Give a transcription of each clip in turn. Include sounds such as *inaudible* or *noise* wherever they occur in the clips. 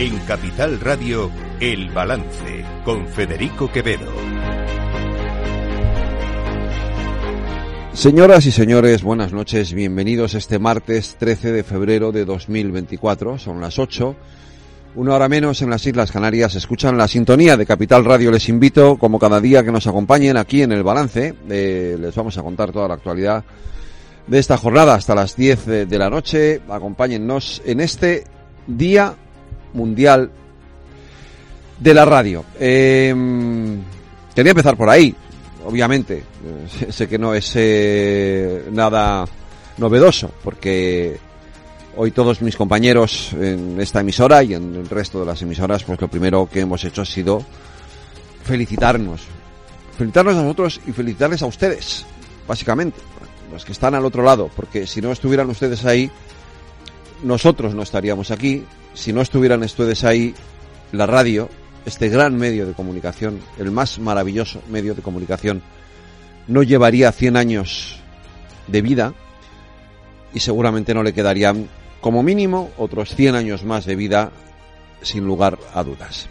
En Capital Radio, El Balance, con Federico Quevedo. Señoras y señores, buenas noches, bienvenidos este martes 13 de febrero de 2024, son las 8, una hora menos en las Islas Canarias, escuchan la sintonía de Capital Radio, les invito como cada día que nos acompañen aquí en el balance, eh, les vamos a contar toda la actualidad de esta jornada hasta las 10 de la noche, acompáñennos en este día mundial de la radio. Eh, quería empezar por ahí, obviamente. Eh, sé que no es eh, nada novedoso, porque hoy todos mis compañeros en esta emisora y en el resto de las emisoras, pues lo primero que hemos hecho ha sido felicitarnos. Felicitarnos a nosotros y felicitarles a ustedes, básicamente, los que están al otro lado, porque si no estuvieran ustedes ahí, nosotros no estaríamos aquí, si no estuvieran ustedes ahí, la radio, este gran medio de comunicación, el más maravilloso medio de comunicación, no llevaría 100 años de vida y seguramente no le quedarían como mínimo otros 100 años más de vida sin lugar a dudas.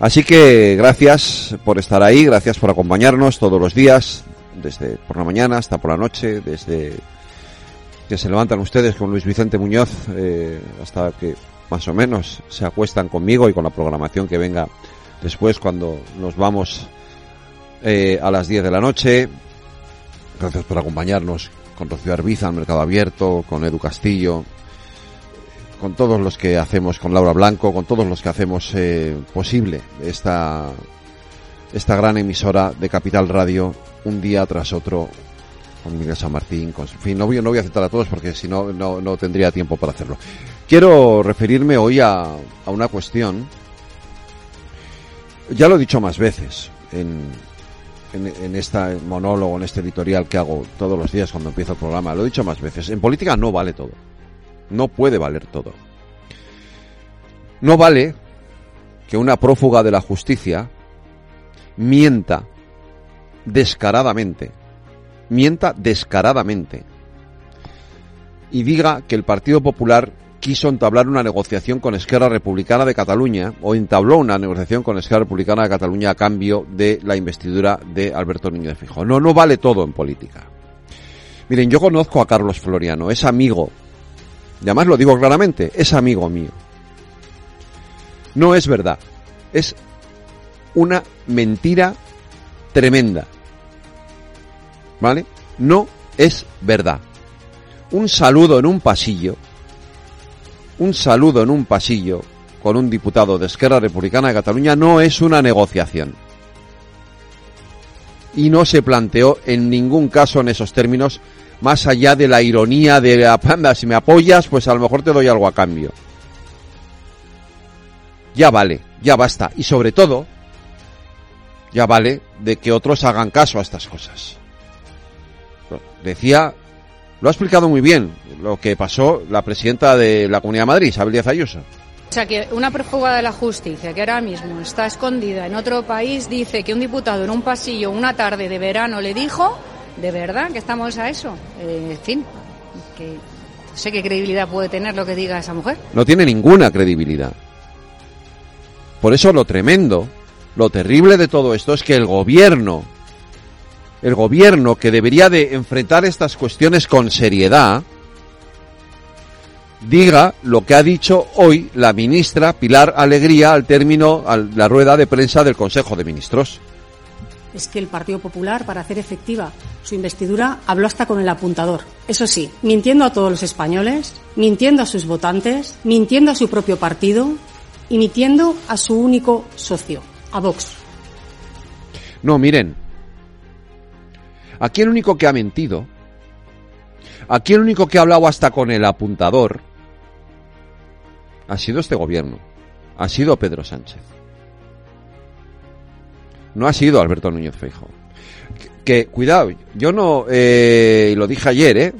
Así que gracias por estar ahí, gracias por acompañarnos todos los días, desde por la mañana hasta por la noche, desde se levantan ustedes con Luis Vicente Muñoz eh, hasta que más o menos se acuestan conmigo y con la programación que venga después cuando nos vamos eh, a las 10 de la noche. Gracias por acompañarnos con Rocío Arbiza Mercado Abierto, con Edu Castillo, con todos los que hacemos, con Laura Blanco, con todos los que hacemos eh, posible esta, esta gran emisora de Capital Radio un día tras otro con Miguel San Martín, en fin, no voy, a aceptar a todos porque si no, no, tendría tiempo para hacerlo. Quiero referirme hoy a, a una cuestión, ya lo he dicho más veces en este monólogo, en este editorial que hago todos los días cuando empiezo el programa, lo he dicho más veces, en política no vale todo, no puede valer todo. No vale que una prófuga de la justicia mienta descaradamente mienta descaradamente y diga que el Partido Popular quiso entablar una negociación con Esquerra Republicana de Cataluña o entabló una negociación con Esquerra Republicana de Cataluña a cambio de la investidura de Alberto Núñez Fijo. No, no vale todo en política. Miren, yo conozco a Carlos Floriano, es amigo, y además lo digo claramente, es amigo mío. No es verdad, es una mentira tremenda. ¿Vale? No es verdad. Un saludo en un pasillo, un saludo en un pasillo con un diputado de Esquerra Republicana de Cataluña no es una negociación. Y no se planteó en ningún caso en esos términos, más allá de la ironía de la panda, si me apoyas, pues a lo mejor te doy algo a cambio. Ya vale, ya basta. Y sobre todo, ya vale de que otros hagan caso a estas cosas decía, lo ha explicado muy bien lo que pasó la presidenta de la Comunidad de Madrid, Isabel Díaz Ayuso. O sea, que una prófuga de la justicia que ahora mismo está escondida en otro país dice que un diputado en un pasillo una tarde de verano le dijo, de verdad que estamos a eso. Eh, en fin, que no sé qué credibilidad puede tener lo que diga esa mujer. No tiene ninguna credibilidad. Por eso lo tremendo, lo terrible de todo esto es que el gobierno el gobierno que debería de enfrentar estas cuestiones con seriedad diga lo que ha dicho hoy la ministra Pilar Alegría al término de la rueda de prensa del Consejo de Ministros. Es que el Partido Popular, para hacer efectiva su investidura, habló hasta con el apuntador. Eso sí, mintiendo a todos los españoles, mintiendo a sus votantes, mintiendo a su propio partido y mintiendo a su único socio, a Vox. No, miren, Aquí el único que ha mentido, aquí el único que ha hablado hasta con el apuntador, ha sido este gobierno, ha sido Pedro Sánchez. No ha sido Alberto Núñez Feijóo. Que, cuidado, yo no, eh, lo dije ayer, eh,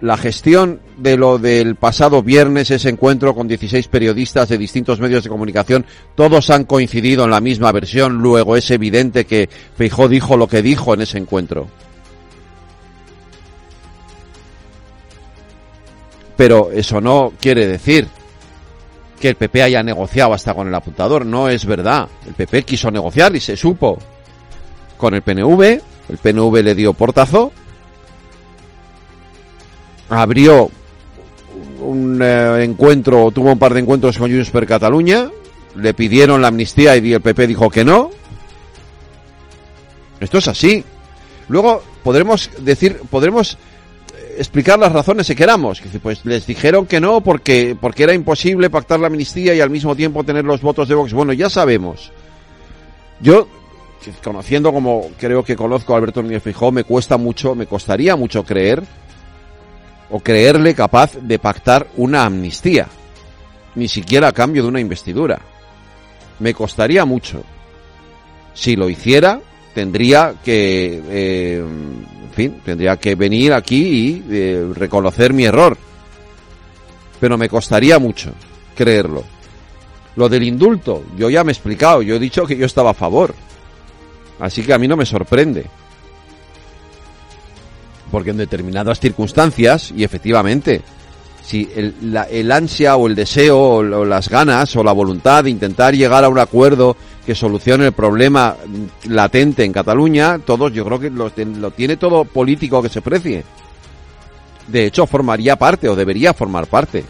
la gestión de lo del pasado viernes, ese encuentro con 16 periodistas de distintos medios de comunicación, todos han coincidido en la misma versión, luego es evidente que Feijó dijo lo que dijo en ese encuentro. Pero eso no quiere decir que el PP haya negociado hasta con el apuntador. No es verdad. El PP quiso negociar y se supo con el PNV. El PNV le dio portazo. Abrió un eh, encuentro, tuvo un par de encuentros con Junts per Cataluña. Le pidieron la amnistía y el PP dijo que no. Esto es así. Luego podremos decir, podremos explicar las razones si queramos. Pues les dijeron que no porque, porque era imposible pactar la amnistía y al mismo tiempo tener los votos de Vox. Bueno, ya sabemos. Yo, conociendo como creo que conozco a Alberto Núñez Fijó, me cuesta mucho, me costaría mucho creer o creerle capaz de pactar una amnistía. Ni siquiera a cambio de una investidura. Me costaría mucho. Si lo hiciera, tendría que eh, en fin, tendría que venir aquí y eh, reconocer mi error. Pero me costaría mucho creerlo. Lo del indulto, yo ya me he explicado, yo he dicho que yo estaba a favor. Así que a mí no me sorprende. Porque en determinadas circunstancias, y efectivamente, si el, el ansia o el deseo o las ganas o la voluntad de intentar llegar a un acuerdo que solucione el problema latente en Cataluña, todos yo creo que lo, tiene todo político que se precie. De hecho, formaría parte o debería formar parte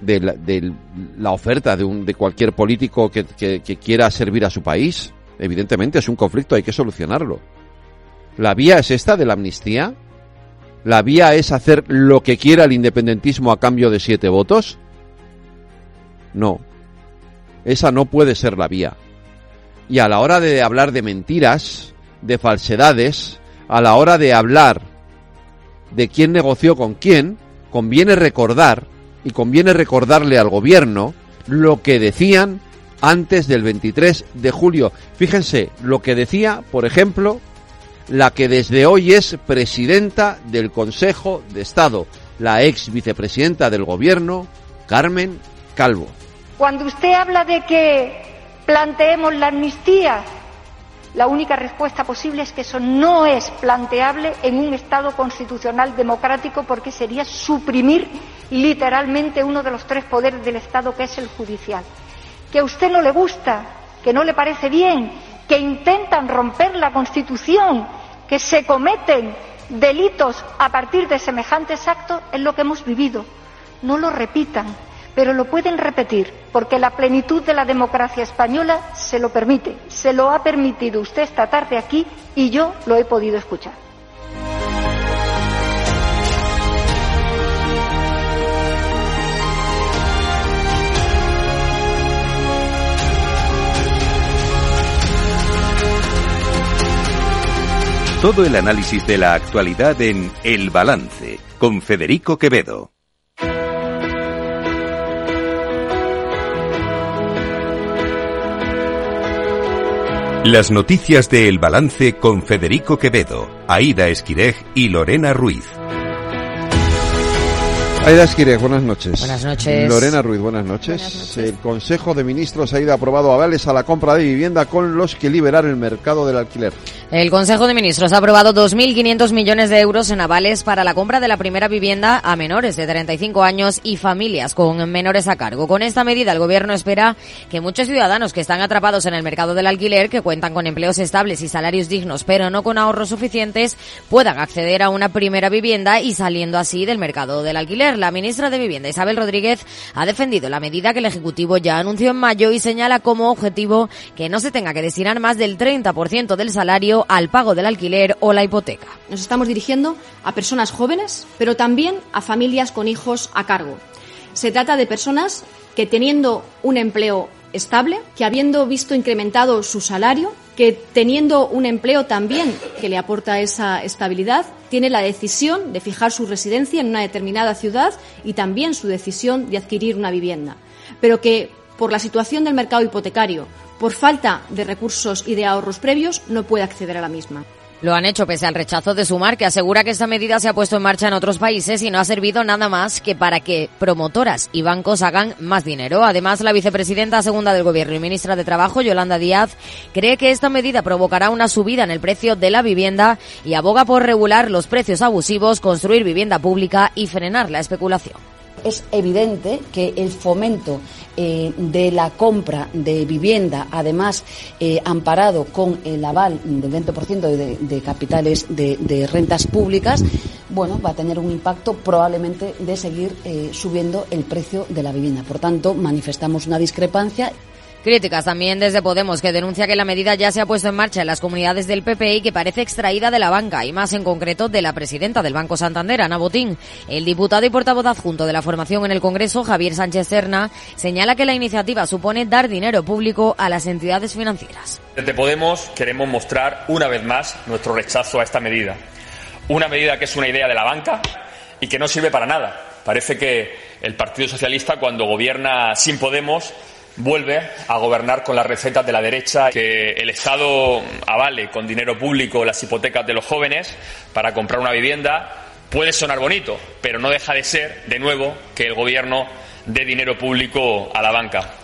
de la, oferta de, un, de cualquier político que quiera servir a su país. Evidentemente es un conflicto, hay que solucionarlo. ¿La vía es esta de la amnistía? ¿La vía es hacer lo que quiera el independentismo a cambio de siete votos? No. Esa no puede ser la vía. Y a la hora de hablar de mentiras, de falsedades, a la hora de hablar de quién negoció con quién, conviene recordar, y conviene recordarle al gobierno, lo que decían antes del 23 de julio. Fíjense lo que decía, por ejemplo, la que desde hoy es presidenta del Consejo de Estado, la ex vicepresidenta del Gobierno, Carmen Calvo. Cuando usted habla de que planteemos la amnistía, la única respuesta posible es que eso no es planteable en un Estado constitucional democrático porque sería suprimir literalmente uno de los tres poderes del Estado, que es el judicial. Que a usted no le gusta, que no le parece bien, que intentan romper la Constitución, que se cometen delitos a partir de semejantes actos, es lo que hemos vivido. No lo repitan pero lo pueden repetir porque la plenitud de la democracia española se lo permite. Se lo ha permitido usted esta tarde aquí y yo lo he podido escuchar. Todo el análisis de la actualidad en El Balance con Federico Quevedo. Las noticias de El Balance con Federico Quevedo, Aida Esquirej y Lorena Ruiz. Aida Esquirej, buenas noches. Buenas noches. Lorena Ruiz, buenas noches. El Consejo de Ministros ha ido aprobado avales a la compra de vivienda con los que liberar el mercado del alquiler. El Consejo de Ministros ha aprobado 2.500 millones de euros en avales para la compra de la primera vivienda a menores de 35 años y familias con menores a cargo. Con esta medida, el Gobierno espera que muchos ciudadanos que están atrapados en el mercado del alquiler, que cuentan con empleos estables y salarios dignos, pero no con ahorros suficientes, puedan acceder a una primera vivienda y saliendo así del mercado del alquiler. La ministra de Vivienda, Isabel Rodríguez, ha defendido la medida que el Ejecutivo ya anunció en mayo y señala como objetivo que no se tenga que destinar más del 30% del salario al pago del alquiler o la hipoteca. Nos estamos dirigiendo a personas jóvenes, pero también a familias con hijos a cargo. Se trata de personas que teniendo un empleo estable, que habiendo visto incrementado su salario, que teniendo un empleo también que le aporta esa estabilidad, tiene la decisión de fijar su residencia en una determinada ciudad y también su decisión de adquirir una vivienda. Pero que por la situación del mercado hipotecario, por falta de recursos y de ahorros previos, no puede acceder a la misma. Lo han hecho pese al rechazo de Sumar, que asegura que esta medida se ha puesto en marcha en otros países y no ha servido nada más que para que promotoras y bancos hagan más dinero. Además, la vicepresidenta segunda del Gobierno y ministra de Trabajo, Yolanda Díaz, cree que esta medida provocará una subida en el precio de la vivienda y aboga por regular los precios abusivos, construir vivienda pública y frenar la especulación. Es evidente que el fomento eh, de la compra de vivienda, además eh, amparado con el aval del 20% de, de, capitales de, rentas públicas, bueno, va a tener un impacto probablemente de seguir eh, subiendo el precio de la vivienda. Por tanto, manifestamos una discrepancia. Críticas también desde Podemos, que denuncia que la medida ya se ha puesto en marcha en las comunidades del PP y que parece extraída de la banca, y más en concreto de la presidenta del Banco Santander, Ana Botín. El diputado y portavoz adjunto de la formación en el Congreso, Javier Sánchez Serna, señala que la iniciativa supone dar dinero público a las entidades financieras. Desde Podemos queremos mostrar una vez más nuestro rechazo a esta medida. Una medida que es una idea de la banca y que no sirve para nada. Parece que el Partido Socialista, cuando gobierna sin Podemos, vuelve a gobernar con las recetas de la derecha, que el Estado avale con dinero público las hipotecas de los jóvenes para comprar una vivienda, puede sonar bonito, pero no deja de ser, de nuevo, que el Gobierno dé dinero público a la banca.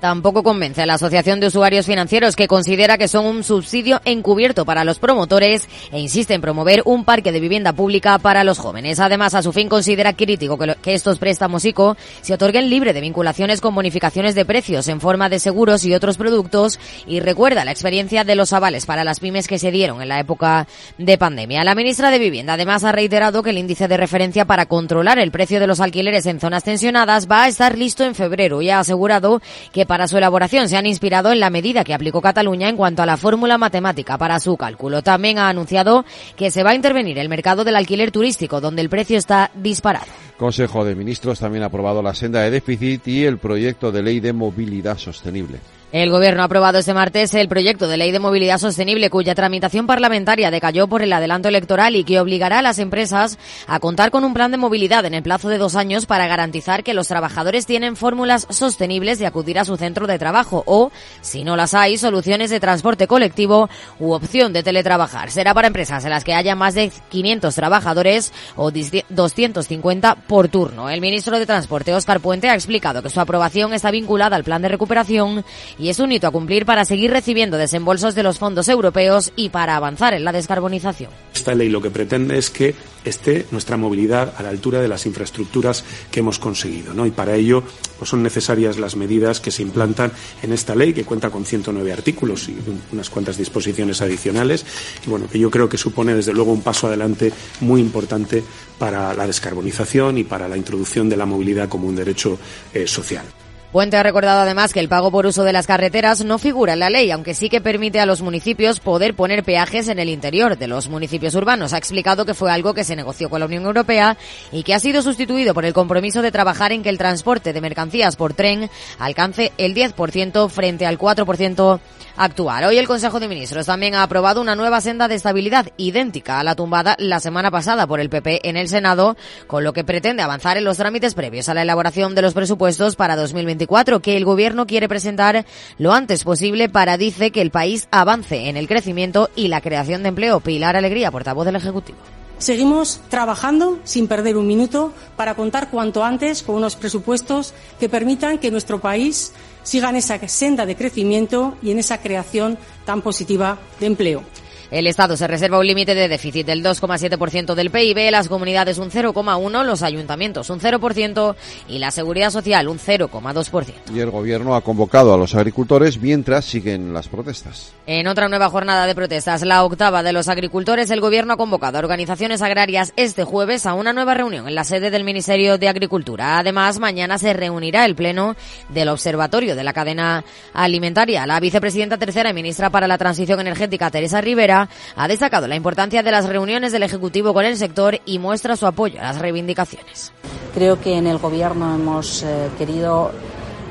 Tampoco convence a la Asociación de Usuarios Financieros que considera que son un subsidio encubierto para los promotores e insiste en promover un parque de vivienda pública para los jóvenes. Además, a su fin considera crítico que, estos préstamos ICO se otorguen libre de vinculaciones con bonificaciones de precios en forma de seguros y otros productos y recuerda la experiencia de los avales para las pymes que se dieron en la época de pandemia. La ministra de Vivienda además ha reiterado que el índice de referencia para controlar el precio de los alquileres en zonas tensionadas va a estar listo en febrero y ha asegurado que para su elaboración se han inspirado en la medida que aplicó Cataluña en cuanto a la fórmula matemática para su cálculo. También ha anunciado que se va a intervenir el mercado del alquiler turístico, donde el precio está disparado. Consejo de Ministros también ha aprobado la senda de déficit y el proyecto de ley de movilidad sostenible. El Gobierno ha aprobado este martes el proyecto de ley de movilidad sostenible cuya tramitación parlamentaria decayó por el adelanto electoral y que obligará a las empresas a contar con un plan de movilidad en el plazo de dos años para garantizar que los trabajadores tienen fórmulas sostenibles de acudir a su centro de trabajo o, si no las hay, soluciones de transporte colectivo u opción de teletrabajar. Será para empresas en las que haya más de 500 trabajadores o 250 por turno. El ministro de Transporte, Óscar Puente, ha explicado que su aprobación está vinculada al plan de recuperación y es un hito a cumplir para seguir recibiendo desembolsos de los fondos europeos y para avanzar en la descarbonización. Esta ley lo que pretende es que esté nuestra movilidad a la altura de las infraestructuras que hemos conseguido, ¿no? Y para ello pues son necesarias las medidas que se implantan en esta ley que cuenta con 109 artículos y unas cuantas disposiciones adicionales y bueno, que yo creo que supone desde luego un paso adelante muy importante para la descarbonización y para la introducción de la movilidad como un derecho eh, social. Puente ha recordado además que el pago por uso de las carreteras no figura en la ley, aunque sí que permite a los municipios poder poner peajes en el interior de los municipios urbanos. Ha explicado que fue algo que se negoció con la Unión Europea y que ha sido sustituido por el compromiso de trabajar en que el transporte de mercancías por tren alcance el 10% frente al 4% actual. Hoy el Consejo de Ministros también ha aprobado una nueva senda de estabilidad idéntica a la tumbada la semana pasada por el PP en el Senado, con lo que pretende avanzar en los trámites previos a la elaboración de los presupuestos para 2020 que el Gobierno quiere presentar lo antes posible para, dice, que el país avance en el crecimiento y la creación de empleo. Pilar Alegría, portavoz del Ejecutivo. Seguimos trabajando sin perder un minuto para contar cuanto antes con unos presupuestos que permitan que nuestro país siga en esa senda de crecimiento y en esa creación tan positiva de empleo. El Estado se reserva un límite de déficit del 2,7% del PIB, las comunidades un 0,1%, los ayuntamientos un 0% y la seguridad social un 0,2%. Y el Gobierno ha convocado a los agricultores mientras siguen las protestas. En otra nueva jornada de protestas, la octava de los agricultores, el Gobierno ha convocado a organizaciones agrarias este jueves a una nueva reunión en la sede del Ministerio de Agricultura. Además, mañana se reunirá el Pleno del Observatorio de la Cadena Alimentaria. La vicepresidenta tercera y ministra para la Transición Energética, Teresa Rivera, ha destacado la importancia de las reuniones del Ejecutivo con el sector y muestra su apoyo a las reivindicaciones. Creo que en el Gobierno hemos eh, querido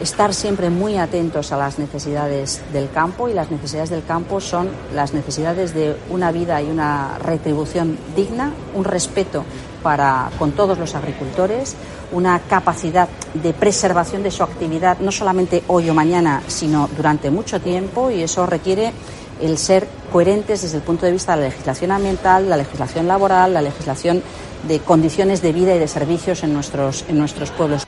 estar siempre muy atentos a las necesidades del campo y las necesidades del campo son las necesidades de una vida y una retribución digna, un respeto para con todos los agricultores, una capacidad de preservación de su actividad no solamente hoy o mañana, sino durante mucho tiempo y eso requiere el ser coherentes desde el punto de vista de la legislación ambiental, la legislación laboral, la legislación de condiciones de vida y de servicios en nuestros, en nuestros pueblos.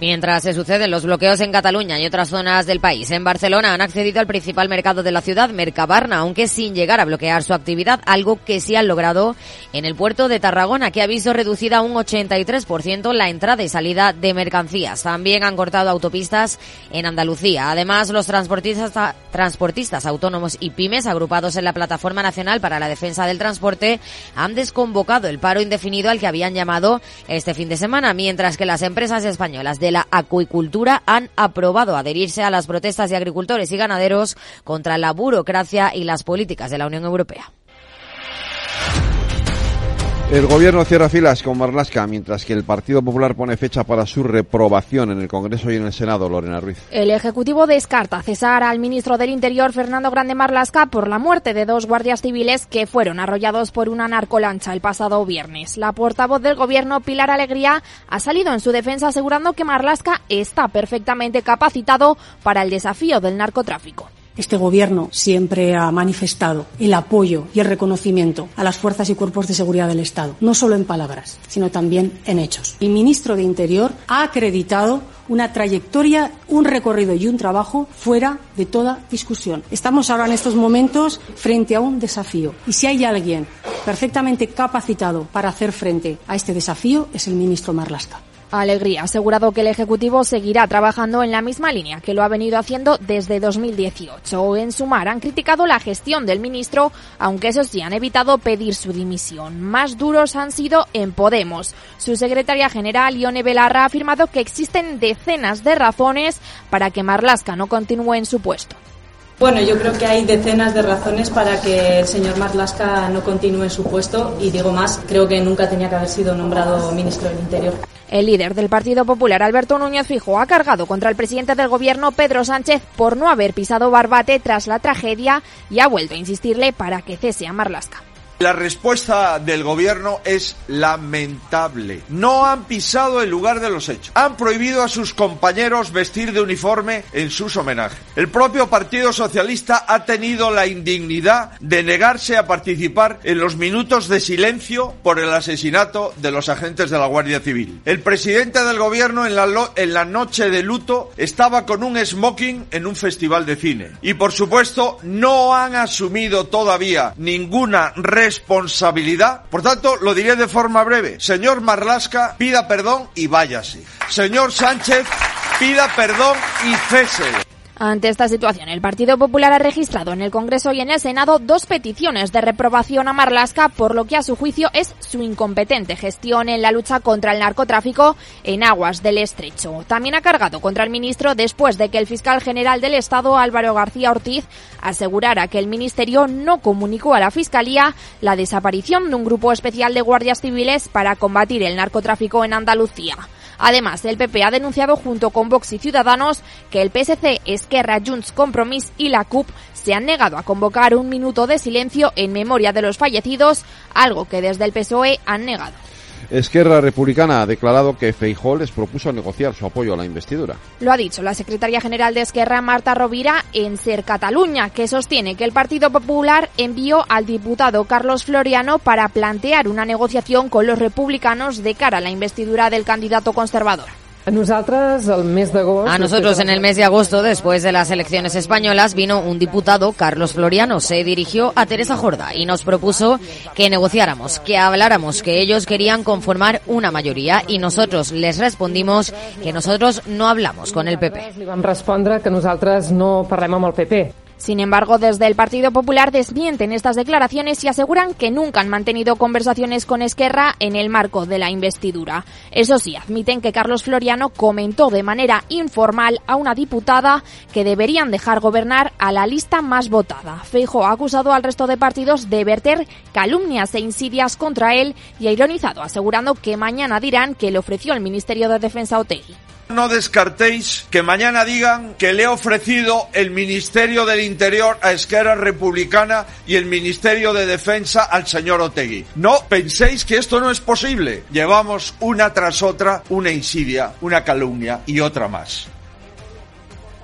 Mientras se suceden los bloqueos en Cataluña y otras zonas del país, en Barcelona han accedido al principal mercado de la ciudad, Mercabarna, aunque sin llegar a bloquear su actividad, algo que sí han logrado en el puerto de Tarragona, que ha visto reducida un 83% la entrada y salida de mercancías. También han cortado autopistas en Andalucía. Además, los transportistas, transportistas autónomos y pymes agrupados en la Plataforma Nacional para la Defensa del Transporte han desconvocado el paro indefinido al que habían llamado este fin de semana, mientras que las empresas españolas de de la acuicultura han aprobado adherirse a las protestas de agricultores y ganaderos contra la burocracia y las políticas de la Unión Europea. El gobierno cierra filas con Marlasca, mientras que el Partido Popular pone fecha para su reprobación en el Congreso y en el Senado, Lorena Ruiz. El Ejecutivo descarta cesar al ministro del Interior, Fernando Grande Marlasca, por la muerte de dos guardias civiles que fueron arrollados por una narcolancha el pasado viernes. La portavoz del Gobierno, Pilar Alegría, ha salido en su defensa asegurando que Marlasca está perfectamente capacitado para el desafío del narcotráfico. Este Gobierno siempre ha manifestado el apoyo y el reconocimiento a las fuerzas y cuerpos de seguridad del Estado, no solo en palabras, sino también en hechos. El ministro de Interior ha acreditado una trayectoria, un recorrido y un trabajo fuera de toda discusión. Estamos ahora en estos momentos frente a un desafío y si hay alguien perfectamente capacitado para hacer frente a este desafío es el ministro Marlasca. Alegría ha asegurado que el Ejecutivo seguirá trabajando en la misma línea que lo ha venido haciendo desde 2018. En Sumar han criticado la gestión del ministro, aunque eso sí han evitado pedir su dimisión. Más duros han sido en Podemos. Su secretaria general, Ione Belarra, ha afirmado que existen decenas de razones para que Marlasca no continúe en su puesto. Bueno, yo creo que hay decenas de razones para que el señor Marlaska no continúe en su puesto y digo más, creo que nunca tenía que haber sido nombrado ministro del Interior. El líder del Partido Popular, Alberto Núñez Fijo, ha cargado contra el presidente del gobierno, Pedro Sánchez, por no haber pisado Barbate tras la tragedia y ha vuelto a insistirle para que cese a Marlasca. La respuesta del gobierno es lamentable. No han pisado el lugar de los hechos. Han prohibido a sus compañeros vestir de uniforme en sus homenajes. El propio Partido Socialista ha tenido la indignidad de negarse a participar en los minutos de silencio por el asesinato de los agentes de la Guardia Civil. El presidente del gobierno en la, en la noche de luto estaba con un smoking en un festival de cine. Y por supuesto no han asumido todavía ninguna responsabilidad responsabilidad. Por tanto, lo diré de forma breve. Señor Marlasca, pida perdón y váyase. Señor Sánchez, pida perdón y cese. Ante esta situación, el Partido Popular ha registrado en el Congreso y en el Senado dos peticiones de reprobación a Marlasca por lo que a su juicio es su incompetente gestión en la lucha contra el narcotráfico en aguas del estrecho. También ha cargado contra el ministro después de que el fiscal general del Estado, Álvaro García Ortiz, asegurara que el ministerio no comunicó a la Fiscalía la desaparición de un grupo especial de guardias civiles para combatir el narcotráfico en Andalucía. Además, el PP ha denunciado junto con Vox y Ciudadanos que el PSC, Esquerra, Junts, Compromís y la CUP se han negado a convocar un minuto de silencio en memoria de los fallecidos, algo que desde el PSOE han negado. Esquerra Republicana ha declarado que Feijó les propuso negociar su apoyo a la investidura. Lo ha dicho la secretaria general de Esquerra, Marta Rovira, en Ser Cataluña, que sostiene que el Partido Popular envió al diputado Carlos Floriano para plantear una negociación con los republicanos de cara a la investidura del candidato conservador. A nosotros en el mes de agosto, después de las elecciones españolas, vino un diputado, Carlos Floriano, se dirigió a Teresa Jorda y nos propuso que negociáramos, que habláramos, que ellos querían conformar una mayoría y nosotros les respondimos que nosotros no hablamos con el PP. que nosotros no parlem el PP. Sin embargo, desde el Partido Popular desmienten estas declaraciones y aseguran que nunca han mantenido conversaciones con Esquerra en el marco de la investidura. Eso sí, admiten que Carlos Floriano comentó de manera informal a una diputada que deberían dejar gobernar a la lista más votada. Feijo ha acusado al resto de partidos de verter calumnias e insidias contra él y ha ironizado asegurando que mañana dirán que le ofreció el Ministerio de Defensa Otegi. No descartéis que mañana digan que le he ofrecido el Ministerio del Interior a Esquerra Republicana y el Ministerio de Defensa al señor Otegui. No penséis que esto no es posible. Llevamos una tras otra una insidia, una calumnia y otra más.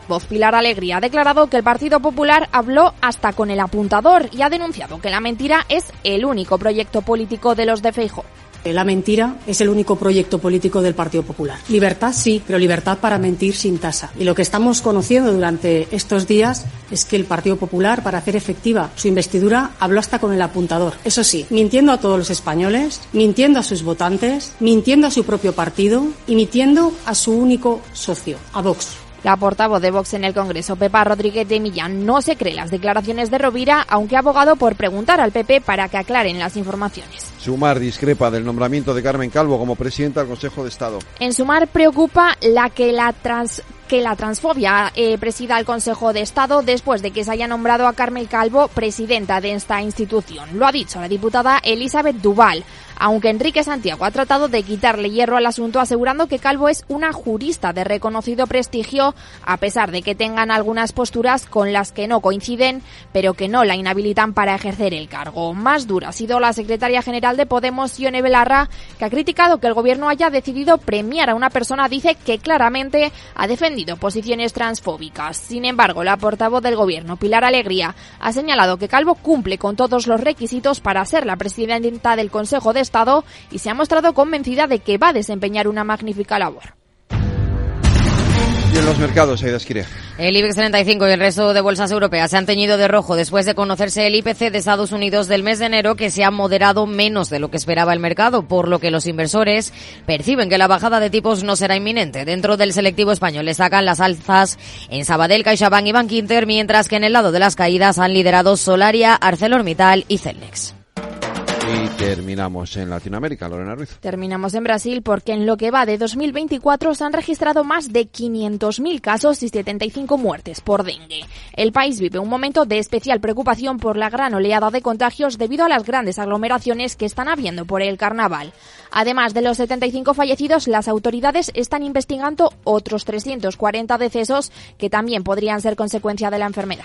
Voz Pilar Alegría ha declarado que el Partido Popular habló hasta con el apuntador y ha denunciado que la mentira es el único proyecto político de los de Feijóo. La mentira es el único proyecto político del Partido Popular. Libertad sí, pero libertad para mentir sin tasa. Y lo que estamos conociendo durante estos días es que el Partido Popular, para hacer efectiva su investidura, habló hasta con el apuntador. Eso sí, mintiendo a todos los españoles, mintiendo a sus votantes, mintiendo a su propio partido y mintiendo a su único socio, a Vox. La portavoz de Vox en el Congreso, Pepa Rodríguez de Millán, no se cree las declaraciones de Rovira, aunque ha abogado por preguntar al PP para que aclaren las informaciones. Sumar discrepa del nombramiento de Carmen Calvo como presidenta del Consejo de Estado. En Sumar preocupa la que la trans que la transfobia eh, presida el Consejo de Estado después de que se haya nombrado a Carmen Calvo presidenta de esta institución. Lo ha dicho la diputada Elizabeth Duval, aunque Enrique Santiago ha tratado de quitarle hierro al asunto asegurando que Calvo es una jurista de reconocido prestigio a pesar de que tengan algunas posturas con las que no coinciden, pero que no la inhabilitan para ejercer el cargo. Más dura ha sido la secretaria general de Podemos, Ione Belarra, que ha criticado que el gobierno haya decidido premiar a una persona, dice que claramente ha defendido posiciones transfóbicas. Sin embargo, la portavoz del Gobierno, Pilar Alegría, ha señalado que Calvo cumple con todos los requisitos para ser la presidenta del Consejo de Estado y se ha mostrado convencida de que va a desempeñar una magnífica labor. Y en los mercados, Aida Esquire. El IBEX 35 y el resto de bolsas europeas se han teñido de rojo después de conocerse el IPC de Estados Unidos del mes de enero que se ha moderado menos de lo que esperaba el mercado, por lo que los inversores perciben que la bajada de tipos no será inminente. Dentro del selectivo español le sacan las alzas en Sabadell, CaixaBank y Bank Inter, mientras que en el lado de las caídas han liderado Solaria, ArcelorMittal y Celnex. Y terminamos en Latinoamérica, Lorena Ruiz. Terminamos en Brasil porque en lo que va de 2024 se han registrado más de 500.000 casos y 75 muertes por dengue. El país vive un momento de especial preocupación por la gran oleada de contagios debido a las grandes aglomeraciones que están habiendo por el carnaval. Además de los 75 fallecidos, las autoridades están investigando otros 340 decesos que también podrían ser consecuencia de la enfermedad.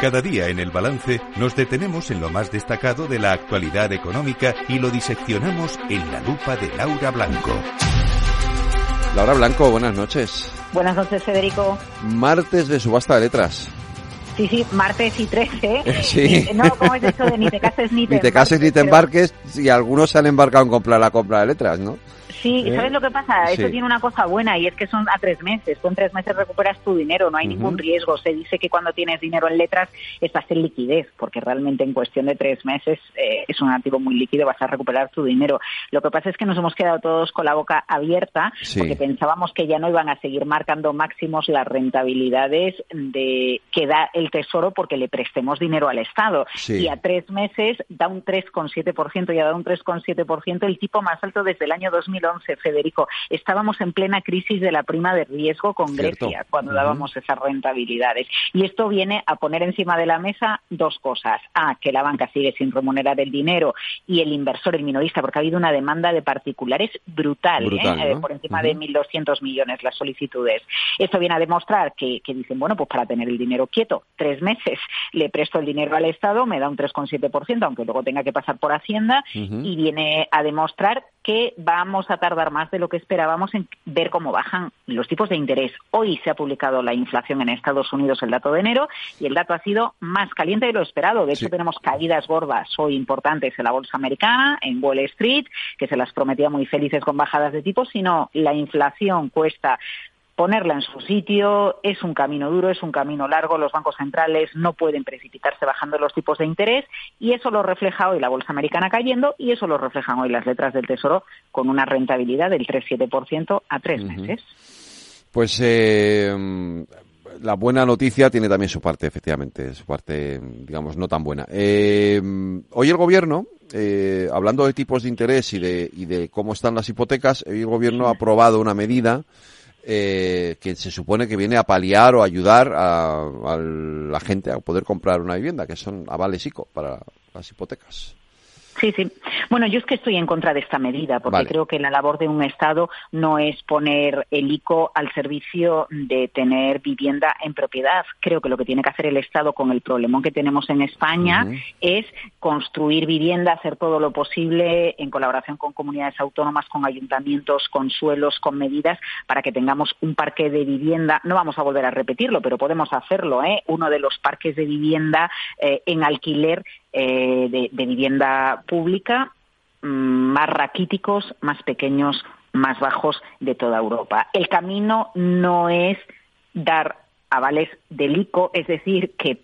Cada día en el balance nos detenemos en lo más destacado de la actualidad económica y lo diseccionamos en la lupa de Laura Blanco. Laura Blanco, buenas noches. Buenas noches, Federico. Martes de subasta de letras. Sí, sí, martes y 13. *laughs* Sí. No, como es eso de ni te cases ni *laughs* te Ni te cases ni te embarques y algunos se han embarcado en comprar la compra de letras, ¿no? Sí, ¿Eh? ¿sabes lo que pasa? Esto Sí. tiene una cosa buena y es que son a tres meses. Tú en tres meses recuperas tu dinero, no hay ningún riesgo. Se dice que cuando tienes dinero en letras estás en liquidez, porque realmente en cuestión de tres meses eh, es un activo muy líquido, vas a recuperar tu dinero. Lo que pasa es que nos hemos quedado todos con la boca abierta Sí. porque pensábamos que ya no iban a seguir marcando máximos las rentabilidades de que da el Tesoro porque le prestemos dinero al Estado. Sí. Y a tres meses da un 3,7% y ha dado un 3,7% el tipo más alto desde el año 2011, Federico. Estábamos en plena crisis de la prima de riesgo con Cierto. Grecia cuando dábamos esas rentabilidades. Y esto viene a poner encima de la mesa dos cosas. A, que la banca sigue sin remunerar el dinero y el inversor, el minorista, porque ha habido una demanda de particulares brutal, ¿eh? Brutal, Eh, ¿no? por encima de 1.200 millones las solicitudes. Esto viene a demostrar que, que dicen, bueno, pues para tener el dinero quieto, tres meses le presto el dinero al Estado, me da un 3,7%, aunque luego tenga que pasar por Hacienda, y viene a demostrar que vamos a tardar más de lo que esperábamos en ver cómo bajan los tipos de interés. Hoy se ha publicado la inflación en Estados Unidos, el dato de enero, y el dato ha sido más caliente de lo esperado. De hecho, Sí. tenemos caídas gordas hoy importantes en la bolsa americana, en Wall Street, que se las prometía muy felices con bajadas de tipos, sino la inflación cuesta ponerla en su sitio. Es un camino duro, es un camino largo. Los bancos centrales no pueden precipitarse bajando los tipos de interés y eso lo refleja hoy la bolsa americana cayendo y eso lo reflejan hoy las letras del Tesoro con una rentabilidad del 3,7% a tres meses. Pues eh, la buena noticia tiene también su parte, efectivamente, su parte, digamos, no tan buena. Eh, hoy el gobierno, eh, hablando de tipos de interés y de, y de cómo están las hipotecas, hoy el gobierno ha aprobado una medida eh, que se supone que viene a paliar o ayudar a, la gente a poder comprar una vivienda, que son avales ICO para las hipotecas. Sí, sí. Bueno, yo es que estoy en contra de esta medida, porque Vale. creo que la labor de un Estado no es poner el ICO al servicio de tener vivienda en propiedad. Creo que lo que tiene que hacer el Estado con el problemón que tenemos en España es construir vivienda, hacer todo lo posible en colaboración con comunidades autónomas, con ayuntamientos, con suelos, con medidas para que tengamos un parque de vivienda. No vamos a volver a repetirlo, pero podemos hacerlo. ¿eh? Uno de los parques de vivienda eh, en alquiler eh, de, de vivienda pública mm, más raquíticos, más pequeños, más bajos de toda Europa. El camino no es dar avales del ICO, es decir, que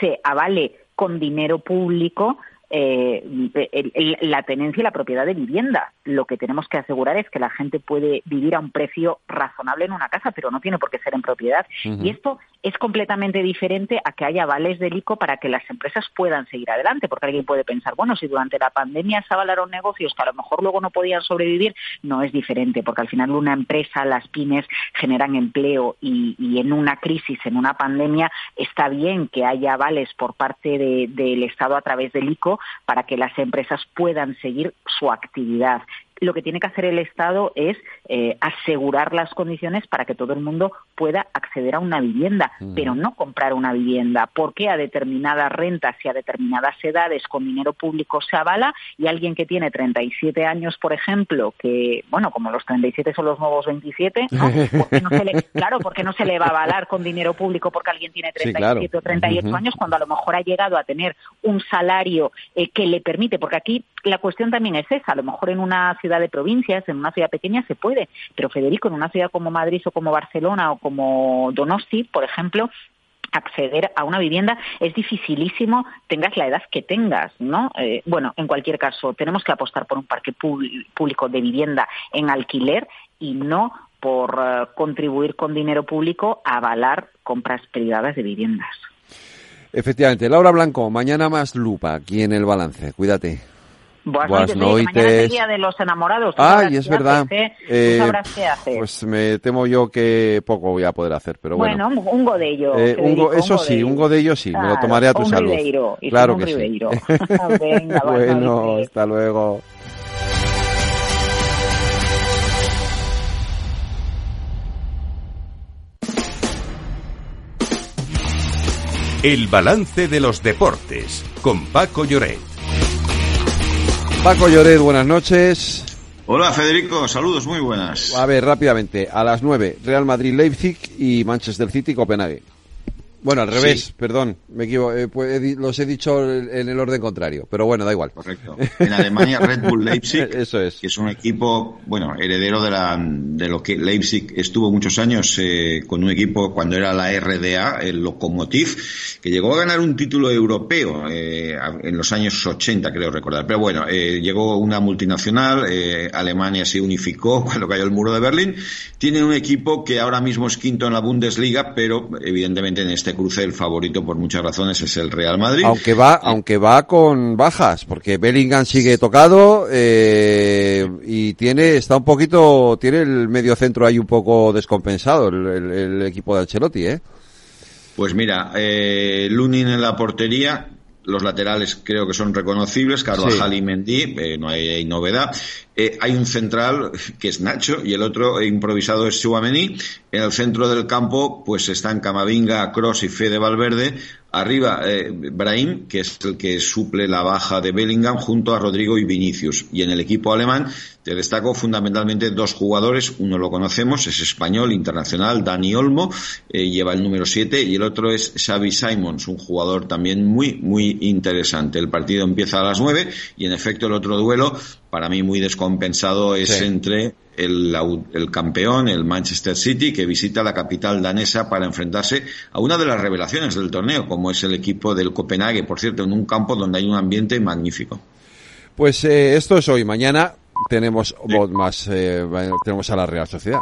se avale con dinero público eh, el- el- la tenencia y la propiedad de vivienda. Lo que tenemos que asegurar es que la gente puede vivir a un precio razonable en una casa, pero no tiene por qué ser en propiedad. Y esto es completamente diferente a que haya avales del ICO para que las empresas puedan seguir adelante, porque alguien puede pensar, bueno, si durante la pandemia se avalaron negocios que a lo mejor luego no podían sobrevivir, no es diferente, porque al final una empresa, las pymes generan empleo y, en una crisis, en una pandemia, está bien que haya avales por parte de- del Estado a través del ICO para que las empresas puedan seguir su actividad. Lo que tiene que hacer el Estado es eh, asegurar las condiciones para que todo el mundo pueda acceder a una vivienda, pero no comprar una vivienda. Porque a determinadas rentas y a determinadas edades con dinero público se avala y alguien que tiene 37 años, por ejemplo, que, bueno, como los 37 son los nuevos 27, *laughs* ¿no? ¿Por qué no se le- claro, porque no se le va a avalar con dinero público porque alguien tiene Sí, 37 claro. o 38 Ujú. años cuando a lo mejor ha llegado a tener un salario eh, que le permite, porque aquí la cuestión también es esa, a lo mejor en una ciudad de provincias, en una ciudad pequeña se puede, pero Federico, en una ciudad como Madrid o como Barcelona o como Donosti, por ejemplo, acceder a una vivienda es dificilísimo tengas la edad que tengas, ¿no? Eh, bueno, en cualquier caso, tenemos que apostar por un parque público de vivienda en alquiler y no por eh, contribuir con dinero público a avalar compras privadas de viviendas. Efectivamente, Laura Blanco, mañana más lupa aquí en el balance. Cuídate. Buenas, Buenas que mañana es el noites. día de los enamorados. Ay, sabrás es qué verdad. haces, ¿eh? Eh, Tú sabrás qué hacer. Pues me temo yo que poco voy a poder hacer, pero bueno. bueno, un godello. Eh, un go- eso sí, godello. un godello sí, me lo Claro, tomaré a tu un salud. ribeiro, y claro un que sí. ribeiro. *laughs* Venga, bueno, noches. hasta luego. El balance de los deportes con Paco Lloret. Paco Lloret, buenas noches. Hola Federico, saludos, muy buenas. A ver, rápidamente, a las 9, Real Madrid-Leipzig y Manchester City-Copenhague. Bueno, al revés, Sí. perdón, me equivo- eh, pues he los he dicho en el orden contrario, pero bueno, da igual. Correcto. En Alemania, Red Bull Leipzig, *laughs* Eso es. que es un equipo, bueno, heredero de, la, de lo que Leipzig estuvo muchos años eh, con un equipo cuando era la RDA, el Lokomotiv, que llegó a ganar un título europeo eh, en los años 80, creo recordar. Pero bueno, eh, llegó una multinacional, eh, Alemania se unificó *laughs* cuando cayó el muro de Berlín. Tienen un equipo que ahora mismo es quinto en la Bundesliga, pero evidentemente en este cruce el favorito por muchas razones es el Real Madrid. Aunque va, aunque va con bajas, porque Bellingham sigue tocado eh, y tiene, está un poquito, tiene el medio centro ahí un poco descompensado el, el- el equipo de Ancelotti, ¿eh? Pues mira, eh, Lunin en la portería, los laterales creo que son reconocibles, Carvajal Sí. y Mendy, eh, no hay, hay novedad. Eh, hay un central que es Nacho y el otro improvisado es Chouameni. En el centro del campo pues están Camavinga, Cross y Fede Valverde. Arriba eh, Brahim, que es el que suple la baja de Bellingham junto a Rodrigo y Vinicius. Y en el equipo alemán te destaco fundamentalmente dos jugadores. Uno lo conocemos, es español, internacional, Dani Olmo, eh, lleva el número 7 y el otro es Xavi Simons, un jugador también muy, muy interesante. El partido empieza a las 9 y en efecto el otro duelo para mí muy compensado es entre el, el, campeón, el Manchester City, que visita la capital danesa para enfrentarse a una de las revelaciones del torneo, como es el equipo del Copenhague, por cierto, en un campo donde hay un ambiente magnífico. Pues eh, esto es hoy. Mañana tenemos más, eh, tenemos a la Real Sociedad.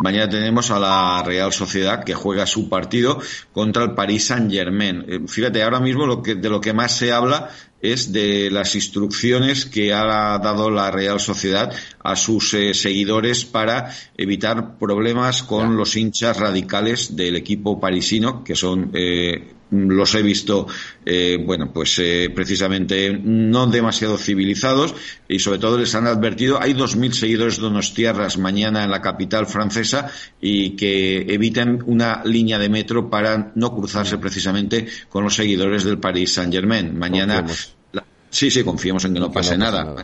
Mañana tenemos a la Real Sociedad que juega su partido contra el Paris Saint Germain. Eh, fíjate, ahora mismo lo que, de lo que más se habla es de las instrucciones que ha dado la Real Sociedad a sus eh, seguidores para evitar problemas con los hinchas radicales del equipo parisino, que son eh, los he visto, eh, bueno, pues eh, precisamente no demasiado civilizados y sobre todo les han advertido, hay 2.000 seguidores de tierras mañana en la capital francesa y que eviten una línea de metro para no cruzarse precisamente con los seguidores del Paris Saint-Germain. Mañana... Sí, sí, confiemos en que no pase nada.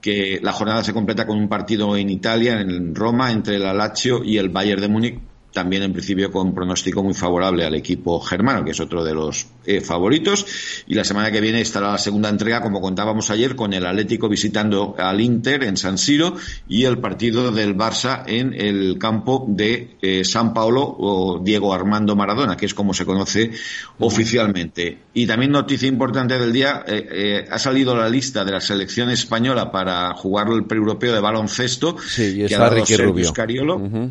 Que la jornada se completa con un partido en Italia, en Roma, entre el Lazio y el Bayern de Múnich, también en principio con pronóstico muy favorable al equipo germano, que es otro de los eh, favoritos. Y la semana que viene estará la segunda entrega, como contábamos ayer, con el Atlético visitando al Inter en San Siro y el partido del Barça en el campo de eh, San Paulo o Diego Armando Maradona, que es como se conoce oficialmente. Y también noticia importante del día, eh, ha salido la lista de la selección española para jugar el pre-europeo de baloncesto, sí, y está Ricky Rubio.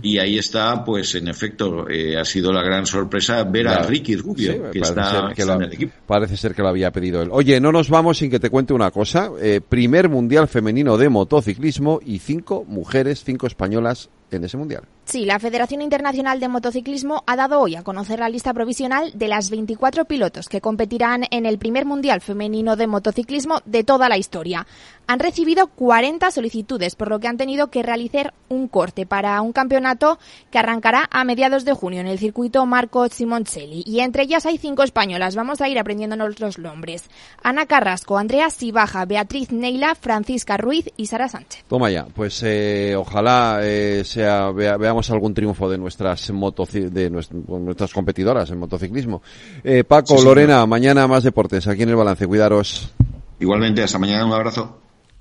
y ahí está, pues en efecto, eh, ha sido la gran sorpresa ver a Ricky Rubio, que está, en el equipo. Parece ser que lo había pedido él. Oye, no nos vamos sin que te cuente una cosa. Eh, primer Mundial Femenino de Motociclismo y cinco mujeres, cinco españolas en ese mundial. Sí, la Federación Internacional de Motociclismo ha dado hoy a conocer la lista provisional de las 24 pilotos que competirán en el primer mundial femenino de motociclismo de toda la historia. Han recibido 40 solicitudes, por lo que han tenido que realizar un corte para un campeonato que arrancará a mediados de junio en el circuito Marco Simoncelli. Y entre ellas hay cinco españolas. Vamos a ir aprendiéndonos los nombres. Ana Carrasco, Andrea Sibaja, Beatriz Neila, Francisca Ruiz y Sara Sánchez. Toma ya, pues eh, ojalá eh, sea, veamos algún triunfo de nuestras de nuestras competidoras en motociclismo. Eh, Paco, Lorena, mañana más deportes aquí en el balance. Cuidaros. Igualmente, hasta mañana, un abrazo.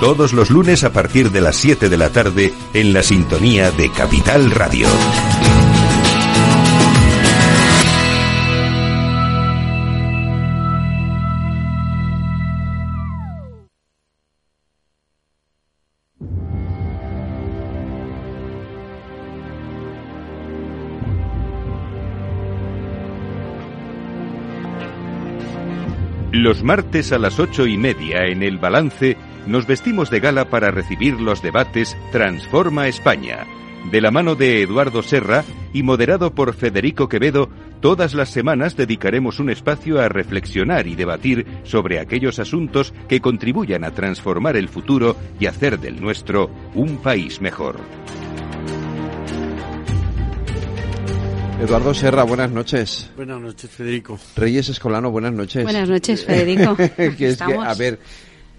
Todos los lunes a partir de las 7 de la tarde en la sintonía de Capital Radio. Los martes a las ocho y media en el balance nos vestimos de gala para recibir los debates Transforma España. De la mano de Eduardo Serra y moderado por Federico Quevedo, todas las semanas dedicaremos un espacio a reflexionar y debatir sobre aquellos asuntos que contribuyan a transformar el futuro y hacer del nuestro un país mejor. Eduardo Serra, buenas noches. Buenas noches, Federico. Reyes Escolano, buenas noches. Buenas noches, Federico. *laughs* a ver,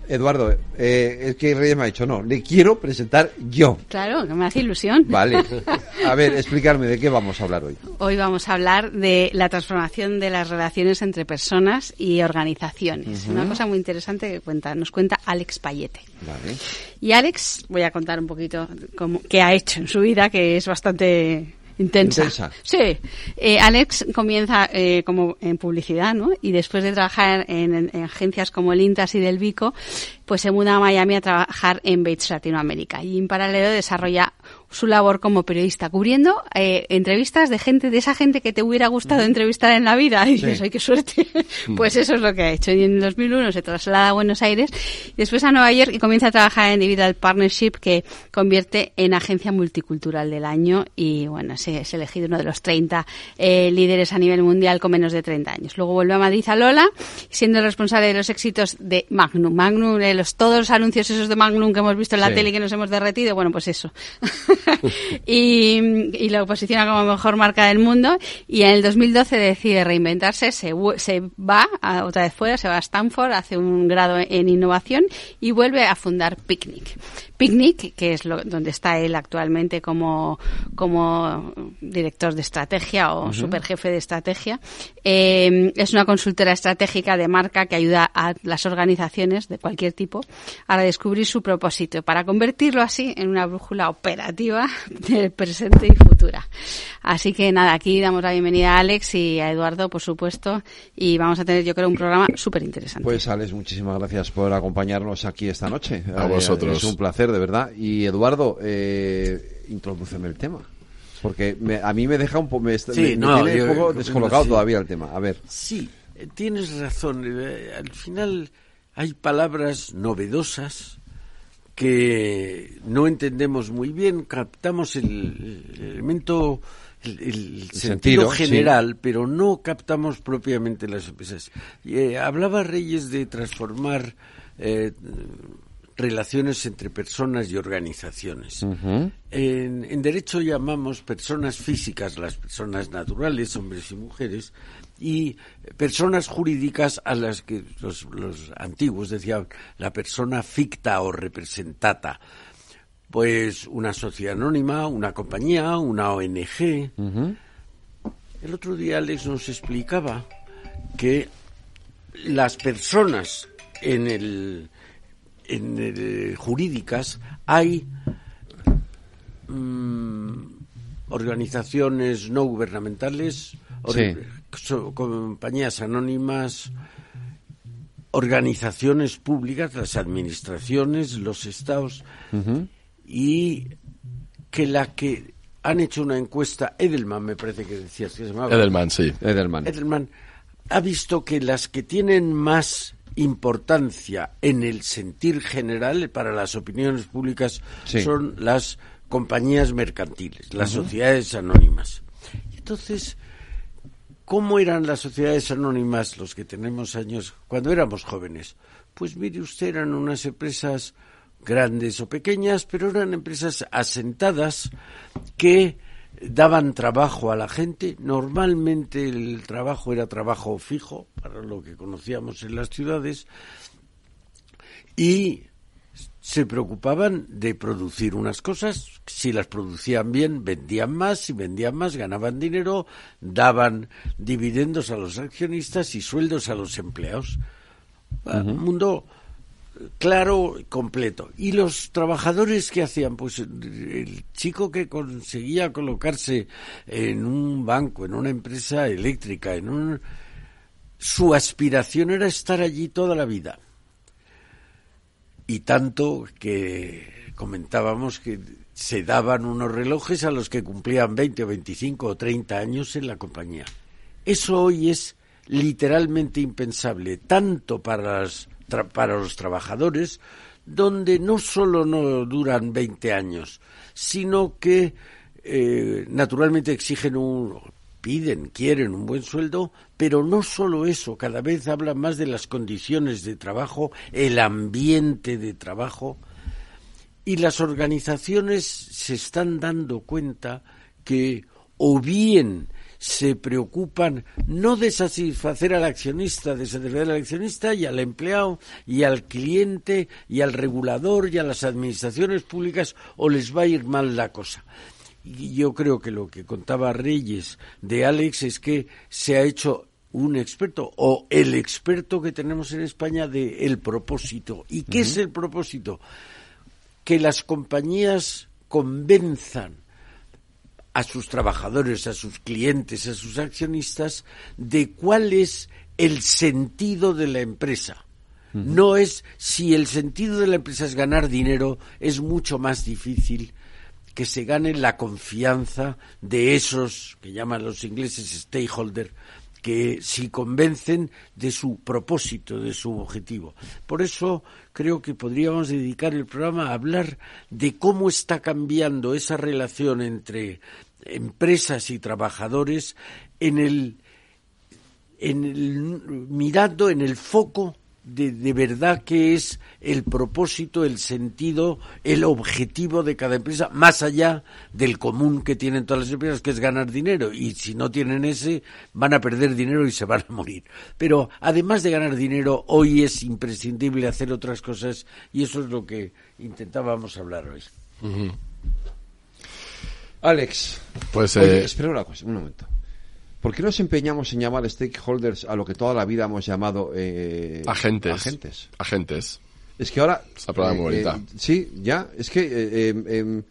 Eduardo, eh, es que Reyes me ha dicho, no, le quiero presentar yo. Claro, que me hace ilusión. Vale. *laughs* A ver, explicarme de qué vamos a hablar hoy. Hoy vamos a hablar de la transformación de las relaciones entre personas y organizaciones. Una cosa muy interesante que cuenta, nos cuenta Alex Payete. Vale. Y Alex, voy a contar un poquito cómo, qué ha hecho en su vida, que es bastante Intensa. Sí. Eh, Alex comienza eh, como en publicidad, ¿no? Y después de trabajar en, en, agencias como el Intas y del Vico, pues se muda a Miami a trabajar en Bates Latinoamérica. Y en paralelo desarrolla su labor como periodista, cubriendo eh, entrevistas de gente, de esa gente que te hubiera gustado entrevistar en la vida. Y dices, ¡ay, qué suerte! pues eso es lo que ha hecho. Y en 2001 se traslada a Buenos Aires, después a Nueva York y comienza a trabajar en Digital Partnership, que convierte en agencia multicultural del año. Y bueno, es elegido uno de los 30 eh, líderes a nivel mundial con menos de 30 años. Luego vuelve a Madrid a Lola, siendo el responsable de los éxitos de Magnum. Magnum, el los, todos los anuncios esos de Magnum que hemos visto en la tele y que nos hemos derretido, bueno, pues eso. *laughs* *laughs* y, y, lo posiciona como mejor marca del mundo y en el 2012 decide reinventarse, se, se va a, otra vez fuera, se va a Stanford, hace un grado en innovación y vuelve a fundar Picnic. Picnic, que es lo, donde está él actualmente como, como director de estrategia o superjefe de estrategia, eh, es una consultora estratégica de marca que ayuda a las organizaciones de cualquier tipo a descubrir su propósito para convertirlo así en una brújula operativa *laughs* del presente y futura. Así que nada, aquí damos la bienvenida a Alex y a Eduardo, por supuesto, y vamos a tener, yo creo, un programa súper interesante. Pues Alex, muchísimas gracias por acompañarnos aquí esta noche. A vosotros. Es un placer de verdad. Y Eduardo, eh, introdúceme el tema. Porque a mí me deja un, poco un poco descolocado todavía el tema. A ver. Sí, tienes razón. Eh, al final hay palabras novedosas que no entendemos muy bien, captamos el, elemento, el, sentido, general, pero no captamos propiamente las empresas. Eh, hablaba Reyes de transformar eh, relaciones entre personas y organizaciones. en, derecho llamamos personas físicas, las personas naturales, hombres y mujeres, y personas jurídicas a las que los, antiguos decían la persona ficta o representata. Pues una sociedad anónima, una compañía, una ONG. El otro día Alex nos explicaba que las personas en el en eh, jurídicas hay mm, organizaciones no gubernamentales, compañías anónimas, organizaciones públicas, las administraciones, los estados, y que la que han hecho una encuesta, Edelman me parece que decías que se llamaba. Edelman, sí. Edelman. Edelman ha visto que las que tienen más importancia en el sentir general para las opiniones públicas son las compañías mercantiles, las sociedades anónimas. Entonces, ¿cómo eran las sociedades anónimas los que tenemos años cuando éramos jóvenes? Pues mire usted, eran unas empresas grandes o pequeñas, pero eran empresas asentadas que daban trabajo a la gente. Normalmente el trabajo era trabajo fijo, para lo que conocíamos en las ciudades, y se preocupaban de producir unas cosas, si las producían bien, vendían más, si vendían más, ganaban dinero, daban dividendos a los accionistas y sueldos a los empleados. Un mundo claro, completo. ¿Y los trabajadores qué hacían? Pues el chico que conseguía colocarse en un banco, en una empresa eléctrica, en un... su aspiración era estar allí toda la vida. Y tanto que comentábamos que se daban unos relojes a los que cumplían 20 o 25 o 30 años en la compañía. Eso hoy es literalmente impensable, tanto para las para los trabajadores, donde no solo no duran 20 años, sino que eh, naturalmente exigen un, piden, quieren un buen sueldo, pero no solo eso, cada vez hablan más de las condiciones de trabajo, el ambiente de trabajo, y las organizaciones se están dando cuenta que o bien se preocupan no de satisfacer al accionista, de satisfacer al accionista y al empleado y al cliente y al regulador y a las administraciones públicas o les va a ir mal la cosa. Y yo creo que lo que contaba Reyes de Alex es que se ha hecho un experto o el experto que tenemos en España de el propósito. ¿Y qué es el propósito? Que las compañías convenzan a sus trabajadores, a sus clientes, a sus accionistas, de cuál es el sentido de la empresa. No es si el sentido de la empresa es ganar dinero, es mucho más difícil que se gane la confianza de esos que llaman los ingleses stakeholders, que si convencen de su propósito, de su objetivo. Por eso creo que podríamos dedicar el programa a hablar de cómo está cambiando esa relación entre empresas y trabajadores en el, en el mirando en el foco de, de verdad qué es el propósito, el sentido, el objetivo de cada empresa, más allá del común que tienen todas las empresas, que es ganar dinero. Y si no tienen ese, van a perder dinero y se van a morir. Pero además de ganar dinero, hoy es imprescindible hacer otras cosas y eso es lo que intentábamos hablar hoy. Alex, pues oye, eh, espera una cosa, un momento. ¿Por qué nos empeñamos en llamar stakeholders a lo que toda la vida hemos llamado eh, agentes. agentes? Agentes. Es que ahora... Esa palabra muy eh, bonita. eh, sí, ya, es que... eh, em,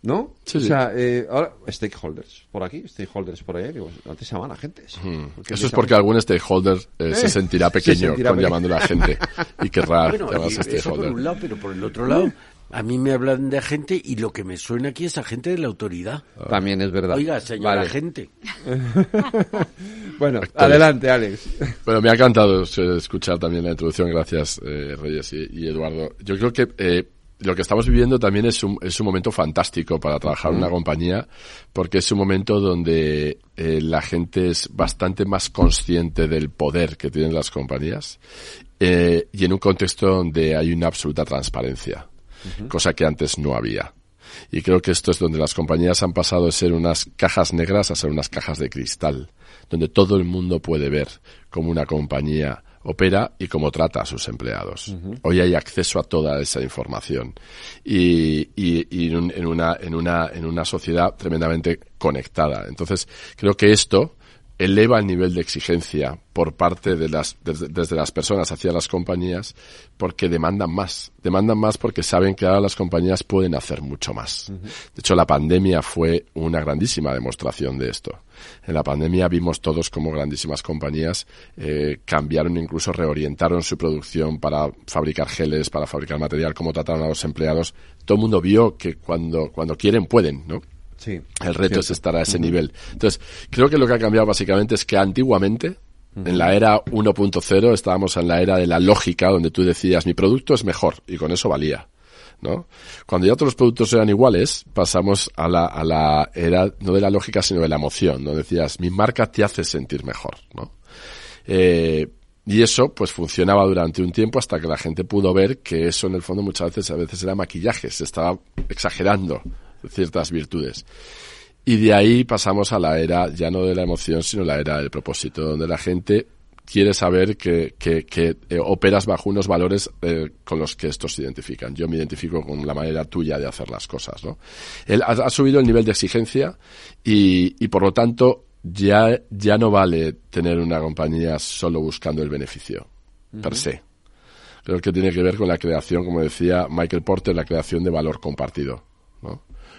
¿No? Sí, o sea, eh, ahora, stakeholders por aquí, stakeholders por allá, digo, antes se llamaban agentes. Porque Eso es porque algún stakeholder eh, se sentirá se pequeño sentirá con pequeño. llamándole a gente y querrá *laughs* Bueno, llamarse y eso por stakeholder. un lado, pero por el otro lado, a mí me hablan de agente y lo que me suena aquí es agente de la autoridad. También es verdad. Oiga, señor Vale. agente. *laughs* bueno, adelante, Alex. Bueno, me ha encantado escuchar también la introducción. Gracias, eh, Reyes y, y Eduardo. Yo creo que eh, lo que estamos viviendo también es un, es un momento fantástico para trabajar en una compañía, porque es un momento donde eh, la gente es bastante más consciente del poder que tienen las compañías eh, y en un contexto donde hay una absoluta transparencia, cosa que antes no había. Y creo que esto es donde las compañías han pasado de ser unas cajas negras a ser unas cajas de cristal, donde todo el mundo puede ver cómo una compañía opera y cómo trata a sus empleados. Hoy hay acceso a toda esa información y, y- y en, un- en una, en, una, en una sociedad tremendamente conectada. Entonces, creo que esto eleva el nivel de exigencia por parte de las, desde, desde las personas hacia las compañías porque demandan más. Demandan más porque saben que ahora las compañías pueden hacer mucho más. De hecho, la pandemia fue una grandísima demostración de esto. En la pandemia vimos todos como grandísimas compañías eh, cambiaron, incluso reorientaron su producción para fabricar geles, para fabricar material, cómo trataron a los empleados. Todo el mundo vio que cuando, cuando quieren pueden, ¿no? Sí. El reto Cierto. es estar a ese nivel. Entonces, creo que lo que ha cambiado básicamente es que antiguamente, en la era 1.0, estábamos en la era de la lógica, donde tú decías, mi producto es mejor, y con eso valía. ¿no? Cuando ya todos los productos eran iguales, pasamos a la, a la era, no de la lógica, sino de la emoción, donde decías, mi marca te hace sentir mejor, ¿no? Eh, y eso, pues funcionaba durante un tiempo hasta que la gente pudo ver que eso en el fondo muchas veces, a veces era maquillaje, se estaba exagerando ciertas virtudes. Y de ahí pasamos a la era ya no de la emoción, sino la era del propósito, donde la gente quiere saber que, que, que, eh, operas bajo unos valores eh, con los que estos se identifican. Yo me identifico con la manera tuya de hacer las cosas, ¿no? Él ha, ha subido el nivel de exigencia y, y por lo tanto ya, ya no vale tener una compañía solo buscando el beneficio, per se. Creo que tiene que ver con la creación, como decía Michael Porter, la creación de valor compartido.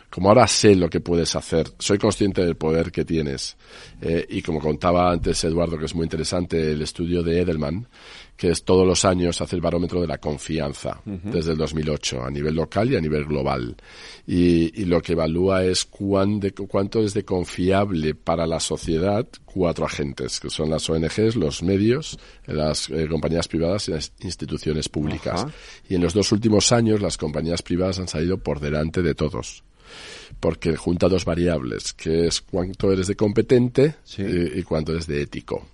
Como ahora sé lo que puedes hacer, soy consciente del poder que tienes. Eh, y como contaba antes Eduardo, que es muy interesante, el estudio de Edelman, que es todos los años hace el barómetro de la confianza, Ujú. desde el 2008, a nivel local y a nivel global. Y, y lo que evalúa es cuán de- cuánto es de confiable para la sociedad cuatro agentes, que son las ONGs, los medios, las eh, compañías privadas y las instituciones públicas. Y en los dos últimos años las compañías privadas han salido por delante de todos. Porque junta dos variables, que es cuánto eres de competente y, y cuánto eres de ético.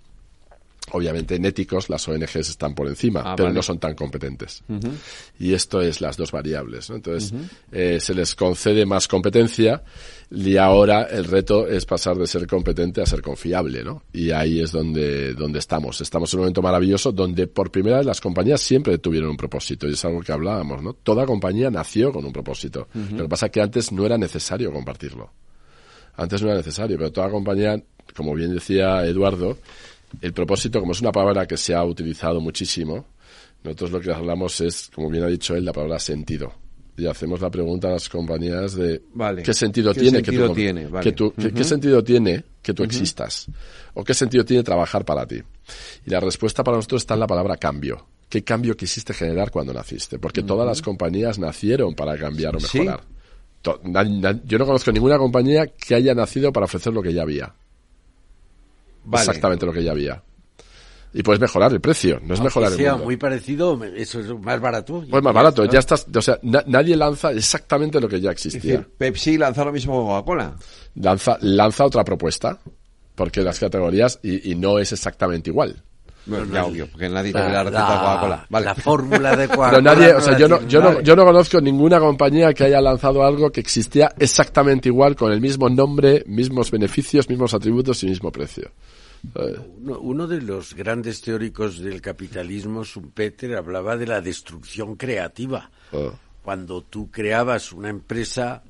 Obviamente en éticos las ONGs están por encima, Ah, pero vale. no son tan competentes. Y esto es las dos variables. ¿no? Entonces, eh, se les concede más competencia y ahora el reto es pasar de ser competente a ser confiable. ¿no? Y ahí es donde, donde estamos. Estamos en un momento maravilloso donde por primera vez las compañías siempre tuvieron un propósito y es algo que hablábamos. ¿no? Toda compañía nació con un propósito. Lo que pasa es que antes no era necesario compartirlo. Antes no era necesario, pero toda compañía, como bien decía Eduardo, el propósito, como es una palabra que se ha utilizado muchísimo, nosotros lo que hablamos es, como bien ha dicho él, la palabra sentido. Y hacemos la pregunta a las compañías de Vale. qué sentido ¿Qué tiene sentido que tú, tiene? Vale. que tú- que- Ujú. qué sentido tiene que tú existas o qué sentido tiene trabajar para ti. Y la respuesta para nosotros está en la palabra cambio. ¿Qué cambio quisiste generar cuando naciste? Porque todas las compañías nacieron para cambiar o mejorar. Yo no conozco ninguna compañía que haya nacido para ofrecer lo que ya había. Vale. Exactamente lo que ya había. Y puedes mejorar el precio, no es Aunque mejorar el sea mundo. muy parecido, eso es más barato. Pues más barato, ya estás, o sea, na- nadie lanza exactamente lo que ya Es existía. decir, Pepsi lanza lo mismo que Coca-Cola. Lanza, lanza otra propuesta, porque las categorías, y, y no es exactamente igual. Bueno, ya obvio, porque nadie tiene la receta de Coca-Cola. Vale. La fórmula de *laughs* Coca-Cola. Pero nadie, o sea, la yo no, yo no, yo no conozco ninguna compañía que haya lanzado algo que existía exactamente igual, con el mismo nombre, mismos beneficios, mismos atributos y mismo precio. Uno de los grandes teóricos del capitalismo, Schumpeter, hablaba de la destrucción creativa. Ah. Cuando tú creabas una empresa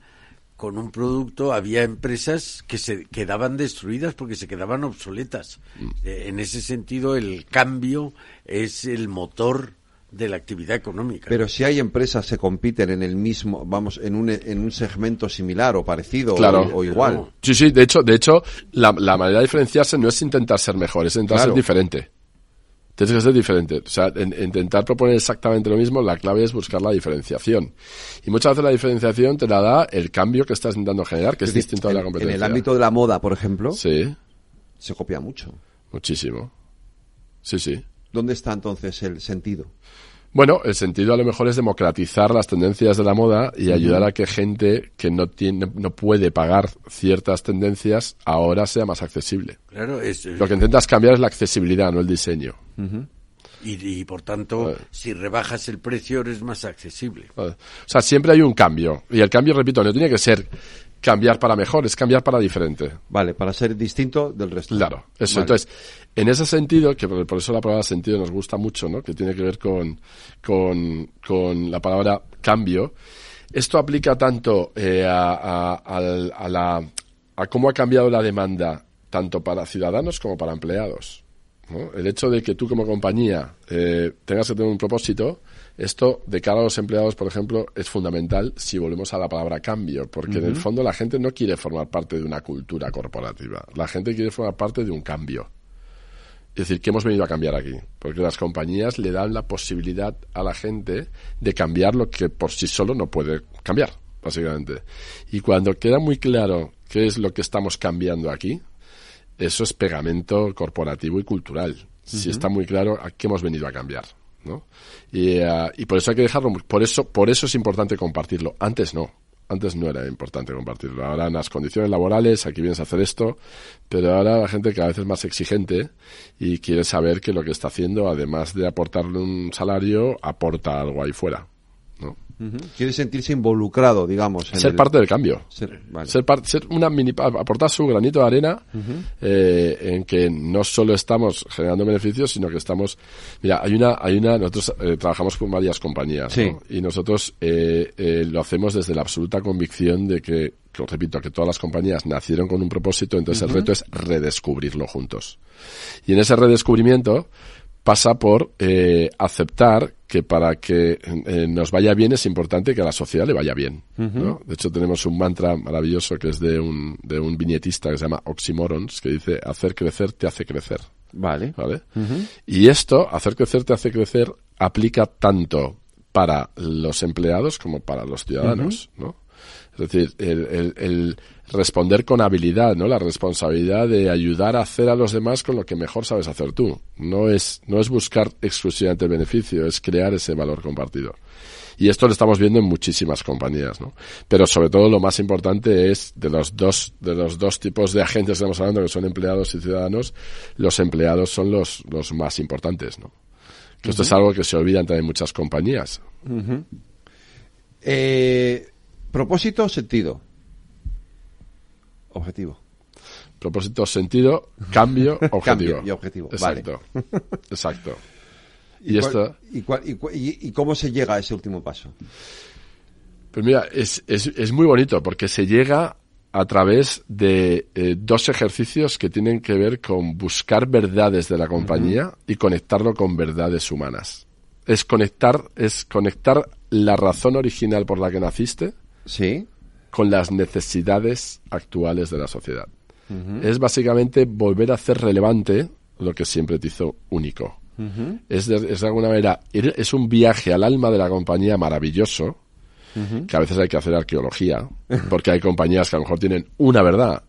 con un producto, había empresas que se quedaban destruidas porque se quedaban obsoletas. Mm. Eh, en ese sentido, el cambio es el motor de la actividad económica. Pero si hay empresas que compiten en el mismo, vamos, en un, en un segmento similar o parecido Claro. o, o igual. Sí, sí, de hecho, de hecho, la, la manera de diferenciarse no es intentar ser mejor, es intentar Claro. ser diferente. Tienes que ser diferente. O sea, en- intentar proponer exactamente lo mismo, la clave es buscar la diferenciación. Y muchas veces la diferenciación te la da el cambio que estás intentando generar, que es, Es decir, distinto de la en- competencia. En el ámbito de la moda, por ejemplo, Sí, se copia mucho. muchísimo. Sí, sí. ¿Dónde está entonces el sentido? Bueno, el sentido a lo mejor es democratizar las tendencias de la moda y ayudar a que gente que no tiene, no puede pagar ciertas tendencias ahora sea más accesible. Claro, es, Lo que intentas cambiar es la accesibilidad, no el diseño. y, y, por tanto, si rebajas el precio eres más accesible. O sea, siempre hay un cambio. Y el cambio, repito, no tiene que ser cambiar para mejor, es cambiar para diferente. Vale, para ser distinto del resto. Claro, eso. Vale. Entonces, en ese sentido, que por eso la palabra sentido nos gusta mucho, ¿no? Que tiene que ver con, con, con la palabra cambio. Esto aplica tanto eh, a, a- a la, a cómo ha cambiado la demanda tanto para ciudadanos como para empleados. ¿no? El hecho de que tú como compañía eh, tengas que tener un propósito, esto de cara a los empleados, por ejemplo, es fundamental si volvemos a la palabra cambio, porque en el fondo la gente no quiere formar parte de una cultura corporativa, la gente quiere formar parte de un cambio. Es decir, ¿qué hemos venido a cambiar aquí? Porque las compañías le dan la posibilidad a la gente de cambiar lo que por sí solo no puede cambiar, básicamente. Y cuando queda muy claro qué es lo que estamos cambiando aquí, eso es pegamento corporativo y cultural. Si está muy claro a qué hemos venido a cambiar, ¿no? Y, eh, y por eso hay que dejarlo, por eso, por eso es importante compartirlo. Antes no. Antes no era importante compartirlo. Ahora en las condiciones laborales, aquí vienes a hacer esto, pero ahora la gente cada vez es más exigente y quiere saber que lo que está haciendo, además de aportarle un salario, aporta algo ahí fuera. Quiere sentirse involucrado, digamos. en Ser el- parte del cambio. Ser- vale. Ser, par- ser una mini, aportar su granito de arena eh, en que no solo estamos generando beneficios, sino que estamos. Mira, hay una, hay una. Nosotros eh, trabajamos con varias compañías, Sí. ¿no? y nosotros eh, lo hacemos desde la absoluta convicción de que, que os repito, que todas las compañías nacieron con un propósito, entonces el reto es redescubrirlo juntos. Y en ese redescubrimiento pasa por eh, aceptar que para que eh, nos vaya bien es importante que a la sociedad le vaya bien. ¿no? De hecho, tenemos un mantra maravilloso que es de un, de un viñetista que se llama Oxymorons, que dice, hacer crecer te hace crecer. Vale. ¿Vale? Y esto, hacer crecer te hace crecer, aplica tanto para los empleados como para los ciudadanos, ¿no? Es decir, el, el- el responder con habilidad, ¿no? La responsabilidad de ayudar a hacer a los demás con lo que mejor sabes hacer tú. No es, no es buscar exclusivamente el beneficio, es crear ese valor compartido. Y esto lo estamos viendo en muchísimas compañías, ¿no? Pero sobre todo lo más importante es de los dos, de los dos tipos de agentes que estamos hablando, que son empleados y ciudadanos, los empleados son los, los más importantes, ¿no? Que esto es algo que se olvidan también muchas compañías. Ujú. Eh, propósito, sentido. Objetivo. Propósito, sentido, cambio, *laughs* objetivo. Cambio y objetivo, vale. Exacto. *laughs* Exacto. ¿Y, esto, y cuál- y cu- y- y cómo se llega a ese último paso? pues mira, es, es, es muy bonito porque se llega a través de eh, dos ejercicios que tienen que ver con buscar verdades de la compañía y conectarlo con verdades humanas. Es conectar, es conectar la razón original por la que naciste sí. Con las necesidades actuales de la sociedad. Es básicamente volver a hacer relevante lo que siempre te hizo único. Es de, es de alguna manera, es un viaje al alma de la compañía maravilloso, que a veces hay que hacer arqueología, *laughs* porque hay compañías que a lo mejor tienen una verdad,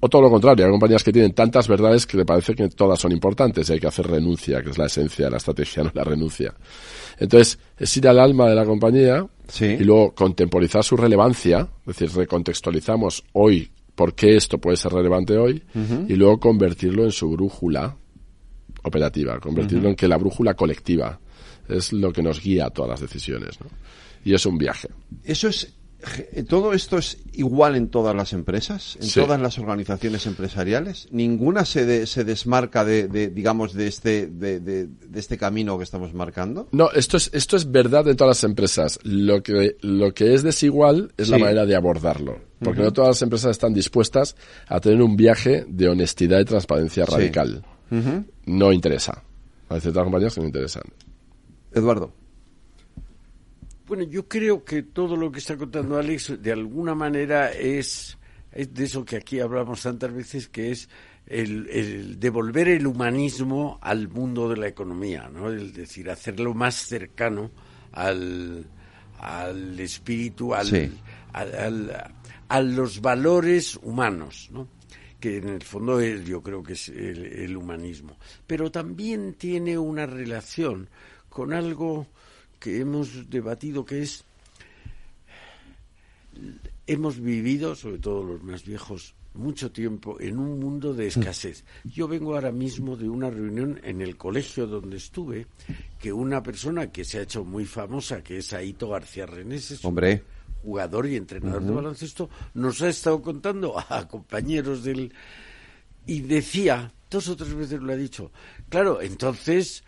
o todo lo contrario, hay compañías que tienen tantas verdades que le parece que todas son importantes y hay que hacer renuncia, que es la esencia de la estrategia, *laughs* no la renuncia. Entonces, es ir al alma de la compañía y luego contemporizar su relevancia, es decir, recontextualizamos hoy por qué esto puede ser relevante hoy y luego convertirlo en su brújula operativa, convertirlo en que la brújula colectiva es lo que nos guía a todas las decisiones. ¿no? Y es un viaje. Eso es ¿Todo esto es igual en todas las empresas, en todas las organizaciones empresariales? ¿Ninguna se, se desmarca de, digamos, de este, de, este camino que estamos marcando? No, esto es, esto es verdad en todas las empresas. Lo que, lo que es desigual es la manera de abordarlo. Porque no todas las empresas están dispuestas a tener un viaje de honestidad y transparencia radical. No interesa. Hay ciertas compañías que no interesan. Eduardo. Bueno, yo creo que todo lo que está contando Alex de alguna manera es, de eso que aquí hablamos tantas veces, que es el, devolver el humanismo al mundo de la economía, ¿no? Es decir, hacerlo más cercano al, al espíritu, al, a los valores humanos, ¿no? que en el fondo es, yo creo que es el humanismo. Pero también tiene una relación con algo que hemos debatido, que es, hemos vivido, sobre todo los más viejos, mucho tiempo en un mundo de escasez. Yo vengo ahora mismo de una reunión en el colegio donde estuve, que una persona que se ha hecho muy famosa, que es Aito García Renés, jugador y entrenador de baloncesto, nos ha estado contando *laughs* a compañeros del... Y decía, dos o tres veces lo ha dicho, claro, entonces,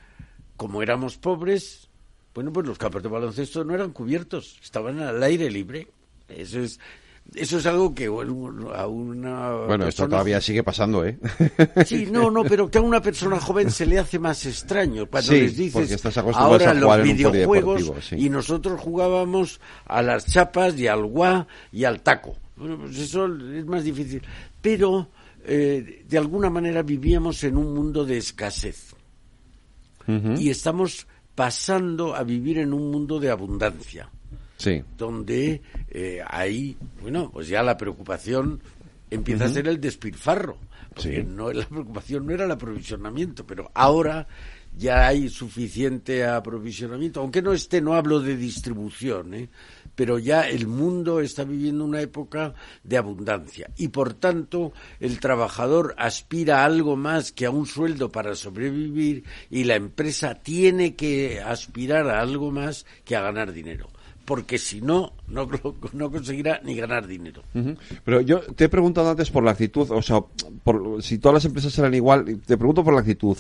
como éramos pobres, bueno, pues los campos de baloncesto no eran cubiertos, estaban al aire libre. Eso es eso es algo que a una bueno esto todavía sigue pasando eh sí no no pero que a una persona joven se le hace más extraño cuando les dices ahora los videojuegos y nosotros jugábamos a las chapas y al guá y al taco. Bueno pues eso es más difícil. Pero eh, de alguna manera vivíamos en un mundo de escasez. Y estamos pasando a vivir en un mundo de abundancia. Sí. Donde eh, ahí, bueno, pues ya la preocupación empieza a ser el despilfarro. Porque no, la preocupación no era el aprovisionamiento, pero ahora ya hay suficiente aprovisionamiento. Aunque no esté, no hablo de distribución, ¿eh? pero ya el mundo está viviendo una época de abundancia y por tanto el trabajador aspira a algo más que a un sueldo para sobrevivir y la empresa tiene que aspirar a algo más que a ganar dinero porque si no, no, *laughs* no conseguirá ni ganar dinero. Pero yo te he preguntado antes por la actitud, o sea, por, si todas las empresas eran igual, te pregunto por la actitud.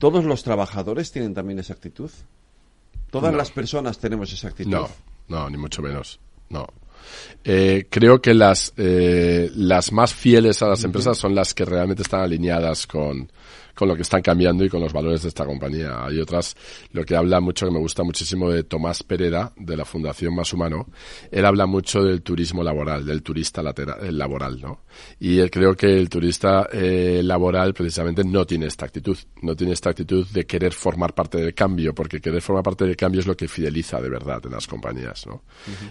¿Todos los trabajadores tienen también esa actitud? ¿Todas las personas tenemos esa actitud? No, no, ni mucho menos. No. Eh, creo que las, eh, las más fieles a las empresas son las que realmente están alineadas con, con lo que están cambiando y con los valores de esta compañía. Hay otras, lo que habla mucho, que me gusta muchísimo de Tomás Pereda, de la Fundación Más Humano, él habla mucho del turismo laboral, del turista lateral, laboral, ¿no? Y él creo que el turista eh, laboral precisamente no tiene esta actitud, no tiene esta actitud de querer formar parte del cambio, porque querer formar parte del cambio es lo que fideliza de verdad en las compañías, ¿no?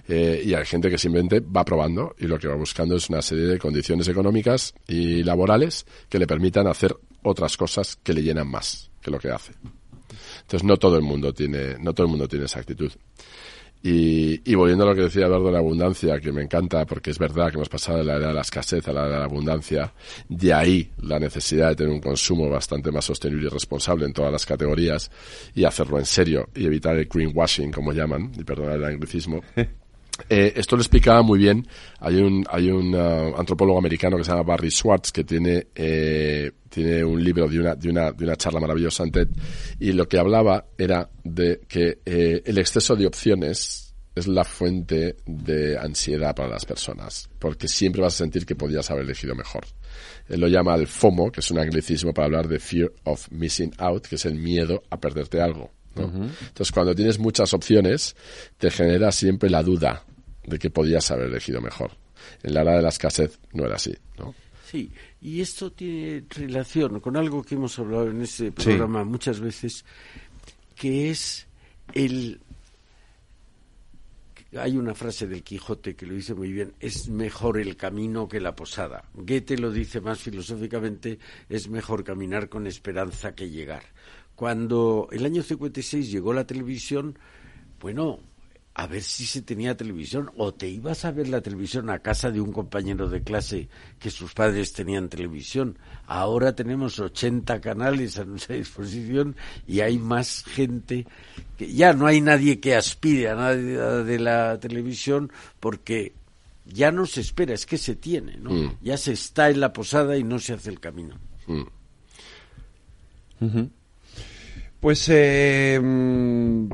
eh, y hay gente que simplemente va probando y lo que va buscando es una serie de condiciones económicas y laborales que le permitan hacer otras cosas que le llenan más que lo que hace. Entonces no todo el mundo tiene, no todo el mundo tiene esa actitud. Y, y volviendo a lo que decía Eduardo de la abundancia, que me encanta porque es verdad que hemos pasado de la era de la escasez a la era de la abundancia, de ahí la necesidad de tener un consumo bastante más sostenible y responsable en todas las categorías y hacerlo en serio y evitar el greenwashing, como llaman, y perdonar el anglicismo. *laughs* Eh, esto lo explicaba muy bien. Hay un, hay un uh, antropólogo americano que se llama Barry Schwartz que tiene, eh, tiene un libro de una, de, una, de una charla maravillosa en TED y lo que hablaba era de que eh, el exceso de opciones es la fuente de ansiedad para las personas, porque siempre vas a sentir que podías haber elegido mejor. Él lo llama el FOMO, que es un anglicismo para hablar de Fear of Missing Out, que es el miedo a perderte algo. Entonces, cuando tienes muchas opciones, te genera siempre la duda de que podías haber elegido mejor. En la era de la escasez no era así, ¿no? Sí, y esto tiene relación con algo que hemos hablado en este programa muchas veces, que es el... Hay una frase del Quijote que lo dice muy bien, es mejor el camino que la posada. Goethe lo dice más filosóficamente, es mejor caminar con esperanza que llegar. Cuando el año 56 llegó la televisión, bueno, a ver si se tenía televisión o te ibas a ver la televisión a casa de un compañero de clase que sus padres tenían televisión. Ahora tenemos 80 canales a nuestra disposición y hay más gente que ya no hay nadie que aspire a nada de la televisión porque ya no se espera, es que se tiene, ¿no? Mm. Ya se está en la posada y no se hace el camino. Mm. Pues eh, mm,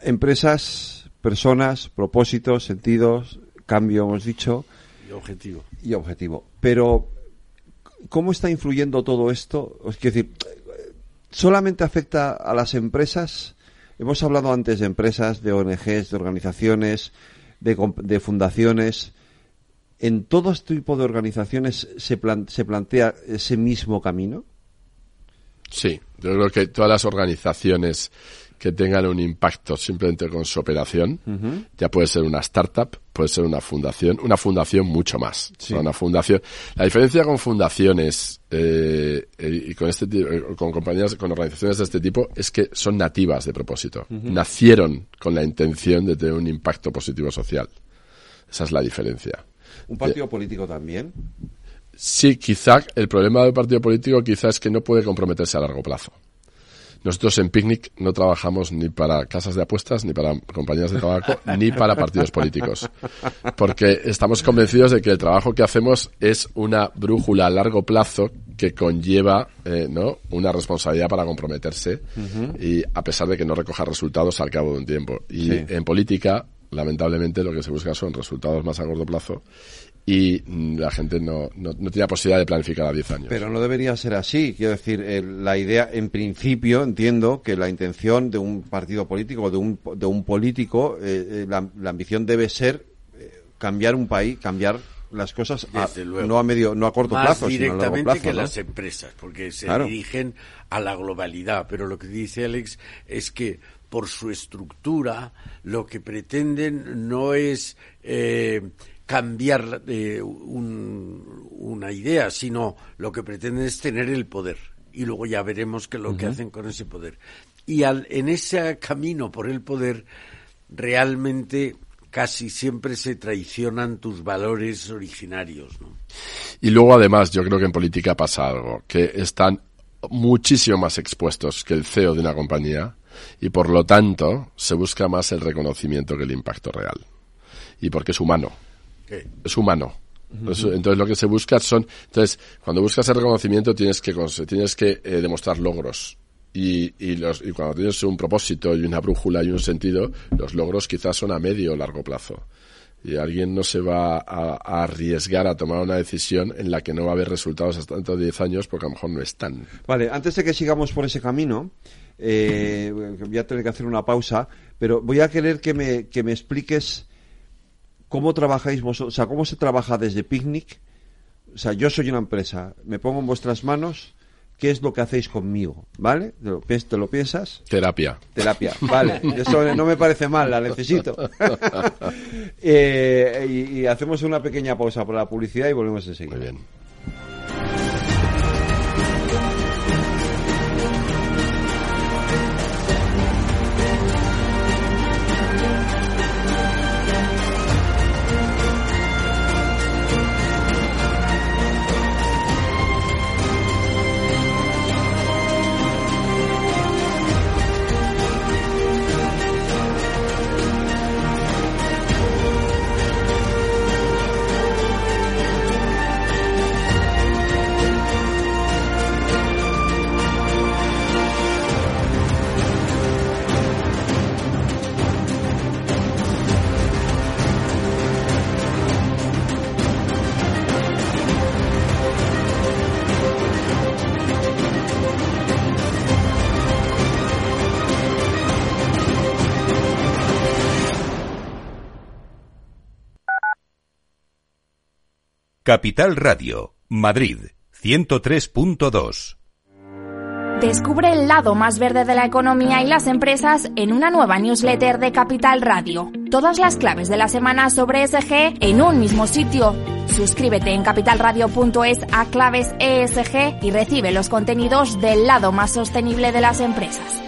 empresas, personas, propósitos, sentidos, cambio, hemos dicho, Y objetivo. y objetivo. Pero, ¿cómo está influyendo todo esto? Es decir, ¿solamente afecta a las empresas? Hemos hablado antes de empresas, de ONGs, de organizaciones, de, fundaciones. ¿En todo este tipo de organizaciones se, plan- se plantea ese mismo camino? Sí, yo creo que todas las organizaciones que tengan un impacto simplemente con su operación, ya puede ser una startup, puede ser una fundación, una fundación mucho más. Una fundación. La diferencia con fundaciones eh, eh, y con este eh, con compañías, con organizaciones de este tipo es que son nativas de propósito. Nacieron con la intención de tener un impacto positivo social. Esa es la diferencia. ¿Un partido político también? Sí, quizá el problema del partido político quizá es que no puede comprometerse a largo plazo. Nosotros en Picnic no trabajamos ni para casas de apuestas, ni para compañías de tabaco, *laughs* ni para partidos políticos. Porque estamos convencidos de que el trabajo que hacemos es una brújula a largo plazo que conlleva eh, ¿no? una responsabilidad para comprometerse y a pesar de que no recoja resultados al cabo de un tiempo. Y Sí. en política, lamentablemente, lo que se busca son resultados más a corto plazo y mm, la gente no, no, no tiene la posibilidad de planificar a 10 años. Pero no debería ser así. Quiero decir, eh, la idea, en principio, entiendo que la intención de un partido político, de un, de un político, eh, eh, la, la ambición debe ser cambiar un país, cambiar las cosas a- no a medio, no a corto Más plazo, sino a largo directamente plazo. que ¿no? las empresas, porque se Claro. dirigen a la globalidad. Pero lo que dice Alex es que por su estructura lo que pretenden no es eh, cambiar eh, un- una idea, sino lo que pretenden es tener el poder. Y luego ya veremos qué es lo que hacen con ese poder. Y al, en ese camino por el poder, realmente casi siempre se traicionan tus valores originarios, ¿no? Y luego, además, yo creo que en política pasa algo, que están muchísimo más expuestos que el CEO de una compañía y, por lo tanto, se busca más el reconocimiento que el impacto real. Y porque es humano. Es humano. Entonces, lo que se busca son... Entonces, cuando buscas el reconocimiento tienes que, tienes que eh, demostrar logros. Y, y, los, y cuando tienes un propósito y una brújula y un sentido, los logros quizás son a medio o largo plazo. Y alguien no se va a, a arriesgar a tomar una decisión en la que no va a haber resultados hasta dentro de 10 años porque a lo mejor no están. Vale, antes de que sigamos por ese camino, eh, voy a tener que hacer una pausa, pero voy a querer que me, que me expliques cómo trabajáis vosotros, o sea, cómo se trabaja desde Picnic. O sea, yo soy una empresa, me pongo en vuestras manos, ¿qué es lo que hacéis conmigo? ¿Vale? ¿Te lo, piens- te lo piensas? Terapia. Terapia, vale, *laughs* eso no me parece mal, la necesito. *laughs* *laughs* Eh, y, y hacemos una pequeña pausa por la publicidad y volvemos enseguida. Muy bien. Capital Radio, Madrid, 103.2. Descubre el lado más verde de la economía y las empresas en una nueva newsletter de Capital Radio. Todas las claves de la semana sobre ESG en un mismo sitio. Suscríbete en capitalradio.es a claves ESG y recibe los contenidos del lado más sostenible de las empresas.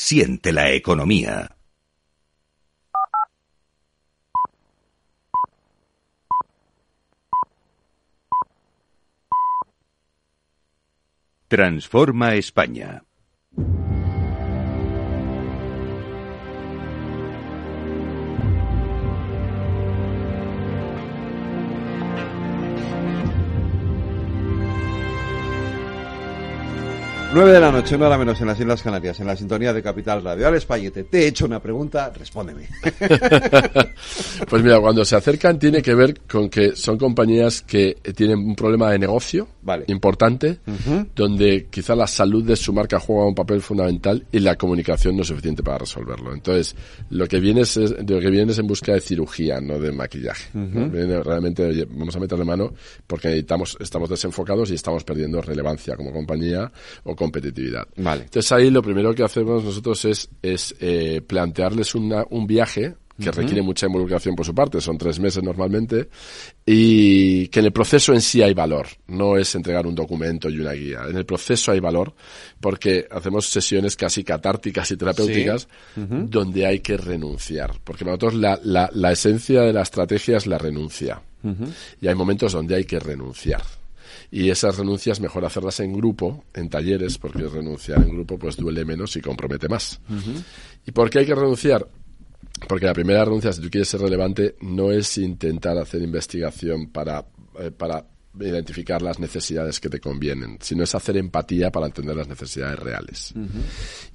Siente la economía. Transforma España. Nueve de la noche, una hora menos en las Islas Canarias, en la sintonía de Capital Radio. Al Espallete, te he hecho una pregunta, respóndeme. *laughs* pues mira, cuando se acercan tiene que ver con que son compañías que tienen un problema de negocio importante, donde quizá la salud de su marca juega un papel fundamental y la comunicación no es suficiente para resolverlo. Entonces, lo que viene es, lo que viene es en busca de cirugía, no de maquillaje. realmente vamos a meterle mano porque estamos, estamos desenfocados y estamos perdiendo relevancia como compañía o competitividad. Vale. Entonces ahí lo primero que hacemos nosotros es, es eh, plantearles una, un viaje que requiere mucha involucración por su parte, son tres meses normalmente, y que en el proceso en sí hay valor, no es entregar un documento y una guía, en el proceso hay valor porque hacemos sesiones casi catárticas y terapéuticas donde hay que renunciar, porque para nosotros la, la, la, esencia de la estrategia es la renuncia, y hay momentos donde hay que renunciar y esas renuncias mejor hacerlas en grupo, en talleres, porque renunciar en grupo pues duele menos y compromete más. ¿Y por qué hay que renunciar? Porque la primera renuncia, si tú quieres ser relevante, no es intentar hacer investigación para, eh, para identificar las necesidades que te convienen, sino es hacer empatía para entender las necesidades reales.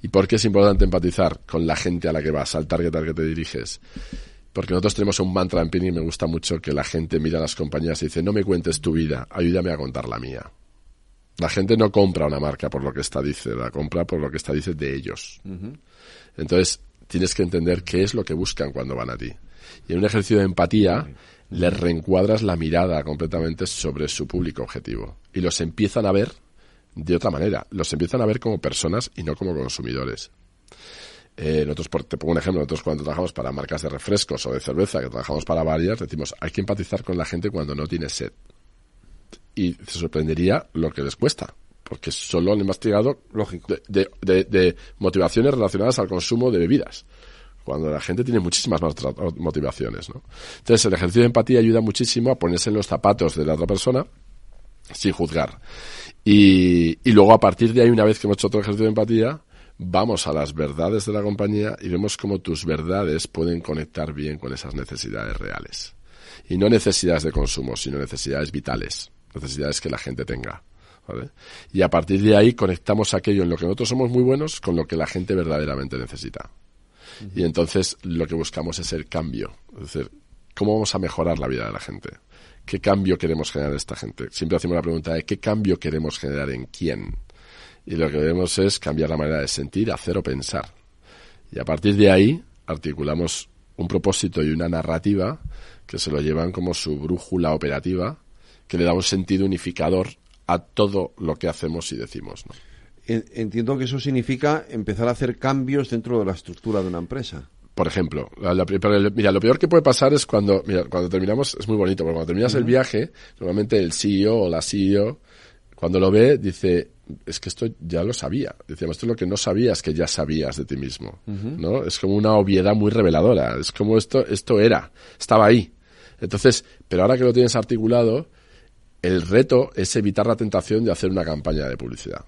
¿Y por qué es importante empatizar con la gente a la que vas, al target al que te diriges? Porque nosotros tenemos un mantra en Pini y me gusta mucho que la gente mira a las compañías y dice, no me cuentes tu vida, ayúdame a contar la mía. La gente no compra una marca por lo que está dice, la compra por lo que está dice de ellos. Entonces, tienes que entender qué es lo que buscan cuando van a ti. Y en un ejercicio de empatía, les reencuadras la mirada completamente sobre su público objetivo. Y los empiezan a ver de otra manera. Los empiezan a ver como personas y no como consumidores. Eh, nosotros, te pongo un ejemplo, nosotros cuando trabajamos para marcas de refrescos o de cerveza, que trabajamos para varias, decimos, hay que empatizar con la gente cuando no tiene sed. Y se sorprendería lo que les cuesta, porque solo han investigado Lógico. De, de, motivaciones relacionadas al consumo de bebidas cuando la gente tiene muchísimas más motivaciones. ¿no? Entonces, el ejercicio de empatía ayuda muchísimo a ponerse en los zapatos de la otra persona sin juzgar. Y, y luego, a partir de ahí, una vez que hemos hecho otro ejercicio de empatía, vamos a las verdades de la compañía y vemos cómo tus verdades pueden conectar bien con esas necesidades reales. Y no necesidades de consumo, sino necesidades vitales, necesidades que la gente tenga. Y a partir de ahí conectamos aquello en lo que nosotros somos muy buenos con lo que la gente verdaderamente necesita. Y entonces lo que buscamos es el cambio. Es decir, ¿cómo vamos a mejorar la vida de la gente? ¿Qué cambio queremos generar en esta gente? Siempre hacemos la pregunta de ¿qué cambio queremos generar en quién? Y lo que debemos es cambiar la manera de sentir, hacer o pensar. Y a partir de ahí articulamos un propósito y una narrativa que se lo llevan como su brújula operativa, que le da un sentido unificador a todo lo que hacemos y decimos. Entiendo que eso significa empezar a hacer cambios dentro de la estructura de una empresa. Por ejemplo, mira, lo peor que puede pasar es cuando, mira, cuando terminamos, es muy bonito, porque cuando terminas el viaje, normalmente el CEO o la CEO, cuando lo ve, dice, es que esto ya lo sabía. Decíamos, esto es lo que no sabías que ya sabías de ti mismo, ¿no? Es como una obviedad muy reveladora. Es como esto, esto era, estaba ahí. Entonces, pero ahora que lo tienes articulado, el reto es evitar la tentación de hacer una campaña de publicidad.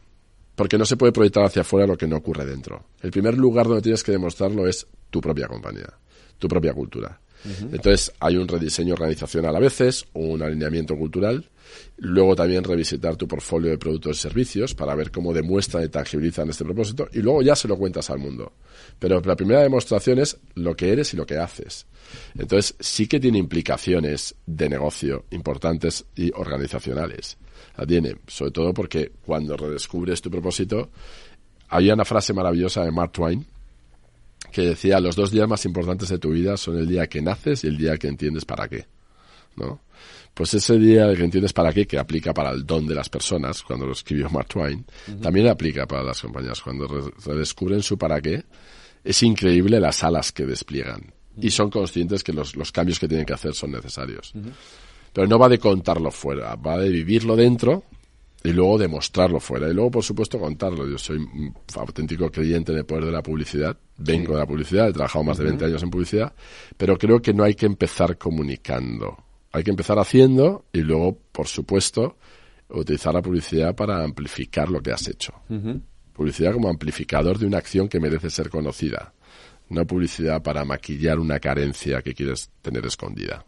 Porque no se puede proyectar hacia afuera lo que no ocurre dentro. El primer lugar donde tienes que demostrarlo es tu propia compañía, tu propia cultura. Entonces hay un rediseño organizacional a veces, un alineamiento cultural, Luego también revisitar tu portfolio de productos y servicios para ver cómo demuestran y tangibilizan este propósito y luego ya se lo cuentas al mundo. Pero la primera demostración es lo que eres y lo que haces. Entonces sí que tiene implicaciones de negocio importantes y organizacionales. La tiene, sobre todo porque cuando redescubres tu propósito, había una frase maravillosa de Mark Twain que decía, los dos días más importantes de tu vida son el día que naces y el día que entiendes para qué. ¿No? Pues ese día que entiendes para qué, que aplica para el don de las personas, cuando lo escribió Mark Twain, también aplica para las compañías. Cuando redescubren su para qué, es increíble las alas que despliegan. Y son conscientes que los, los, cambios que tienen que hacer son necesarios. Pero no va de contarlo fuera, va de vivirlo dentro y luego demostrarlo fuera. Y luego, por supuesto, contarlo. Yo soy un auténtico creyente en el poder de la publicidad. Vengo de la publicidad, he trabajado más de 20 años en publicidad, pero creo que no hay que empezar comunicando hay que empezar haciendo y luego, por supuesto, utilizar la publicidad para amplificar lo que has hecho. Publicidad como amplificador de una acción que merece ser conocida. No publicidad para maquillar una carencia que quieres tener escondida.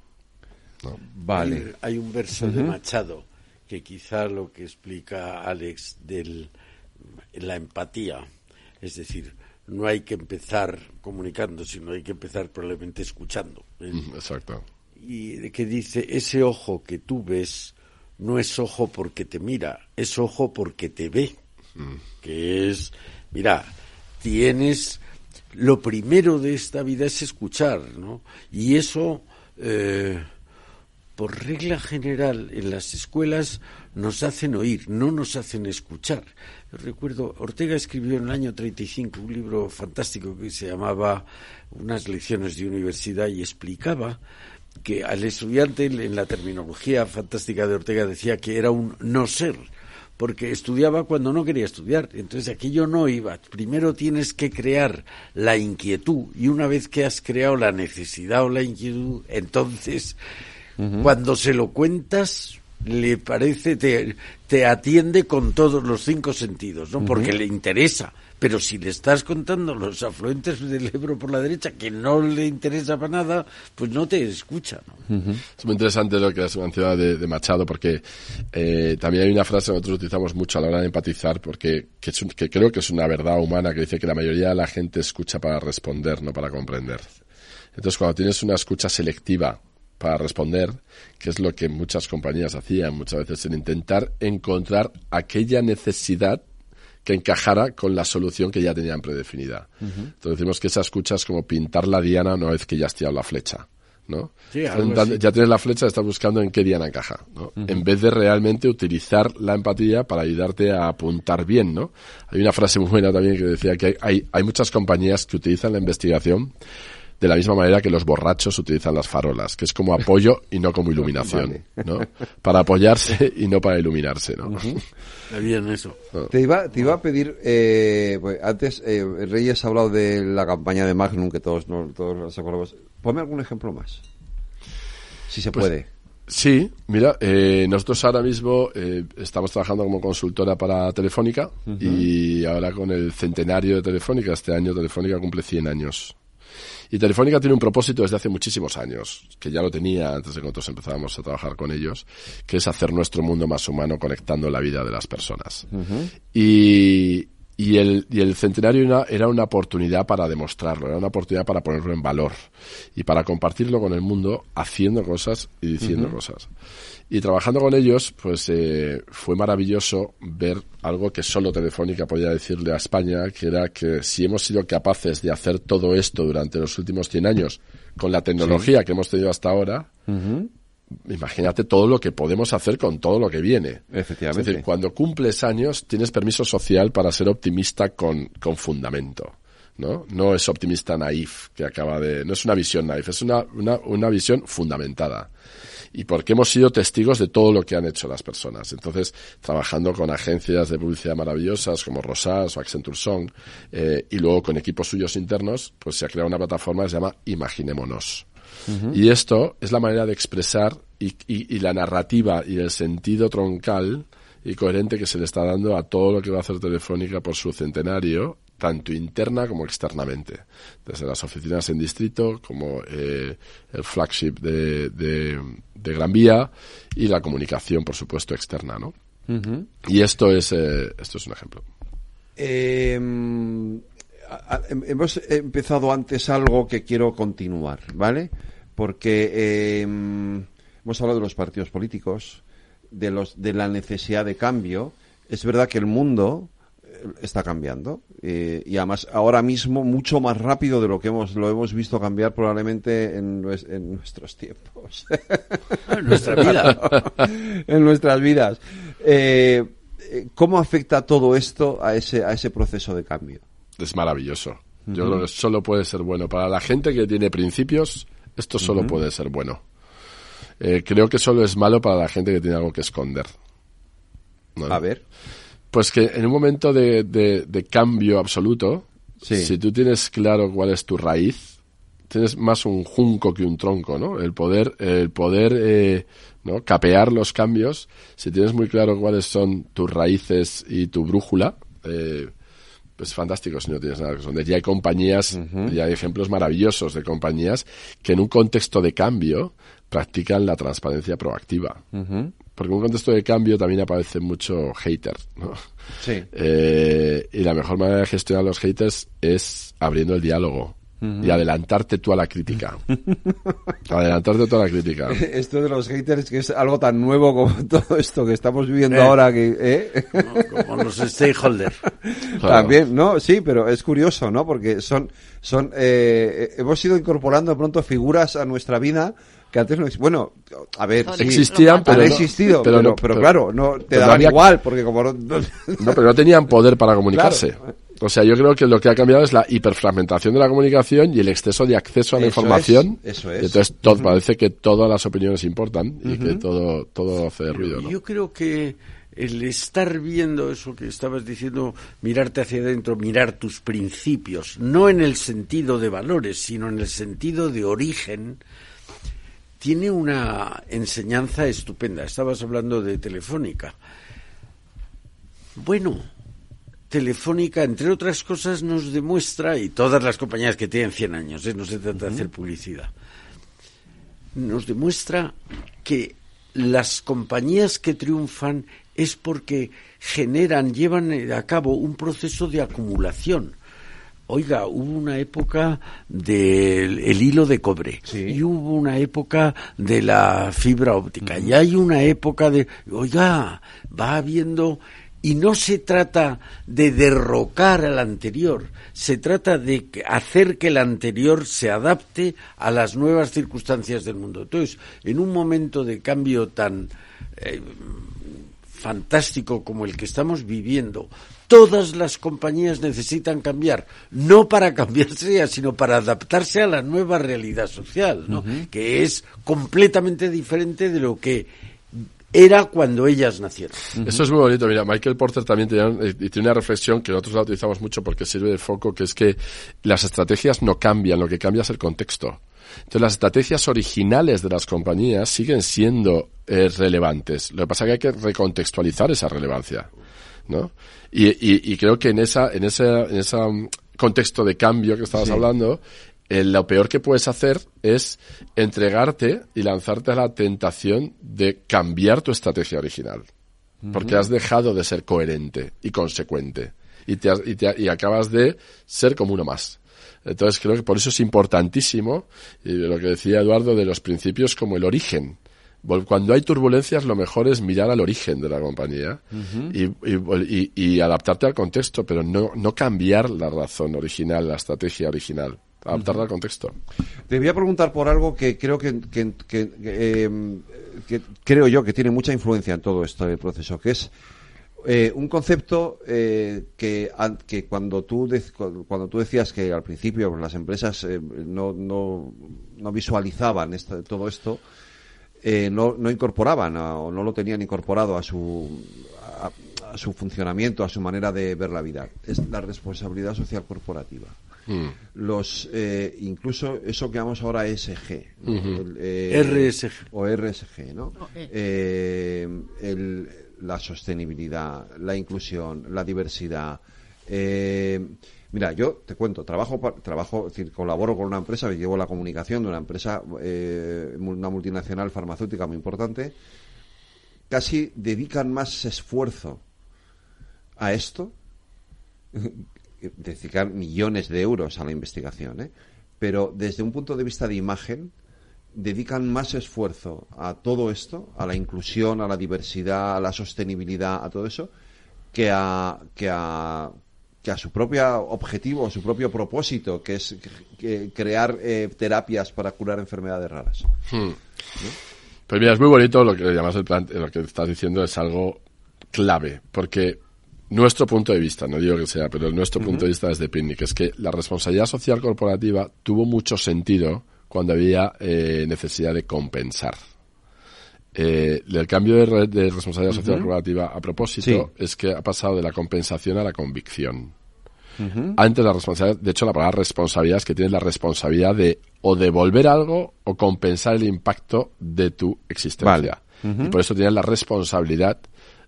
Vale. Hay, un verso de Machado que quizá lo que explica Alex de la empatía, es decir, no hay que empezar comunicando, sino hay que empezar probablemente escuchando. Exacto y que dice, ese ojo que tú ves no es ojo porque te mira, es ojo porque te ve. Mm. Que es, mira, tienes, lo primero de esta vida es escuchar, ¿no? Y eso, eh, por regla general, en las escuelas nos hacen oír, no nos hacen escuchar. recuerdo, Ortega escribió en el año 35 un libro fantástico que se llamaba Unas lecciones de universidad y explicaba que al estudiante en la terminología fantástica de Ortega decía que era un no ser, porque estudiaba cuando no quería estudiar. Entonces aquello no iba. Primero tienes que crear la inquietud y una vez que has creado la necesidad o la inquietud, entonces cuando se lo cuentas le parece, te, te atiende con todos los cinco sentidos, ¿no? Porque le interesa pero si le estás contando los afluentes del Ebro por la derecha, que no le interesa para nada, pues no te escucha. Es muy interesante lo que has mencionado de, Machado, porque eh, también hay una frase que nosotros utilizamos mucho a la hora de empatizar, porque que, creo que es una verdad humana, que dice que la mayoría de la gente escucha para responder, no para comprender. Entonces, cuando tienes una escucha selectiva para responder, que es lo que muchas compañías hacían muchas veces, en intentar encontrar aquella necesidad que encajara con la solución que ya tenían predefinida. Entonces decimos que esa escucha es como pintar la diana una vez que ya has tirado la flecha. ¿no? ya tienes la flecha, estás buscando en qué diana encaja, ¿no? En vez de realmente utilizar la empatía para ayudarte a apuntar bien, ¿no? Hay una frase muy buena también que decía que hay, hay muchas compañías que utilizan la investigación de la misma manera que los borrachos utilizan las farolas, que es como apoyo y no como iluminación, *laughs* ¿no? Para apoyarse y no para iluminarse, ¿no? Bien eso. Te iba, te iba a pedir, eh, pues, antes eh, Reyes ha hablado de la campaña de Magnum, que todos, no, todos nos acordamos. Ponme algún ejemplo más, si se pues, puede. Sí, mira, eh, nosotros ahora mismo estamos trabajando como consultora para Telefónica y ahora con el centenario de Telefónica, este año Telefónica cumple 100 años. Y Telefónica tiene un propósito desde hace muchísimos años, que ya lo tenía antes de que nosotros empezábamos a trabajar con ellos, que es hacer nuestro mundo más humano conectando la vida de las personas. Y, y el, y el centenario era, una oportunidad para demostrarlo, era una oportunidad para ponerlo en valor y para compartirlo con el mundo haciendo cosas y diciendo cosas. Y trabajando con ellos, pues eh, fue maravilloso ver algo que solo Telefónica podía decirle a España, que era que si hemos sido capaces de hacer todo esto durante los últimos 100 años con la tecnología que hemos tenido hasta ahora, imagínate todo lo que podemos hacer con todo lo que viene. Efectivamente. Es decir, cuando cumples años tienes permiso social para ser optimista con, con fundamento. ¿no? No es optimista naif, que acaba de... No es una visión naif, es una, una, una visión fundamentada y porque hemos sido testigos de todo lo que han hecho las personas. Entonces, trabajando con agencias de publicidad maravillosas como Rosas o Accenture Song eh, y luego con equipos suyos internos, pues se ha creado una plataforma que se llama Imaginémonos. Y esto es la manera de expresar y, y, la narrativa y el sentido troncal y coherente que se le está dando a todo lo que va a hacer Telefónica por su centenario tanto interna como externamente, desde las oficinas en distrito como eh, el flagship de, de, Gran Vía y la comunicación, por supuesto, externa, ¿no? Y esto es, eh, esto es un ejemplo. Em, hemos empezado antes algo que quiero continuar, ¿vale? Porque em, hemos hablado de los partidos políticos, de, los, de la necesidad de cambio. Es verdad que el mundo está cambiando eh, y además ahora mismo mucho más rápido de lo que hemos lo hemos visto cambiar probablemente en, en nuestros tiempos en nuestra vida en nuestras vidas *laughs* eh, cómo afecta todo esto a ese a ese proceso de cambio es maravilloso. Yo creo que solo puede ser bueno. Para la gente que tiene principios esto solo puede ser bueno. Eh, creo que solo es malo para la gente que tiene algo que esconder. A ver. Pues que en un momento de, de, cambio absoluto, si tú tienes claro cuál es tu raíz, tienes más un junco que un tronco, ¿no? El poder, el poder, eh, ¿no? Capear los cambios. Si tienes muy claro cuáles son tus raíces y tu brújula, eh, pues fantástico si no tienes nada que esconder. Ya hay compañías, ya hay ejemplos maravillosos de compañías que en un contexto de cambio practican la transparencia proactiva. Porque en un contexto de cambio también aparece mucho hater, ¿no? Sí. Eh, y la mejor manera de gestionar los haters es abriendo el diálogo. Y adelantarte tú a la crítica. *laughs* adelantarte tú a la crítica. *laughs* Esto de los haters que es algo tan nuevo como *laughs* todo esto que estamos viviendo eh. ahora que... ¿eh? Como, los stakeholders. También, ¿no? Sí, pero es curioso, ¿no? Porque son... son eh, hemos ido incorporando de pronto figuras a nuestra vida que antes no bueno a ver existían pero han existido pero, pero, claro no te daban igual porque como no, no, pero no tenían poder para comunicarse o sea yo creo que lo que ha cambiado es la hiperfragmentación de la comunicación y el exceso de acceso a la información eso es entonces todo, parece que todas las opiniones importan y que todo todo hace ruido ¿no? yo creo que el estar viendo eso que estabas diciendo, mirarte hacia adentro, mirar tus principios, no en el sentido de valores, sino en el sentido de origen, tiene una enseñanza estupenda. Estabas hablando de Telefónica. Bueno, Telefónica, entre otras cosas, nos demuestra, y todas las compañías que tienen 100 años, ¿eh? no se trata de hacer publicidad, nos demuestra que las compañías que triunfan es porque generan, llevan a cabo un proceso de acumulación. Oiga, hubo una época del hilo de cobre y hubo una época de la fibra óptica y hay una época de, oiga, va habiendo y no se trata de derrocar al anterior, se trata de hacer que el anterior se adapte a las nuevas circunstancias del mundo. Entonces, en un momento de cambio tan eh, fantástico como el que estamos viviendo, todas las compañías necesitan cambiar, no para cambiarse, sino para adaptarse a la nueva realidad social, ¿no? que es completamente diferente de lo que era cuando ellas nacieron. Eso es muy bonito. Mira, Michael Porter también eh, tiene, una reflexión que nosotros la utilizamos mucho porque sirve de foco, que es que las estrategias no cambian, lo que cambia es el contexto. Entonces, las estrategias originales de las compañías siguen siendo eh, relevantes. Lo que pasa es que hay que recontextualizar esa relevancia. ¿no? Y, y, creo que en esa, en ese, en ese um, contexto de cambio que estabas hablando, eh, lo peor que puedes hacer es entregarte y lanzarte a la tentación de cambiar tu estrategia original. Porque has dejado de ser coherente y consecuente. Y, te, y, te, y acabas de ser como uno más. Entonces creo que por eso es importantísimo, y lo que decía Eduardo, de los principios como el origen. Cuando hay turbulencias, lo mejor es mirar al origen de la compañía y, adaptarte al contexto, pero no, no cambiar la razón original, la estrategia original adaptarla al contexto. Te voy a preguntar por algo que creo que, em, que, creo yo que tiene mucha influencia en todo este proceso, que es eh, un concepto eh, que, que cuando tú cuando tú decías que al principio las empresas eh, no, no, no, visualizaban todo esto no, no, incorporaban o no lo tenían incorporado a su, a, su funcionamiento, a su manera de ver la vida. Es la responsabilidad social corporativa. Mm. Los, eh, incluso eso que llamamos ahora ESG, eh, RSG. o RSG, ¿no? el, la sostenibilidad, la inclusión, la diversidad. Mira, yo te cuento, trabajo, trabajo, decir, colaboro con una empresa, llevo la comunicación de una empresa, eh, una multinacional farmacéutica muy importante, casi dedican más esfuerzo a esto, dedican millones de euros a la investigación, ¿eh? pero desde un punto de vista de imagen, dedican más esfuerzo a todo esto, a la inclusión, a la diversidad, a la sostenibilidad, a todo eso, que a, que a, que a su propio objetivo, a su propio propósito, que es crear eh, terapias para curar enfermedades raras. Hmm. Pues mira, es muy bonito lo que además lo que estás diciendo es algo clave, porque nuestro punto de vista, no digo que sea, pero nuestro punto de vista desde Picnic es que la responsabilidad social corporativa tuvo mucho sentido cuando había eh, necesidad de compensar. Eh, el cambio de, re- de responsabilidad social corporativa a propósito Sí. es que ha pasado de la compensación a la convicción. Antes la responsabilidad, de hecho la palabra responsabilidad es que tienes la responsabilidad de o devolver algo o compensar el impacto de tu existencia. Vale. Y por eso tienes la responsabilidad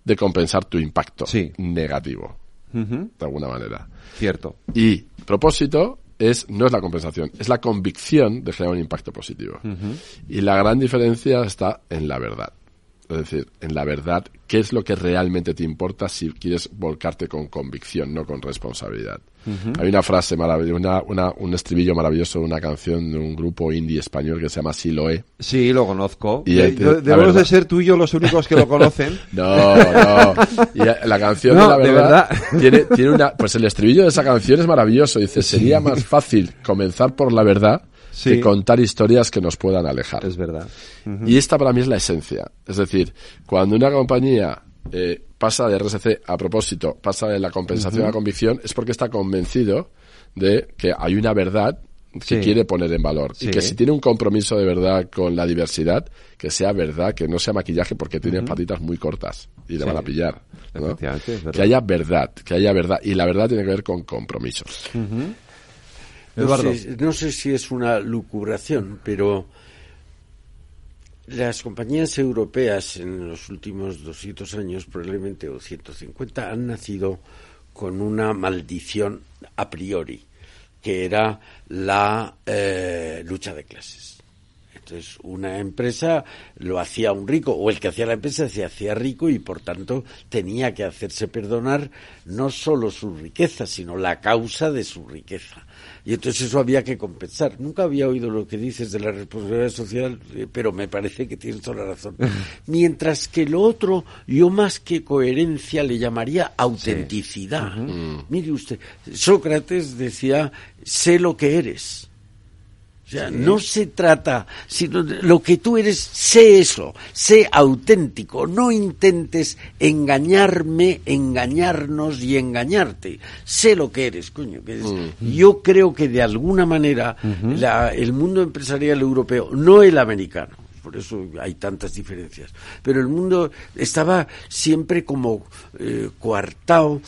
de compensar tu impacto negativo, Ujú. de alguna manera. Cierto. Y propósito es no es la compensación, es la convicción de generar un impacto positivo. Y la gran diferencia está en la verdad. Es decir, en la verdad, ¿qué es lo que realmente te importa si quieres volcarte con convicción, no con responsabilidad? Hay una frase maravillosa, una, una- un estribillo maravilloso de una canción de un grupo indie español que se llama Siloé. Sí, lo conozco. Y De- de- debemos de ser tú y yo los únicos que lo conocen. *laughs* No, no. Y eh, la canción No, de la de verdad, verdad. Tiene, tiene una, *laughs* pues el estribillo de esa canción es maravilloso. Dice, sería más fácil comenzar por la verdad Sí. que contar historias que nos puedan alejar. Es verdad. Y esta para mí es la esencia. Es decir, cuando una compañía eh, pasa de RSC a propósito, pasa de la compensación a la convicción, es porque está convencido de que hay una verdad que Sí. quiere poner en valor. Sí. Y que si tiene un compromiso de verdad con la diversidad, que sea verdad, que no sea maquillaje porque tiene patitas muy cortas y le Sí. van a pillar. Que haya verdad, que haya verdad. Y la verdad tiene que ver con compromisos. No Eduardo. sé, no sé si es una lucubración, pero las compañías europeas en los últimos 200 años, probablemente, o 150, han nacido con una maldición a priori, que era la eh, lucha de clases. Entonces, una empresa lo hacía un rico, o el que hacía la empresa se hacía rico y, por tanto, tenía que hacerse perdonar no solo su riqueza, sino la causa de su riqueza. Y entonces eso había que compensar. Nunca había oído lo que dices de la responsabilidad social, eh, pero me parece que tienes toda la razón. *laughs* Mientras que lo otro, yo más que coherencia le llamaría autenticidad. Mire usted, Sócrates decía, sé lo que eres. O sea, Sí. no se trata, sino de lo que tú eres, sé eso, sé auténtico, no intentes engañarme, engañarnos y engañarte. Sé lo que eres, coño. Que eres. Yo creo que de alguna manera la- el mundo empresarial europeo, no el americano, por eso hay tantas diferencias, pero el mundo estaba siempre como eh, coartado.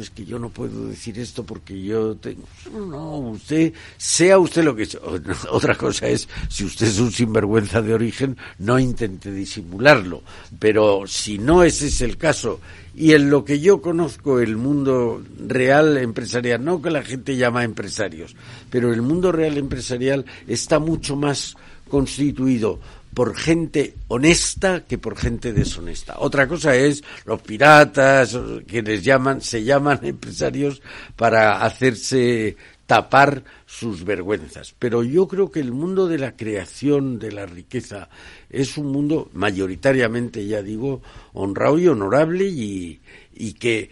Es que yo no puedo decir esto porque yo tengo. No, no, usted, sea usted lo que sea. *laughs* Otra cosa es, si usted es un sinvergüenza de origen, no intente disimularlo. Pero si no ese es el caso, y en lo que yo conozco el mundo real empresarial, no que la gente llama empresarios, pero el mundo real empresarial está mucho más constituido por gente honesta que por gente deshonesta. Otra cosa es los piratas, quienes llaman, se llaman empresarios para hacerse tapar sus vergüenzas. Pero yo creo que el mundo de la creación de la riqueza es un mundo mayoritariamente, ya digo, honrado y honorable y, y que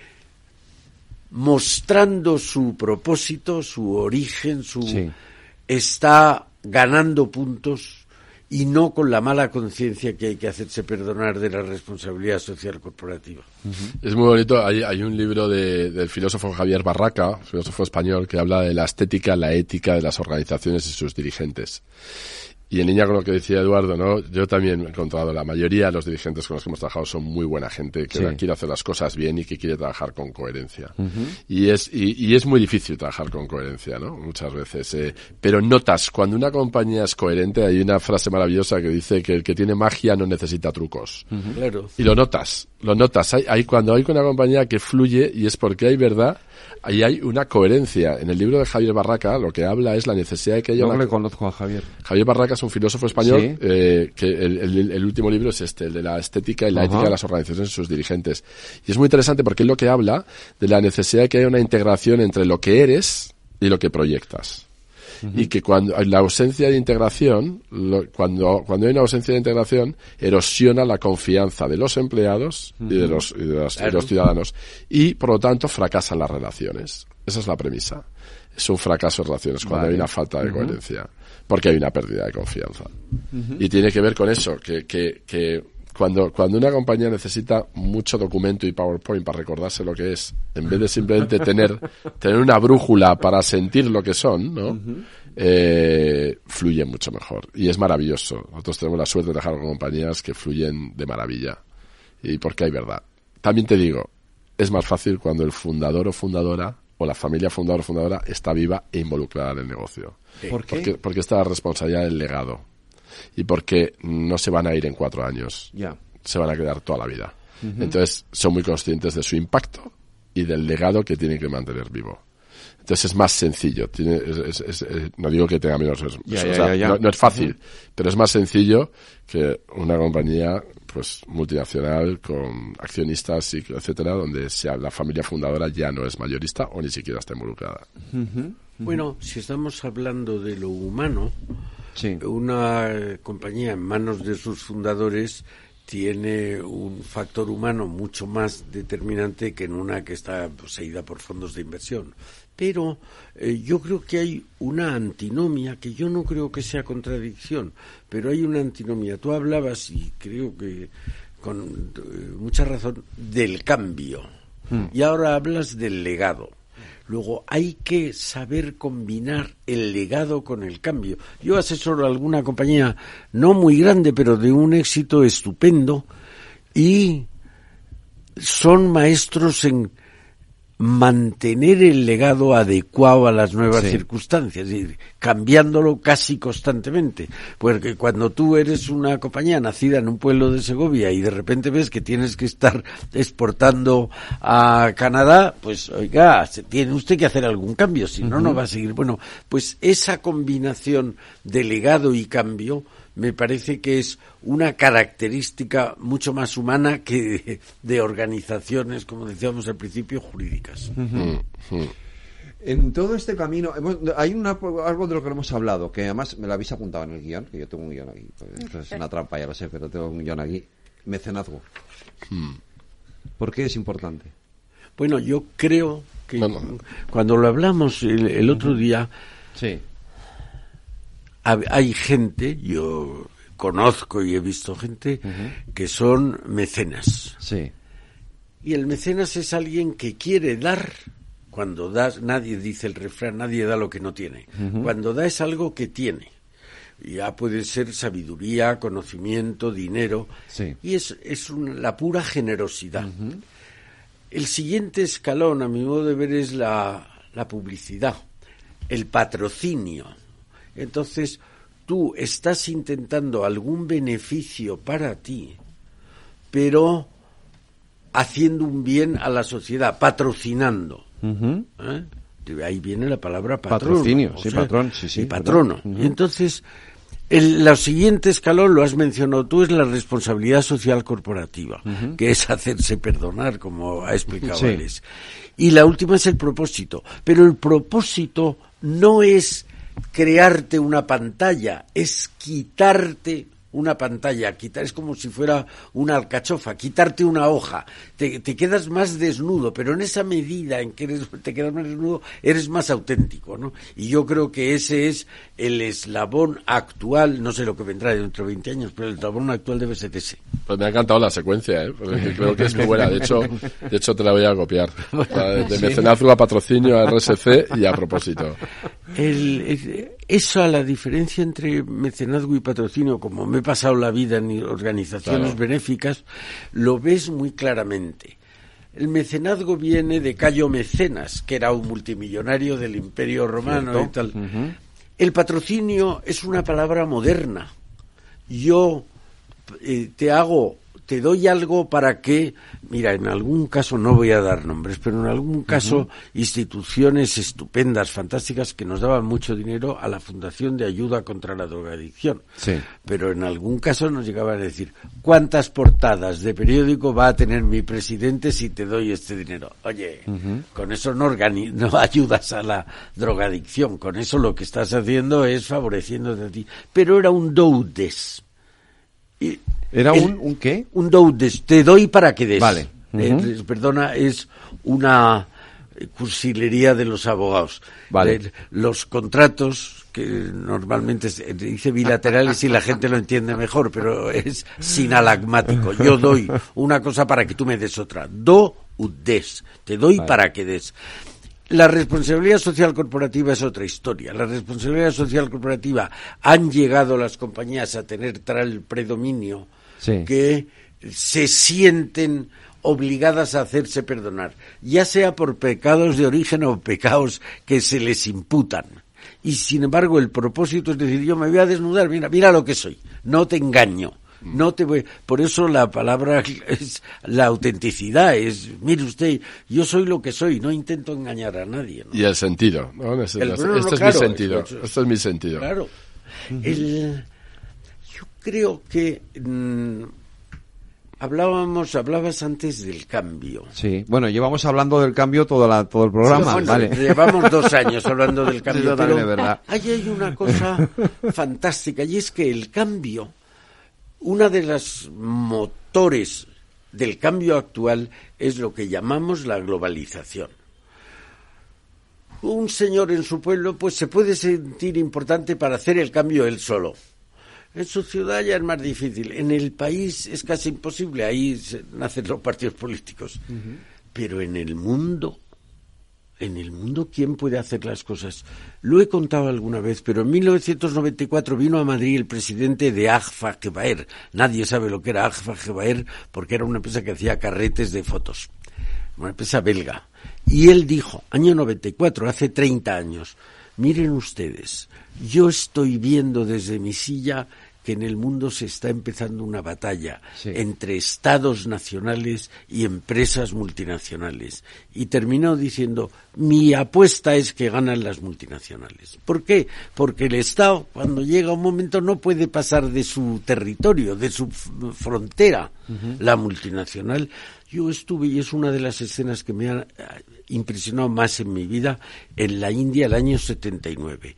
mostrando su propósito, su origen, su Sí. está ganando puntos y no con la mala conciencia que hay que hacerse perdonar de la responsabilidad social corporativa. Es muy bonito. Hay, hay un libro de- del filósofo Javier Barraca, filósofo español, que habla de la estética, la ética de las organizaciones y sus dirigentes. Y en línea con lo que decía Eduardo, ¿no? Yo también he encontrado la mayoría de los dirigentes con los que hemos trabajado son muy buena gente, que Sí. quiere hacer las cosas bien y que quiere trabajar con coherencia. Y es, y, y es muy difícil trabajar con coherencia, ¿no? Muchas veces. eh, pero notas, cuando una compañía es coherente, hay una frase maravillosa que dice que el que tiene magia no necesita trucos. Claro. Y lo notas, lo notas. Hay, hay- cuando hay una compañía que fluye y es porque hay verdad, ahí hay una coherencia. En el libro de Javier Barraca lo que habla es la necesidad de que haya No una... le conozco a Javier. Javier Barraca es un filósofo español Sí. eh, que el, el- el último libro es este, el de la estética y la Ajá. ética de las organizaciones y sus dirigentes. Y es muy interesante porque es lo que habla de la necesidad de que haya una integración entre lo que eres y lo que proyectas. Y que cuando hay la ausencia de integración, cuando, cuando hay una ausencia de integración, erosiona la confianza de los empleados y de los, y de los, ciudadanos y, por lo tanto, fracasan las relaciones. Esa es la premisa. Es un fracaso de relaciones cuando hay una falta de coherencia, porque hay una pérdida de confianza. Y tiene que ver con eso, que, que, que cuando, cuando una compañía necesita mucho documento y PowerPoint para recordarse lo que es, en vez de simplemente tener, *laughs* tener una brújula para sentir lo que son, ¿no? eh, fluye mucho mejor. Y es maravilloso. Nosotros tenemos la suerte de trabajar con compañías que fluyen de maravilla. Y porque hay verdad. También te digo, es más fácil cuando el fundador o fundadora o la familia fundador o fundadora está viva e involucrada en el negocio. ¿Por qué? Porque, porque está la responsabilidad del legado y porque no se van a ir en cuatro años. Ya. Se van a quedar toda la vida. Entonces, son muy conscientes de su impacto y del legado que tienen que mantener vivo. Entonces es más sencillo. Tiene, no digo que tenga menos. no, es fácil, pero es más sencillo que una compañía pues multinacional con accionistas y etcétera, donde sea la familia fundadora ya no es mayorista o ni siquiera está involucrada. Bueno, si estamos hablando de lo humano, una eh, compañía en manos de sus fundadores tiene un factor humano mucho más determinante que en una que está poseída por fondos de inversión. Pero eh, yo creo que hay una antinomia, que yo no creo que sea contradicción, pero hay una antinomia. Tú hablabas, y creo que con eh, mucha razón, del cambio. Hmm. Y ahora hablas del legado. Luego hay que saber combinar el legado con el cambio. Yo asesoro a alguna compañía no muy grande, pero de un éxito estupendo y son maestros en mantener el legado adecuado a las nuevas circunstancias, y cambiándolo casi constantemente. Porque cuando tú eres una compañía nacida en un pueblo de Segovia y de repente ves que tienes que estar exportando a Canadá, pues oiga, tiene usted que hacer algún cambio, si no, no va a seguir. Bueno, pues esa combinación de legado y cambio me parece que es una característica mucho más humana que de, organizaciones, como decíamos al principio, jurídicas. En todo este camino, hay una, algo de lo que hemos hablado, que además me lo habéis apuntado en el guion, que yo tengo un guion aquí. Pues, es una trampa, ya lo sé, pero tengo un guion aquí. Mecenazgo. Hmm. ¿Por qué es importante? Bueno, yo creo que cuando lo hablamos el, otro día, sí hay gente, yo conozco y he visto gente que son mecenas. Sí. Y el mecenas es alguien que quiere dar. Cuando das, nadie dice el refrán, nadie da lo que no tiene. Cuando da es algo que tiene. Ya puede ser sabiduría, conocimiento, dinero. Y es, es la pura generosidad. El siguiente escalón, a mi modo de ver, es la, la publicidad, el patrocinio entonces, tú estás intentando algún beneficio para ti, pero haciendo un bien a la sociedad, patrocinando. ¿Eh? Ahí viene la palabra Patrocinio, sí, patrón, sí, sí. Y patrono. Entonces, el, siguiente escalón, lo has mencionado tú, es la responsabilidad social corporativa, que es hacerse perdonar, como ha explicado Alex. Y la última es el propósito. Pero el propósito no es crearte una pantalla, es quitarte una pantalla, quitar, es como si fuera una alcachofa, quitarte una hoja, te, quedas más desnudo, pero en esa medida en que eres, *laughs* te quedas más desnudo, eres más auténtico, ¿no? Y yo creo que ese es el eslabón actual, no sé lo que vendrá dentro de 20 años, pero el eslabón actual debe ser ese. Pues me ha encantado la secuencia, ¿eh? creo que es muy buena, de hecho, de hecho te la voy a copiar. De mecenazgo a patrocinio, a RSC y a propósito. El, eso la diferencia entre mecenazgo y patrocinio, como me he pasado la vida en organizaciones benéficas, lo ves muy claramente. El mecenazgo viene de Cayo Mecenas, que era un multimillonario del Imperio Romano y tal. El patrocinio es una palabra moderna. Yo eh, te hago te doy algo para que, mira, en algún caso, no voy a dar nombres, pero en algún caso, instituciones estupendas, fantásticas, que nos daban mucho dinero a la Fundación de Ayuda contra la Drogadicción. Sí. Pero en algún caso nos llegaban a decir, ¿cuántas portadas de periódico va a tener mi presidente si te doy este dinero? Oye, con eso no, organi- *laughs* no ayudas a la drogadicción, con eso lo que estás haciendo es favoreciéndote a ti. Pero era un doudes. ¿Era el- un, un qué? un doudes, te doy para que des. Vale. Eh, perdona, es una cursilería de los abogados. Vale. Eh, los contratos que normalmente se dice bilaterales y la gente lo entiende mejor, pero es sinalagmático. Yo doy una cosa para que tú me des otra. Do ut des. Te doy Vale. para que des. La responsabilidad social corporativa es otra historia. La responsabilidad social corporativa han llegado las compañías a tener tal predominio Sí. que se sienten obligadas a hacerse perdonar, ya sea por pecados de origen o pecados que se les imputan. Y sin embargo el propósito es decir, yo me voy a desnudar, mira, mira lo que soy, no te engaño. No te voy, por eso la palabra *laughs* es la autenticidad, es, mire usted, yo soy lo que soy, no intento engañar a nadie. ¿no? Y el sentido, ¿no? Este, El- este es claro, mi sentido. eso- Este es mi sentido. Claro. El- yo creo que mm, hablábamos, hablabas antes del cambio. Sí, bueno, llevamos hablando del cambio todo, la, todo el programa, Bueno, vale. Llevamos dos años *laughs* hablando del cambio. También pero verdad. Ahí hay una cosa fantástica y es que el cambio, una de las motores del cambio actual es lo que llamamos la globalización. Un señor en su pueblo pues se puede sentir importante para hacer el cambio él solo. En su ciudad ya es más difícil. En el país es casi imposible. Ahí nacen los partidos políticos. Pero en el mundo, en el mundo, ¿quién puede hacer las cosas? Lo he contado alguna vez, pero en 1994 vino a Madrid el presidente de Agfa Gebaer. Nadie sabe lo que era Agfa Gebaer porque era una empresa que hacía carretes de fotos. Una empresa belga. Y él dijo, año 94, hace 30 años, miren ustedes, yo estoy viendo desde mi silla que en el mundo se está empezando una batalla entre estados nacionales y empresas multinacionales. Y terminó diciendo, mi apuesta es que ganan las multinacionales. ¿Por qué? Porque el Estado, cuando llega un momento, no puede pasar de su territorio, de su frontera. La multinacional. Yo estuve, y es una de las escenas que me ha eh, impresionado más en mi vida, en la India el año 79.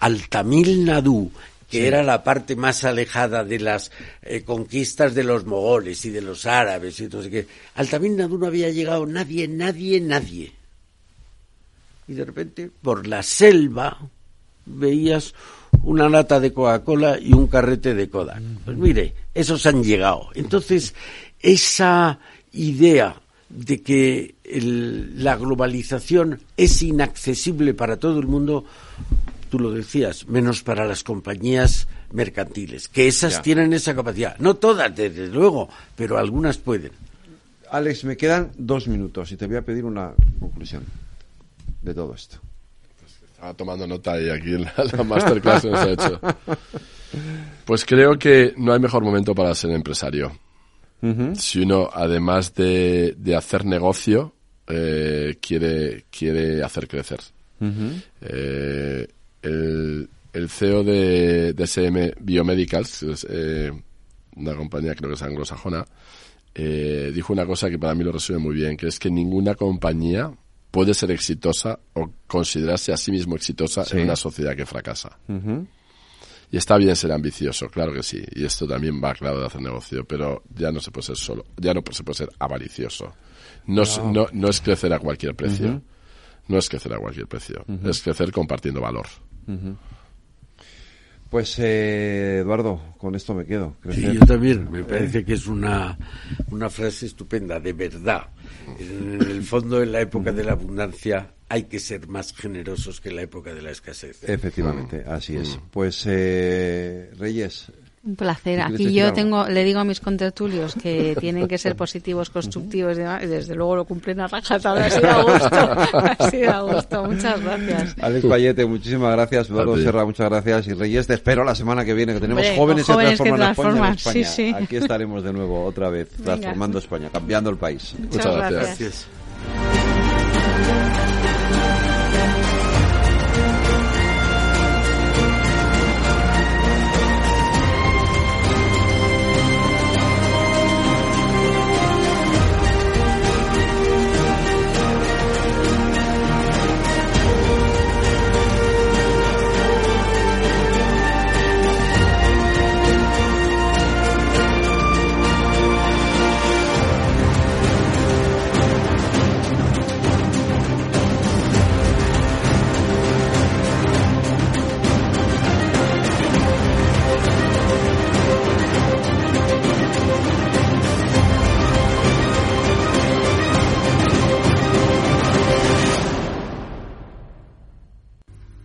Al Tamil Nadu, que Sí. era la parte más alejada de las eh, conquistas de los mogoles y de los árabes y no sé qué. Al Tamil Nadu no había llegado nadie, nadie, nadie. Y de repente, por la selva, veías una lata de Coca-Cola y un carrete de Kodak. Pues mire, esos han llegado. Entonces, esa idea de que el- la globalización es inaccesible para todo el mundo, tú lo decías, menos para las compañías mercantiles, que esas Ya. tienen esa capacidad. No todas, desde luego, pero algunas pueden. Alex, me quedan dos minutos y te voy a pedir una conclusión de todo esto. Estaba tomando nota y aquí en la, la masterclass nos ha hecho. Pues creo que no hay mejor momento para ser empresario. Si uno, además de, de hacer negocio, eh, quiere, quiere hacer crecer. Eh, el, el CEO de, de SM Biomedicals, es, eh, una compañía creo que es anglosajona, eh, dijo una cosa que para mí lo resume muy bien, que es que ninguna compañía puede ser exitosa o considerarse a sí mismo exitosa Sí. en una sociedad que fracasa. Y está bien ser ambicioso, claro que sí. Y esto también va claro de hacer negocio, pero ya no se puede ser solo, ya no se puede ser avaricioso. No, es- No. no, no es crecer a cualquier precio. No es crecer a cualquier precio. Es crecer compartiendo valor. Pues, eh, Eduardo, con esto me quedo. Sí, yo también. Me Eh, parece que es una, una frase estupenda, de verdad. En el fondo, en la época de la abundancia, hay que ser más generosos que en la época de la escasez. Efectivamente, así es. Pues, eh, Reyes, Un placer. Aquí yo tengo, le digo a mis contertulios que tienen que ser positivos, constructivos y demás, y desde luego lo cumplen a rajatabla. Ha sido a gusto. Ha sido a gusto. Muchas gracias. Alex Payete, muchísimas gracias. Eduardo Serra, muchas gracias. Y Reyes, te espero la semana que viene, que tenemos Hombre, jóvenes, jóvenes que transforman, que transforman. España, en Sí, España. sí. Aquí estaremos de nuevo, otra vez, Venga. transformando España, cambiando el país. Muchas Muchas gracias. gracias.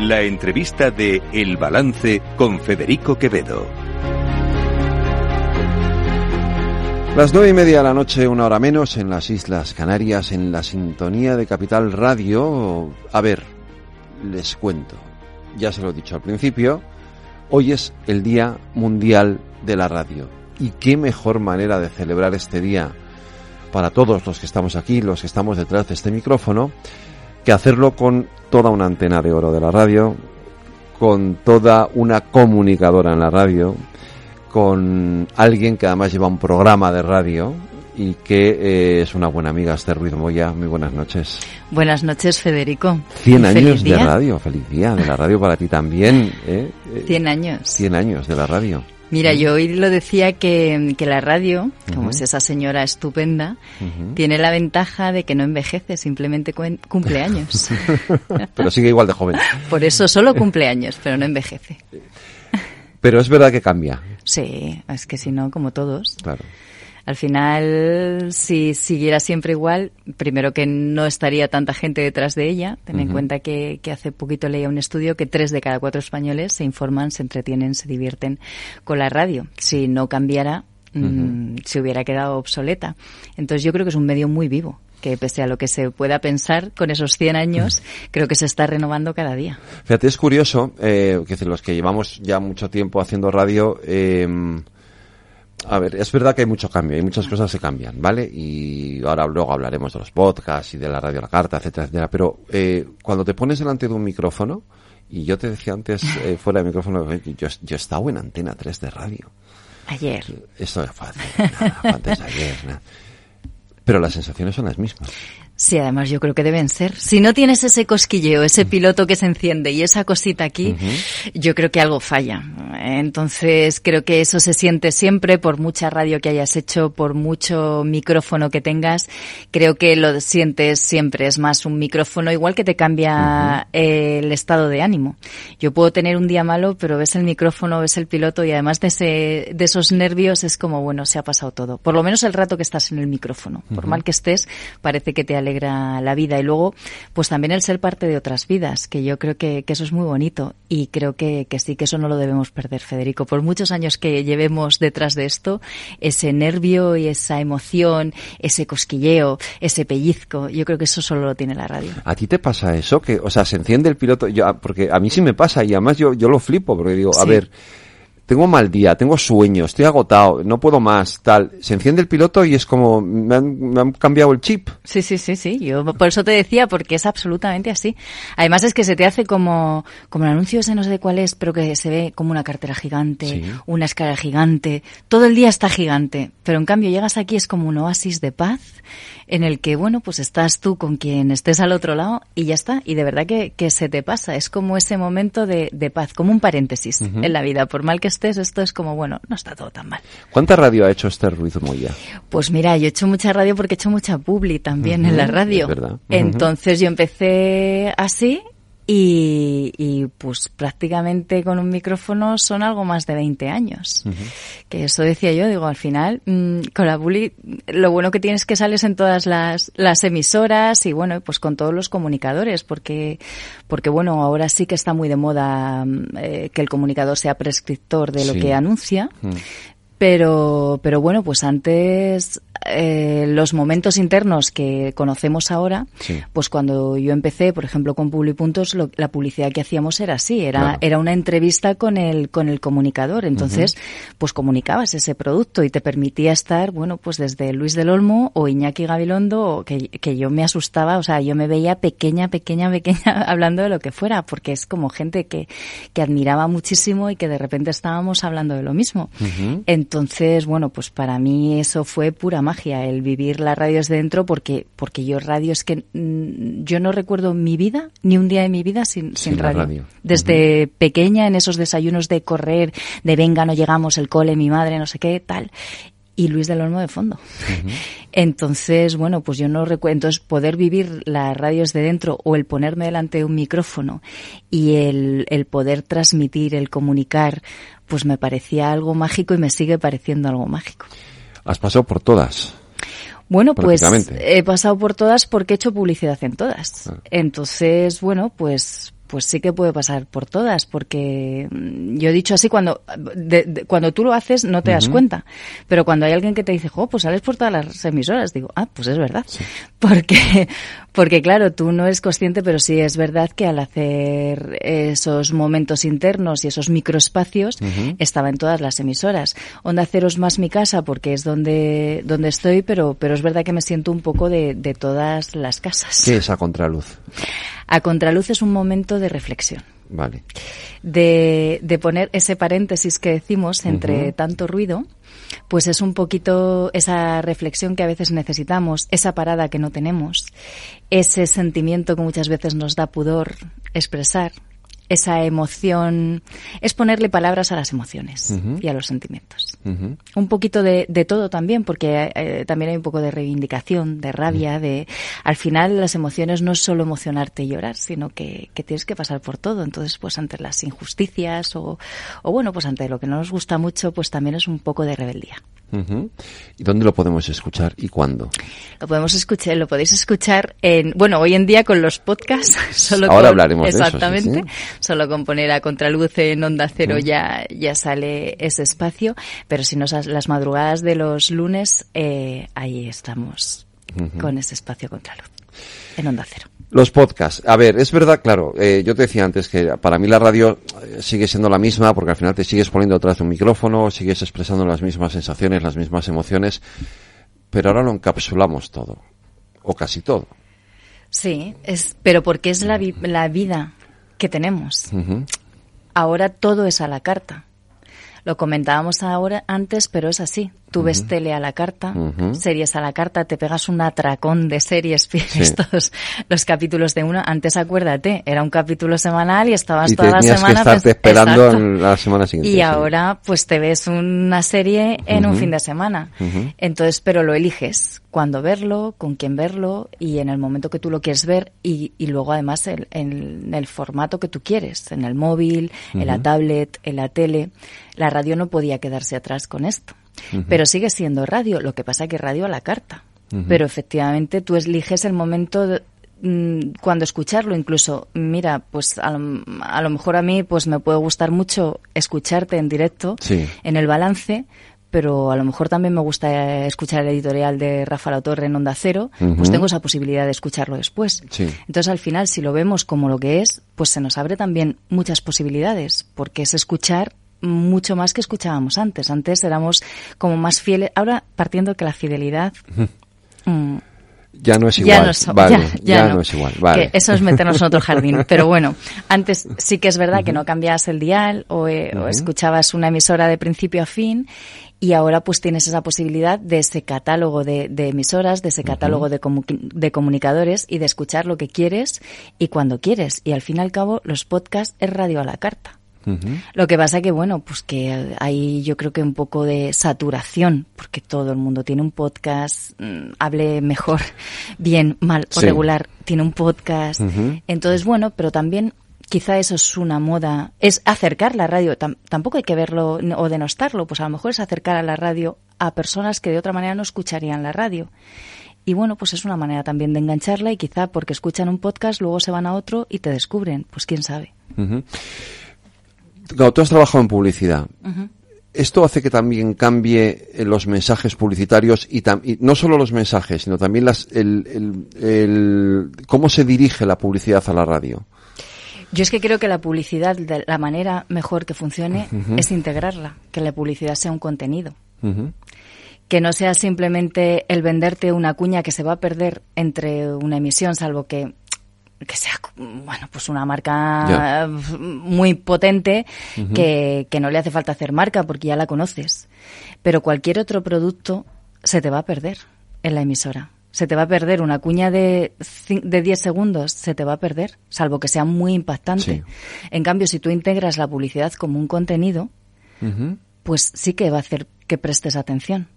La entrevista de El Balance con Federico Quevedo. Las nueve y media de la noche, una hora menos, en las Islas Canarias, en la sintonía de Capital Radio. A ver, les cuento. Ya se lo he dicho al principio. Hoy es el Día Mundial de la Radio. ¿Y qué mejor manera de celebrar este día para todos los que estamos aquí, los que estamos detrás de este micrófono, que hacerlo con toda una antena de oro de la radio, con toda una comunicadora en la radio, con alguien que además lleva un programa de radio y que eh, es una buena amiga, Esther Ruiz Moya. Muy buenas noches. Buenas noches, Federico. 100 Y años de radio, feliz día de la radio para ti también. Eh, 100 años. 100 años de la radio. Mira, yo hoy lo decía que, que la radio, como es esa señora estupenda, tiene la ventaja de que no envejece, simplemente cumple años. *laughs* Pero sigue igual de joven. Por eso solo cumple años, pero no envejece. Pero es verdad que cambia. Sí, es que si no, como todos. Claro. Al final, si siguiera siempre igual, primero que no estaría tanta gente detrás de ella. Ten en cuenta que, que hace poquito leía un estudio que tres de cada cuatro españoles se informan, se entretienen, se divierten con la radio. Si no cambiara, mm, se hubiera quedado obsoleta. Entonces yo creo que es un medio muy vivo que pese a lo que se pueda pensar con esos 100 años, creo que se está renovando cada día. Fíjate, es curioso, eh, que los que llevamos ya mucho tiempo haciendo radio, eh, a ver, es verdad que hay mucho cambio, hay muchas cosas que cambian, ¿vale? Y ahora luego hablaremos de los podcasts y de la radio a la carta, etcétera, etcétera. Pero eh, cuando te pones delante de un micrófono, y yo te decía antes eh, *laughs* fuera de micrófono, eh, yo, yo he estado en Antena 3 de radio. Ayer. Esto fue, hace- nada, fue antes de ayer. nada. Pero las sensaciones son las mismas. Sí, además yo creo que deben ser. Si no tienes ese cosquilleo, ese piloto que se enciende y esa cosita aquí, yo creo que algo falla. Entonces creo que eso se siente siempre por mucha radio que hayas hecho, por mucho micrófono que tengas. Creo que lo sientes siempre. Es más un micrófono igual que te cambia el estado de ánimo. Yo puedo tener un día malo, pero ves el micrófono, ves el piloto y además de, ese, de esos nervios es como, bueno, se ha pasado todo. Por lo menos el rato que estás en el micrófono. Por mal que estés, parece que te alegra la vida. Y luego, pues también el ser parte de otras vidas, que yo creo que, que eso es muy bonito. Y creo que, que, sí, que eso no lo debemos perder, Federico. Por muchos años que llevemos detrás de esto, ese nervio y esa emoción, ese cosquilleo, ese pellizco, yo creo que eso solo lo tiene la radio. ¿A ti te pasa eso? Que, o sea, se enciende el piloto, yo, porque a mí sí me pasa y además yo, yo lo flipo, porque digo, a ver, tengo mal día, tengo sueño, estoy agotado, no puedo más, tal. Se enciende el piloto y es como, me han, me han, cambiado el chip. Sí, sí, sí, sí. Yo por eso te decía, porque es absolutamente así. Además es que se te hace como, como el anuncio ese no sé de cuál es, pero que se ve como una cartera gigante, sí. una escala gigante. Todo el día está gigante. Pero en cambio llegas aquí es como un oasis de paz en el que, bueno, pues estás tú con quien estés al otro lado y ya está. Y de verdad que, que se te pasa. Es como ese momento de, de paz, como un paréntesis uh -huh. en la vida. Por mal que estés, esto es como, bueno, no está todo tan mal. ¿Cuánta radio ha hecho Esther Ruiz Moya? Pues mira, yo he hecho mucha radio porque he hecho mucha publi también uh -huh. en la radio. Es verdad. Uh -huh. Entonces yo empecé así y, y, pues prácticamente con un micrófono son algo más de 20 años. Uh -huh. Que eso decía yo, digo, al final, mmm, con la bully, lo bueno que tienes es que sales en todas las, las emisoras y bueno, pues con todos los comunicadores, porque, porque bueno, ahora sí que está muy de moda eh, que el comunicador sea prescriptor de lo sí. que anuncia. Uh -huh. Pero, pero bueno, pues antes eh, los momentos internos que conocemos ahora, sí. pues cuando yo empecé, por ejemplo, con Publipuntos, lo, la publicidad que hacíamos era así, era, claro. era una entrevista con el, con el comunicador. Entonces, uh -huh. pues comunicabas ese producto y te permitía estar, bueno, pues desde Luis del Olmo o Iñaki Gabilondo, que, que yo me asustaba, o sea, yo me veía pequeña, pequeña, pequeña *laughs* hablando de lo que fuera, porque es como gente que, que admiraba muchísimo y que de repente estábamos hablando de lo mismo. Uh -huh. Entonces, bueno, pues para mí eso fue pura magia, el vivir la radio desde dentro, porque, porque yo radio es que mmm, yo no recuerdo mi vida, ni un día de mi vida sin, sin, sin radio. radio. Desde uh -huh. pequeña, en esos desayunos de correr, de venga, no llegamos, el cole, mi madre, no sé qué, tal y Luis del Olmo de fondo. Uh -huh. Entonces, bueno, pues yo no recuerdo. Entonces, poder vivir las radios de dentro o el ponerme delante de un micrófono y el, el poder transmitir, el comunicar, pues me parecía algo mágico y me sigue pareciendo algo mágico. Has pasado por todas. Bueno, pues he pasado por todas porque he hecho publicidad en todas. Ah. Entonces, bueno, pues pues sí que puede pasar por todas, porque mm, yo he dicho así, cuando, de, de, cuando tú lo haces no te uh -huh. das cuenta, pero cuando hay alguien que te dice, oh, pues sales por todas las emisoras, digo, ah, pues es verdad, sí. *laughs* porque, porque claro, tú no eres consciente, pero sí es verdad que al hacer esos momentos internos y esos microespacios, uh -huh. estaba en todas las emisoras. Onda Cero es más mi casa porque es donde, donde estoy, pero, pero es verdad que me siento un poco de, de todas las casas. ¿Qué es a contraluz? A contraluz es un momento de reflexión. Vale. De, de poner ese paréntesis que decimos entre uh -huh. tanto ruido, pues es un poquito esa reflexión que a veces necesitamos, esa parada que no tenemos, ese sentimiento que muchas veces nos da pudor expresar, esa emoción, es ponerle palabras a las emociones uh -huh. y a los sentimientos. Uh -huh. Un poquito de, de, todo también, porque eh, también hay un poco de reivindicación, de rabia, uh -huh. de al final las emociones no es solo emocionarte y llorar, sino que, que, tienes que pasar por todo. Entonces, pues ante las injusticias o, o bueno, pues ante lo que no nos gusta mucho, pues también es un poco de rebeldía. Uh -huh. ¿Y dónde lo podemos escuchar y cuándo? Lo podemos escuchar, lo podéis escuchar en, bueno, hoy en día con los podcasts. *laughs* Solo Ahora con, hablaremos exactamente, de eso. Sí, sí. Solo con poner a contraluz en onda cero ya, ya sale ese espacio. Pero si no, las madrugadas de los lunes, eh, ahí estamos uh -huh. con ese espacio contraluz. En onda cero. Los podcasts. A ver, es verdad, claro, eh, yo te decía antes que para mí la radio eh, sigue siendo la misma porque al final te sigues poniendo detrás de un micrófono, sigues expresando las mismas sensaciones, las mismas emociones, pero ahora lo encapsulamos todo, o casi todo. Sí, es, pero porque es la, vi la vida que tenemos. Uh -huh. Ahora todo es a la carta. Lo comentábamos ahora antes, pero es así. Tú ves tele a la carta, series a la carta, te pegas un atracón de series, *laughs* todos los capítulos de uno. Antes, acuérdate, era un capítulo semanal y estabas toda la semana... que estarte esperando la semana siguiente. Y ahora, pues te ves una serie en un fin de semana. Entonces, pero lo eliges. Cuándo verlo, con quién verlo y en el momento que tú lo quieres ver y, y luego además en el, el, formato que tú quieres, en el móvil, en la tablet, en la tele. La radio no podía quedarse atrás con esto. Pero sigue siendo radio, lo que pasa es que radio a la carta. Pero efectivamente tú eliges el momento mm, cuando escucharlo. Incluso mira pues a lo, mejor a mí pues me puede gustar mucho escucharte en directo en el balance pero a lo mejor también me gusta escuchar el editorial de Rafa La Torre en Onda Cero, pues tengo esa posibilidad de escucharlo después. Entonces, al final, si lo vemos como lo que es, pues se nos abre también muchas posibilidades, porque es escuchar mucho más que escuchábamos antes. Antes éramos como más fieles. Ahora, partiendo que la fidelidad. Mm, ya no es igual. Ya no, es igual. Vale. eso es meternos en otro jardín. *laughs* Pero bueno, antes sí que es verdad que no cambiabas el dial o, eh, escuchabas una emisora de principio a fin y ahora pues tienes esa posibilidad de ese catálogo de, emisoras, de ese catálogo de, de, comunicadores y de escuchar lo que quieres y cuando quieres. Y al fin y al cabo los podcasts es radio a la carta. Lo que pasa que, bueno, pues que hay yo creo que un poco de saturación, porque todo el mundo tiene un podcast, mm, hable mejor, *laughs* bien, mal o regular, tiene un podcast. Entonces, bueno, pero también quizá eso es una moda, es acercar la radio, tampoco hay que verlo o denostarlo, pues a lo mejor es acercar a la radio a personas que de otra manera no escucharían la radio. Y bueno, pues es una manera también de engancharla y quizá porque escuchan un podcast, luego se van a otro y te descubren, pues quién sabe tú has trabajado en publicidad. Esto hace que también cambie eh, los mensajes publicitarios y, no solo los mensajes, sino también las, el, cómo se dirige la publicidad a la radio. Yo es que creo que la publicidad, de la manera mejor que funcione, es integrarla, que la publicidad sea un contenido. Que no sea simplemente el venderte una cuña que se va a perder entre una emisión, salvo que que sea bueno pues una marca muy potente que, que, no le hace falta hacer marca porque ya la conoces. Pero cualquier otro producto se te va a perder en la emisora. Se te va a perder una cuña de, de 10 segundos, se te va a perder, salvo que sea muy impactante. En cambio, si tú integras la publicidad como un contenido, pues sí que va a hacer que prestes atención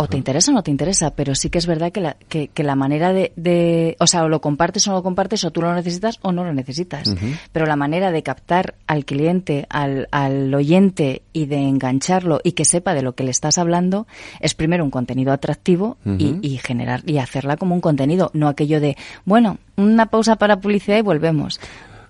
o te interesa o no te interesa, pero sí que es verdad que la, que, la manera de, o sea, o lo compartes o no lo compartes, o tú lo necesitas o no lo necesitas. Pero la manera de captar al cliente, al, al oyente y de engancharlo y que sepa de lo que le estás hablando es primero un contenido atractivo y, y generar y hacerla como un contenido, no aquello de, bueno, una pausa para publicidad y volvemos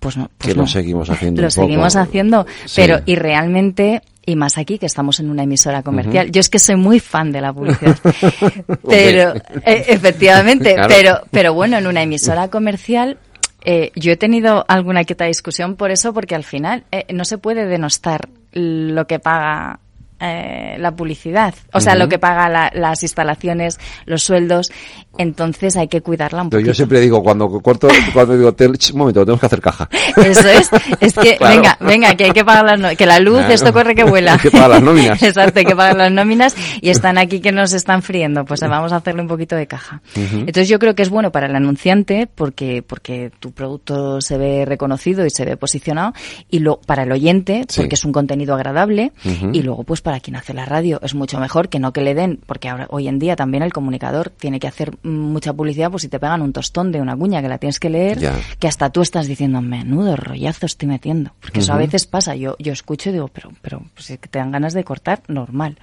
pues no. Pues que lo seguimos haciendo. *laughs* Lo seguimos haciendo, pero y realmente y más aquí que estamos en una emisora comercial. Yo es que soy muy fan de la publicidad, *laughs* pero eh, efectivamente, pero pero bueno, en una emisora comercial eh, yo he tenido alguna quieta discusión por eso, porque al final eh, no se puede denostar lo que paga eh, la publicidad, o sea, lo que paga las instalaciones, los sueldos, entonces hay que cuidarla un poco. Yo siempre digo, cuando corto, *laughs* cuando digo, un momento, tenemos que hacer caja. Eso es, es que, *laughs* venga, venga, que hay que pagar las que la luz, esto corre que vuela. *laughs* Hay que pagar las nóminas. Exacto, hay que pagar las nóminas. Y están aquí que nos están friendo, pues vamos a hacerle un poquito de caja. Entonces yo creo que es bueno para el anunciante porque, porque tu producto se ve reconocido y se ve posicionado. Y lo, para el oyente porque es un contenido agradable. Y luego pues para para quien hace la radio. Es mucho mejor que no que le den, porque ahora hoy en día también el comunicador tiene que hacer mucha publicidad, pues si te pegan un tostón de una cuña que la tienes que leer, que hasta tú estás diciendo, menudo rollazo estoy metiendo, porque eso a veces pasa, yo, yo escucho y digo, pero, pero pues, si te dan ganas de cortar, normal.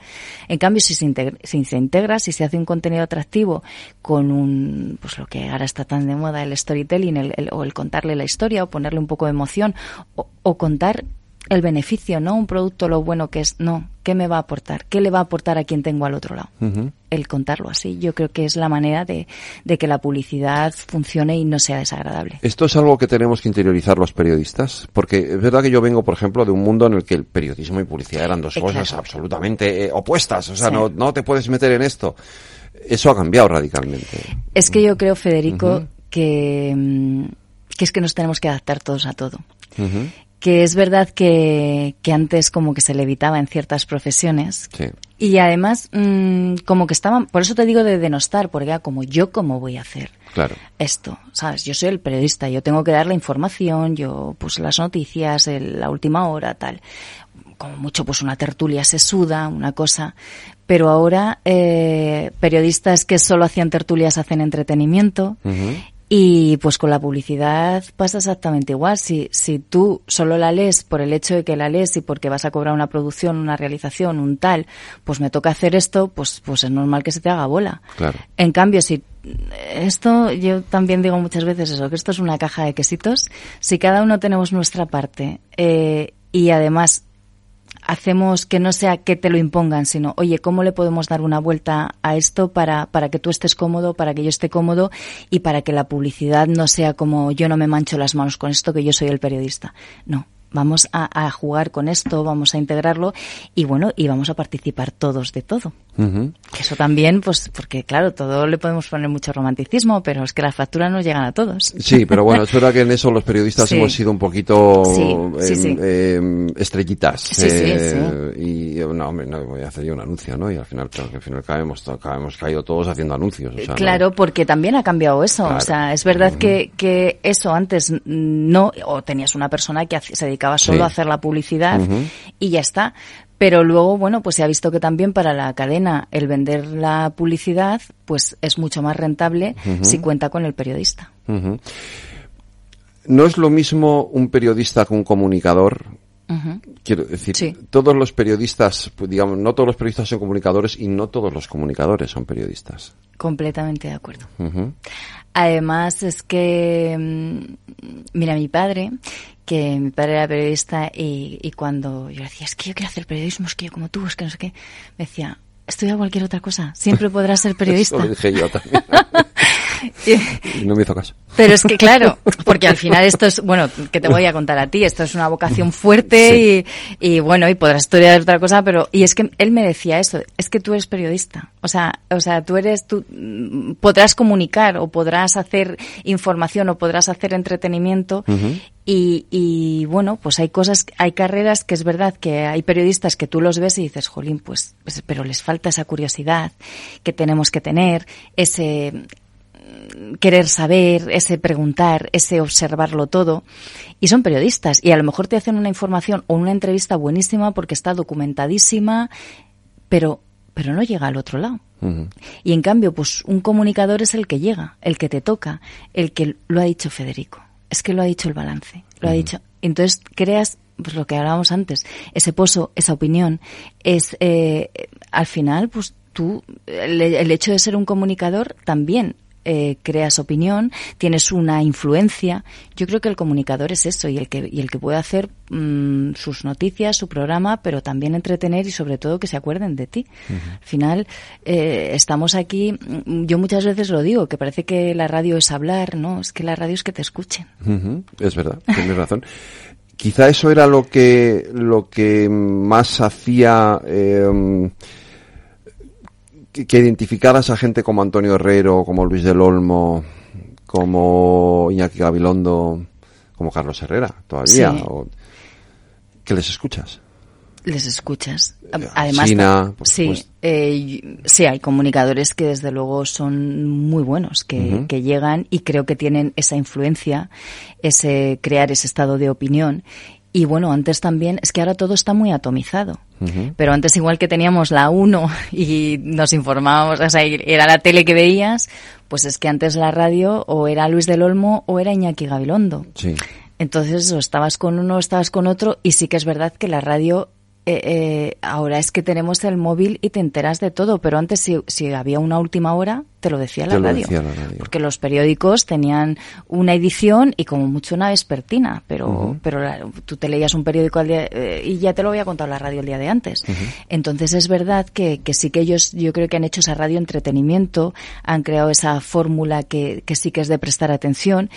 En cambio, si se, integra, si se integra, si se hace un contenido atractivo con un, pues lo que ahora está tan de moda, el storytelling, el, o el contarle la historia, o ponerle un poco de emoción, o, o contar el beneficio, no un producto lo bueno que es, no, ¿qué me va a aportar? ¿Qué le va a aportar a quien tengo al otro lado? El contarlo así, yo creo que es la manera de, que la publicidad funcione y no sea desagradable. Esto es algo que tenemos que interiorizar los periodistas, porque es verdad que yo vengo, por ejemplo, de un mundo en el que el periodismo y publicidad eran dos cosas absolutamente eh, opuestas, o sea, no, no te puedes meter en esto. Eso ha cambiado radicalmente. Es que yo creo, Federico, que, mm, que es que nos tenemos que adaptar todos a todo que es verdad que, que, antes como que se le evitaba en ciertas profesiones Y además, mm, como que estaban, por eso te digo de denostar, porque era como yo cómo voy a hacer claro. esto, ¿sabes? Yo soy el periodista, yo tengo que dar la información, yo pues las noticias, el- la última hora, tal. Como mucho pues una tertulia se suda, una cosa. Pero ahora eh, periodistas que solo hacían tertulias hacen entretenimiento. Y pues con la publicidad pasa exactamente igual. Si, si tú solo la lees por el hecho de que la lees y porque vas a cobrar una producción, una realización, un tal, pues me toca hacer esto, pues, pues es normal que se te haga bola. Claro. En cambio, si esto, yo también digo muchas veces eso, que esto es una caja de quesitos. Si cada uno tenemos nuestra parte eh, y además hacemos que no sea que te lo impongan, sino, oye, ¿cómo le podemos dar una vuelta a esto para, para que tú estés cómodo, para que yo esté cómodo y para que la publicidad no sea como yo no me mancho las manos con esto, que yo soy el periodista? No. Vamos a, a jugar con esto, vamos a integrarlo y bueno, y vamos a participar todos de todo. Eso también, pues, porque claro, todo le podemos poner mucho romanticismo, pero es que las facturas nos llegan a todos. Sí, pero bueno, es verdad que en *laughs* eso los periodistas Sí. hemos sido un poquito Sí, sí, em, sí. em, estrellitas. Sí, sí, eh, Y eh, no, hombre, no voy a hacer yo un anuncio, ¿no? Y al final, claro, que al final caemos, hemos caído todos haciendo anuncios. o sea, no- Claro, porque también ha cambiado eso. Claro. O sea, es verdad que, que eso antes no, o tenías una persona que se dedicaba solo Sí. a hacer la publicidad y ya está. Pero luego, bueno, pues se ha visto que también para la cadena el vender la publicidad, pues es mucho más rentable si cuenta con el periodista. No es lo mismo un periodista que un comunicador. Quiero decir, Sí. todos los periodistas, pues, digamos, no todos los periodistas son comunicadores y no todos los comunicadores son periodistas. Completamente de acuerdo. Además es que, mm, mira, mi padre, que mi padre era periodista y, y cuando yo le decía, es que yo quiero hacer periodismo, es que yo como tú, es que no sé qué, me decía, estudia cualquier otra cosa, siempre podrás ser *laughs* periodista. Eso lo dije yo también. *laughs* y no me hizo caso. Pero es que *laughs* claro, porque al final esto es, bueno, que te voy a contar a ti, esto es una vocación fuerte y, y bueno, y podrás estudiar otra cosa, pero, y es que él me decía eso, es que tú eres periodista, o sea, o sea, tú eres, tú mm, podrás comunicar o podrás hacer información o podrás hacer entretenimiento y, y bueno, pues hay cosas, hay carreras que es verdad que hay periodistas que tú los ves y dices, jolín, pues, pues pero les falta esa curiosidad que tenemos que tener, ese, querer saber, ese preguntar, ese observarlo todo. Y son periodistas y a lo mejor te hacen una información o una entrevista buenísima porque está documentadísima, pero, pero no llega al otro lado. Y en cambio, pues un comunicador es el que llega, el que te toca, el que lo ha dicho Federico. Es que lo ha dicho el balance, lo ha dicho. Entonces creas pues lo que hablábamos antes, ese pozo, esa opinión, es eh, al final, pues tú, el, el hecho de ser un comunicador también eh, creas opinión, tienes una influencia. Yo creo que el comunicador es eso y el que y el que puede hacer mm, sus noticias, su programa, pero también entretener y sobre todo que se acuerden de ti. Al final eh, estamos aquí. mm, Yo muchas veces lo digo que parece que la radio es hablar, no, es que la radio es que te escuchen. Es verdad, tienes razón. Quizá eso era lo que lo que más hacía eh, que, identificaras a gente como Antonio Herrero, como Luis del Olmo, como Iñaki Gabilondo, como Carlos Herrera, todavía, Sí. o- que les escuchas. Les escuchas. Además, Sina, por sí, eh, sí, hay comunicadores que desde luego son muy buenos, que, que llegan y creo que tienen esa influencia, ese crear ese estado de opinión. Y bueno, antes también, es que ahora todo está muy atomizado. Pero antes igual que teníamos la 1 *laughs* y nos informábamos, o sea, era la tele que veías, pues es que antes la radio o era Luis del Olmo o era Iñaki Gabilondo. Sí. Entonces, o estabas con uno o estabas con otro, y sí que es verdad que la radio, eh, eh, ahora es que tenemos el móvil y te enteras de todo, pero antes si, si había una última hora, te lo decía la lo radio. decía la radio. Porque los periódicos tenían una edición y como mucho una vespertina, pero, pero la- tú te leías un periódico al día, eh, y ya te lo había contado la radio el día de antes. Entonces es verdad que, que sí que ellos, yo creo que han hecho esa radio entretenimiento, han creado esa fórmula que, que sí que es de prestar atención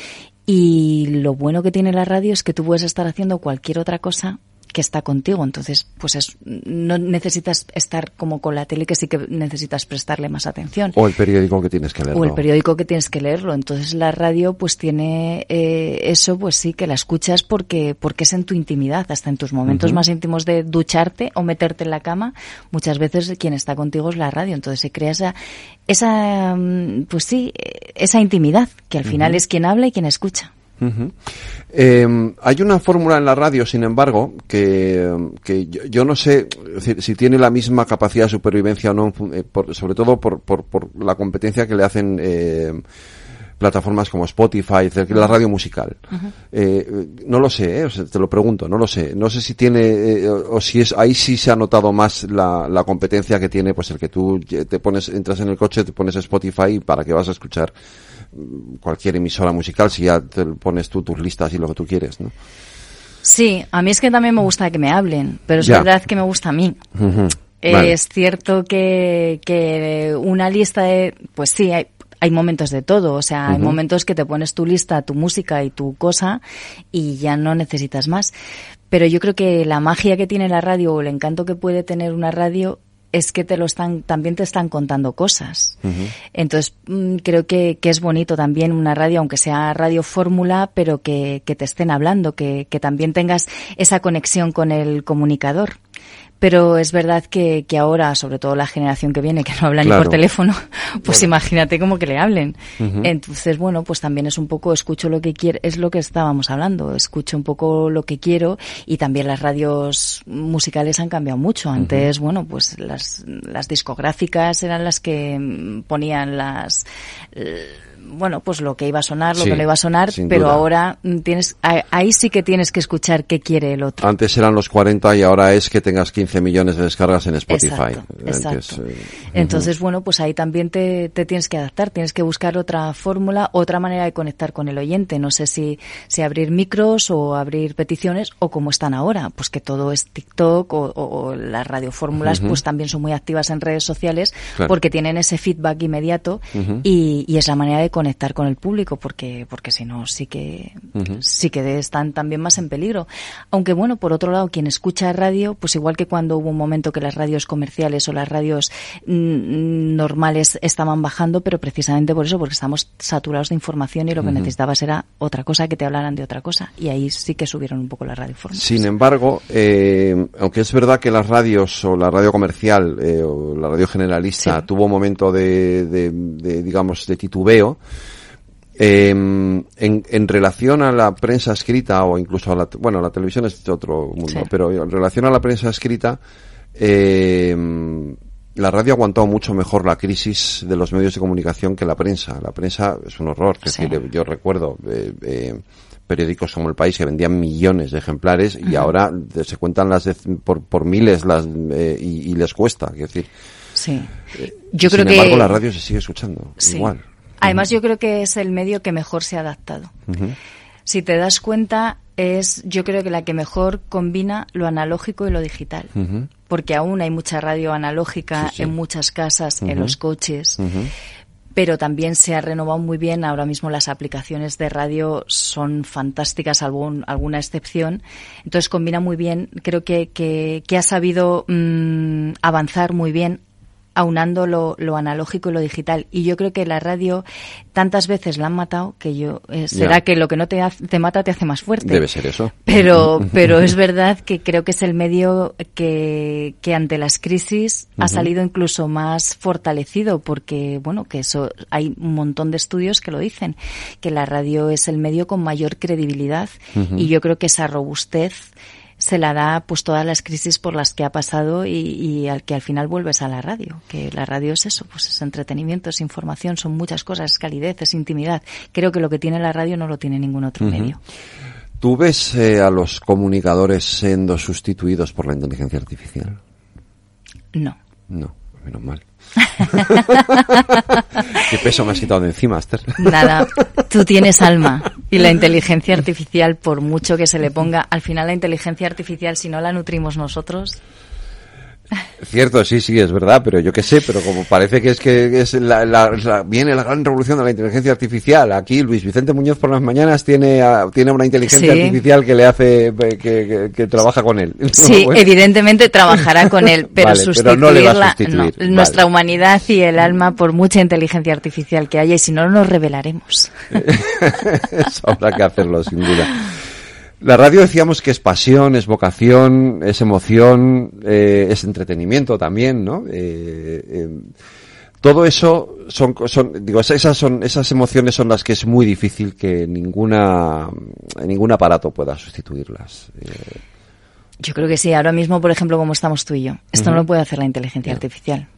y lo bueno que tiene la radio es que tú puedes estar haciendo cualquier otra cosa que está contigo. Entonces, pues es, no necesitas estar como con la tele, que sí que necesitas prestarle más atención. O el periódico que tienes que leerlo. O el periódico que tienes que leerlo. Entonces la radio pues tiene eh, eso, pues sí, que la escuchas porque, porque es en tu intimidad, hasta en tus momentos más íntimos de ducharte o meterte en la cama. Muchas veces quien está contigo es la radio. Entonces se crea esa, esa mm, pues sí, esa intimidad, que al final es quien habla y quien escucha. Eh, hay una fórmula en la radio, sin embargo, que, que yo, no sé si, tiene la misma capacidad de supervivencia o no, eh, sobre todo por, por, por, la competencia que le hacen eh, plataformas como Spotify, la radio musical. eh, no lo sé, eh, te lo pregunto, no lo sé. No sé si tiene, eh, o si es, ahí sí se ha notado más la, la, competencia que tiene, pues el que tú te pones, entras en el coche, te pones Spotify para que vas a escuchar cualquier emisora musical si ya te pones tú tus listas y lo que tú quieres, ¿no? Sí, a mí es que también me gusta que me hablen, pero es ya. verdad que me gusta a mí. Uh -huh. vale. Es cierto que, que una lista de, pues sí, hay, hay momentos de todo, o sea, uh -huh. hay momentos que te pones tu lista, tu música y tu cosa y ya no necesitas más. Pero yo creo que la magia que tiene la radio o el encanto que puede tener una radio es que te lo están, también te están contando cosas. Uh -huh. Entonces, mm, creo que, que, es bonito también una radio, aunque sea radio fórmula, pero que, que, te estén hablando, que, que también tengas esa conexión con el comunicador. Pero es verdad que, que ahora, sobre todo la generación que viene, que no habla claro. ni por teléfono, pues claro. imagínate cómo que le hablen. Uh -huh. Entonces, bueno, pues también es un poco, escucho lo que quiero, es lo que estábamos hablando, escucho un poco lo que quiero y también las radios musicales han cambiado mucho. Antes, uh -huh. bueno, pues las, las discográficas eran las que ponían las bueno, pues lo que iba a sonar, lo sí, que no iba a sonar, pero duda. ahora tienes, ahí sí que tienes que escuchar qué quiere el otro. Antes eran los 40 y ahora es que tengas 15 millones de descargas en Spotify. Exacto, exacto. eh, Entonces, uh -huh. bueno, pues ahí también te, te, tienes que adaptar, tienes que buscar otra fórmula, otra manera de conectar con el oyente. No sé si, si abrir micros o abrir peticiones o como están ahora, pues que todo es TikTok o, o, o las radiofórmulas, uh -huh. pues también son muy activas en redes sociales claro. porque tienen ese feedback inmediato uh -huh. y, y es la manera de conectar con el público porque porque si no sí que uh -huh. sí que están también más en peligro aunque bueno por otro lado quien escucha radio pues igual que cuando hubo un momento que las radios comerciales o las radios mm, normales estaban bajando pero precisamente por eso porque estamos saturados de información y lo que uh -huh. necesitabas era otra cosa que te hablaran de otra cosa y ahí sí que subieron un poco la radio sin embargo eh, aunque es verdad que las radios o la radio comercial eh, o la radio generalista sí. tuvo un momento de, de, de digamos de titubeo eh, en, en, relación a la prensa escrita o incluso a la, bueno, la televisión es otro mundo, sí. pero en relación a la prensa escrita, eh, la radio ha aguantado mucho mejor la crisis de los medios de comunicación que la prensa. La prensa es un horror. Sí. Es decir, yo recuerdo eh, eh, periódicos como El País que vendían millones de ejemplares y uh -huh. ahora se cuentan las de, por, por miles las eh, y, y, les cuesta. Es decir, sí. Eh, yo creo sin embargo, la radio se sigue escuchando sí. igual. Además, yo creo que es el medio que mejor se ha adaptado. Uh -huh. Si te das cuenta, es yo creo que la que mejor combina lo analógico y lo digital. Uh -huh. Porque aún hay mucha radio analógica sí, sí. en muchas casas, uh -huh. en los coches. Pero también se ha renovado muy bien. Ahora mismo las aplicaciones de radio son fantásticas, algún, alguna excepción. Entonces combina muy bien. Creo que, que, que ha sabido mmm, avanzar muy bien aunando lo, lo, analógico y lo digital. Y yo creo que la radio tantas veces la han matado que yo eh, será que lo que no te, hace, te mata te hace más fuerte. Debe ser eso. Pero, *laughs* pero es verdad que creo que es el medio que, que ante las crisis uh -huh. ha salido incluso más fortalecido porque, bueno, que eso hay un montón de estudios que lo dicen, que la radio es el medio con mayor credibilidad uh -huh. y yo creo que esa robustez se la da pues todas las crisis por las que ha pasado y, y, al que al final vuelves a la radio, que la radio es eso, pues es entretenimiento, es información, son muchas cosas, es calidez, es intimidad. Creo que lo que tiene la radio no lo tiene ningún otro uh -huh. medio. ¿Tú ves eh, a los comunicadores siendo sustituidos por la inteligencia artificial? No. No, menos mal. ¿Qué peso me has quitado de encima, Esther? Nada, tú tienes alma. Y la *laughs* inteligencia artificial, por mucho que se le ponga, al final la inteligencia artificial, si no la nutrimos nosotros. Cierto, sí, sí, es verdad, pero yo qué sé, pero como parece que es que es la, la, viene la gran revolución de la inteligencia artificial. Aquí Luis Vicente Muñoz por las mañanas tiene, tiene una inteligencia artificial que le hace, que, que, trabaja con él. *laughs* Sí, evidentemente trabajará con él, pero sustituirla, nuestra humanidad y el alma por mucha inteligencia artificial que haya y si no, nos revelaremos. *laughs* Eso habrá que hacerlo, sin duda. La radio decíamos que es pasión, es vocación, es emoción, eh, es entretenimiento también, ¿no? Eh, eh, todo eso son, son, digo, esas son, esas emociones son las que es muy difícil que ninguna, ningún aparato pueda sustituirlas. Yo creo que sí. Ahora mismo, por ejemplo, como estamos tú y yo, esto no lo puede hacer la inteligencia artificial.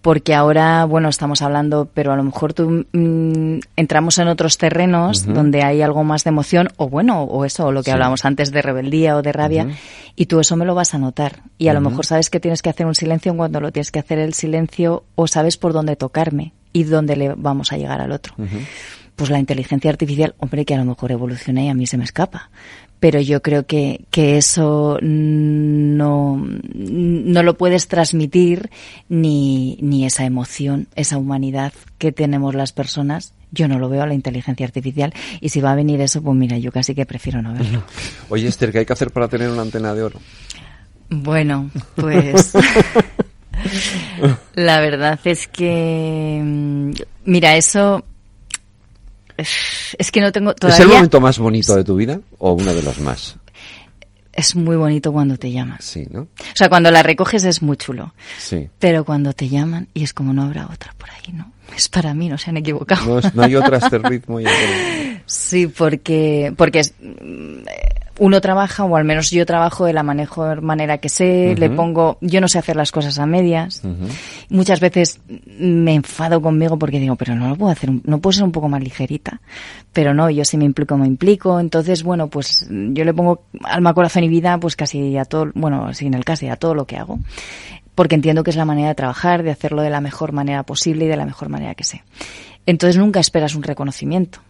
Porque ahora, bueno, estamos hablando, pero a lo mejor tú mm, entramos en otros terrenos donde hay algo más de emoción, o bueno, o eso, o lo que hablábamos antes de rebeldía o de rabia, y tú eso me lo vas a notar. Y a lo mejor sabes que tienes que hacer un silencio cuando lo tienes que hacer el silencio, o sabes por dónde tocarme y dónde le vamos a llegar al otro. Pues la inteligencia artificial, hombre, que a lo mejor evoluciona y a mí se me escapa pero yo creo que, que eso no, no lo puedes transmitir ni, ni esa emoción, esa humanidad que tenemos las personas. Yo no lo veo a la inteligencia artificial y si va a venir eso, pues mira, yo casi que prefiero no verlo. Oye, Esther, ¿qué hay que hacer para tener una antena de oro? Bueno, pues *laughs* la verdad es que, mm, mira, eso es que no tengo todavía... ¿Es el momento más bonito de tu vida o uno de los más? Es muy bonito cuando te llaman. Sí, ¿no? O sea, cuando la recoges es muy chulo. Sí. Pero cuando te llaman y es como no habrá otra por ahí, ¿no? Es para mí, no se han equivocado. No, hay otra este ritmo. *laughs* sí, porque, porque es, uno trabaja, o al menos yo trabajo de la mejor manera que sé, le pongo, yo no sé hacer las cosas a medias. Muchas veces me enfado conmigo porque digo, pero no lo puedo hacer, no puedo ser un poco más ligerita. Pero no, yo sí me implico, me implico. Entonces, bueno, pues yo le pongo alma, corazón y vida, pues casi a todo, bueno, sin el casi, a todo lo que hago. Porque entiendo que es la manera de trabajar, de hacerlo de la mejor manera posible y de la mejor manera que sé. Entonces nunca esperas un reconocimiento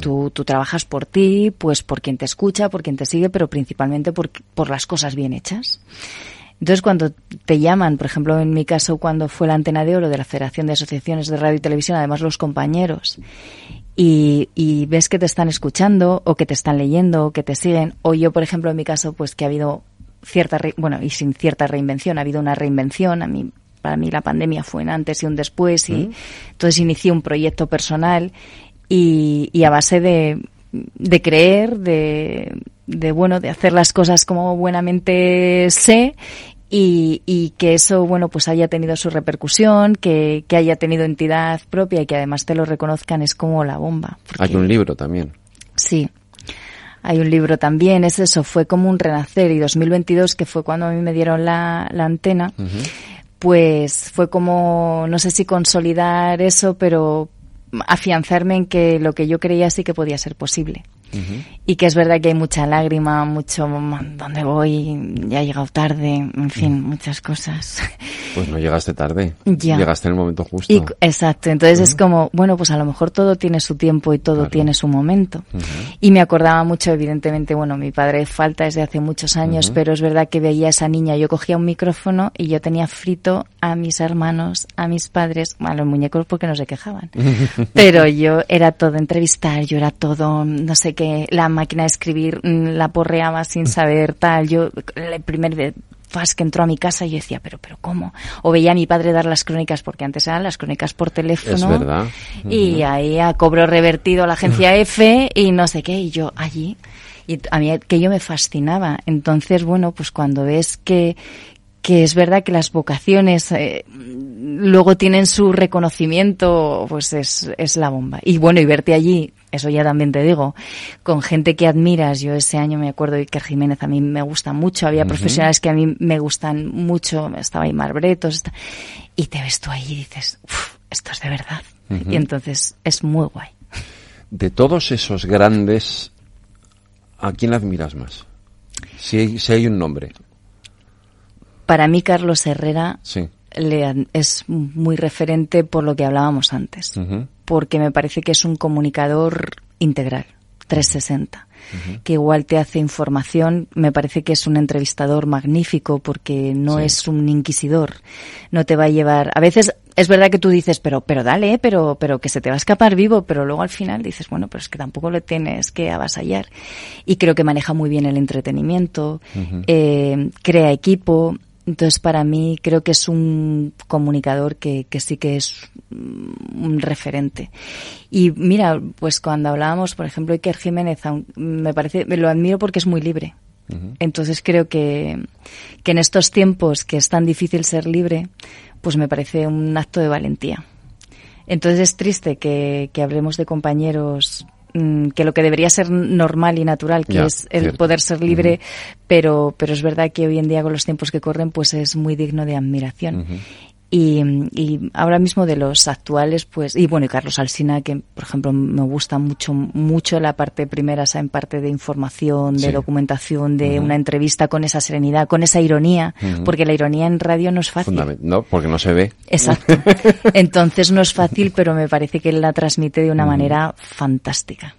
Tú, tú, trabajas por ti, pues por quien te escucha, por quien te sigue, pero principalmente por, por las cosas bien hechas. Entonces, cuando te llaman, por ejemplo, en mi caso, cuando fue la antena de oro de la Federación de Asociaciones de Radio y Televisión, además los compañeros, y, y, ves que te están escuchando, o que te están leyendo, o que te siguen, o yo, por ejemplo, en mi caso, pues que ha habido cierta, bueno, y sin cierta reinvención, ha habido una reinvención, a mí para mí la pandemia fue un antes y un después y mm. entonces inicié un proyecto personal y, a base de, de creer, de, de, bueno, de hacer las cosas como buenamente sé y, y, que eso, bueno, pues haya tenido su repercusión, que, que, haya tenido entidad propia y que además te lo reconozcan es como la bomba. Hay un libro también. Sí. Hay un libro también, es eso, fue como un renacer y 2022, que fue cuando a mí me dieron la, la antena, pues fue como, no sé si consolidar eso, pero afianzarme en que lo que yo creía sí que podía ser posible. Y que es verdad que hay mucha lágrima, mucho ¿dónde voy? Ya he llegado tarde, en fin, muchas cosas. Pues no llegaste tarde, llegaste en el momento justo. exacto, entonces es como, bueno, pues a lo mejor todo tiene su tiempo y todo tiene su momento. Y me acordaba mucho, evidentemente, bueno, mi padre falta desde hace muchos años, pero es verdad que veía a esa niña, yo cogía un micrófono y yo tenía frito a mis hermanos, a mis padres, a los muñecos porque no se quejaban. *laughs* pero yo era todo entrevistar, yo era todo, no sé qué, la máquina de escribir mm, la porreaba sin saber tal. Yo, el primer faz que entró a mi casa y yo decía, pero, pero ¿cómo? O veía a mi padre dar las crónicas, porque antes eran las crónicas por teléfono. Es verdad. Y ahí a cobro revertido la agencia *laughs* F y no sé qué, y yo allí. Y a mí que yo me fascinaba. Entonces, bueno, pues cuando ves que, que es verdad que las vocaciones eh, luego tienen su reconocimiento, pues es, es la bomba. Y bueno, y verte allí eso ya también te digo, con gente que admiras. Yo ese año me acuerdo de Iker Jiménez, a mí me gusta mucho, había profesionales que a mí me gustan mucho, estaba ahí Bretos, y te ves tú ahí y dices, esto es de verdad. Y entonces es muy guay. De todos esos grandes, ¿a quién admiras más? Si hay, si hay un nombre. Para mí, Carlos Herrera sí. es muy referente por lo que hablábamos antes porque me parece que es un comunicador integral, 360. que igual te hace información. Me parece que es un entrevistador magnífico porque no es un inquisidor. No te va a llevar. A veces es verdad que tú dices, pero, pero dale, pero, pero que se te va a escapar vivo, pero luego al final dices, bueno, pero es que tampoco lo tienes que avasallar. Y creo que maneja muy bien el entretenimiento, eh, crea equipo, entonces, para mí creo que es un comunicador que, que sí que es un referente. Y mira, pues cuando hablábamos, por ejemplo, Iker Jiménez, me parece, me lo admiro porque es muy libre. Entonces creo que, que en estos tiempos que es tan difícil ser libre, pues me parece un acto de valentía. Entonces es triste que, que hablemos de compañeros Mm, que lo que debería ser normal y natural, que es el poder ser libre, pero, pero es verdad que hoy en día con los tiempos que corren, pues es muy digno de admiración. Y, y, ahora mismo de los actuales, pues, y bueno, y Carlos Alsina, que por ejemplo me gusta mucho, mucho la parte primera, esa en parte de información, de documentación, de una entrevista con esa serenidad, con esa ironía, porque la ironía en radio no es fácil. No, porque no se ve. Exacto. *laughs* Entonces no es fácil, pero me parece que él la transmite de una manera fantástica.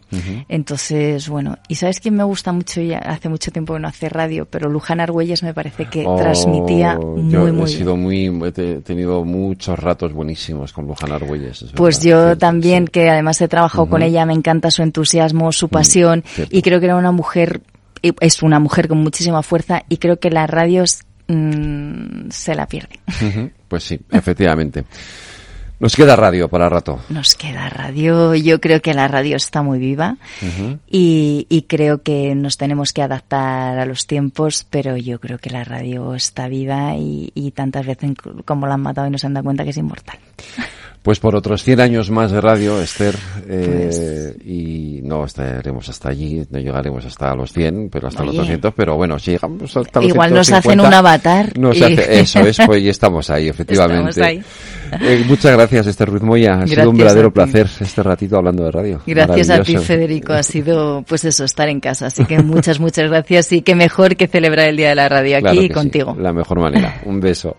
Entonces, bueno, y ¿sabes quién me gusta mucho? Ya hace mucho tiempo que no hace radio, pero Luján Argüelles me parece que oh, transmitía muy, yo muy he sido muy, he tenido muchos ratos buenísimos con Luján Argüelles. Pues yo también, que además he trabajado con ella, me encanta su entusiasmo, su pasión, y creo que era una mujer, es una mujer con muchísima fuerza, y creo que las radios mm, se la pierde. Pues sí, efectivamente. Nos queda radio para rato. Nos queda radio. Yo creo que la radio está muy viva y, y, creo que nos tenemos que adaptar a los tiempos, pero yo creo que la radio está viva y, y tantas veces como la han matado y no se han dado cuenta que es inmortal. Pues por otros 100 años más de radio, Esther, eh, pues. y no estaremos hasta allí, no llegaremos hasta los 100, pero hasta los 200, pero bueno, si llegamos hasta los Igual nos hacen un avatar. Nos hace, eso es, pues y estamos ahí, *laughs* efectivamente. Estamos ahí. Eh, muchas gracias, Esther Ruiz Moya. Ha sido un verdadero placer este ratito hablando de radio. Gracias a ti, Federico. Ha sido, *laughs* pues eso, estar en casa. Así que muchas, muchas gracias y qué mejor que celebrar el Día de la Radio aquí contigo. La mejor manera. Un beso.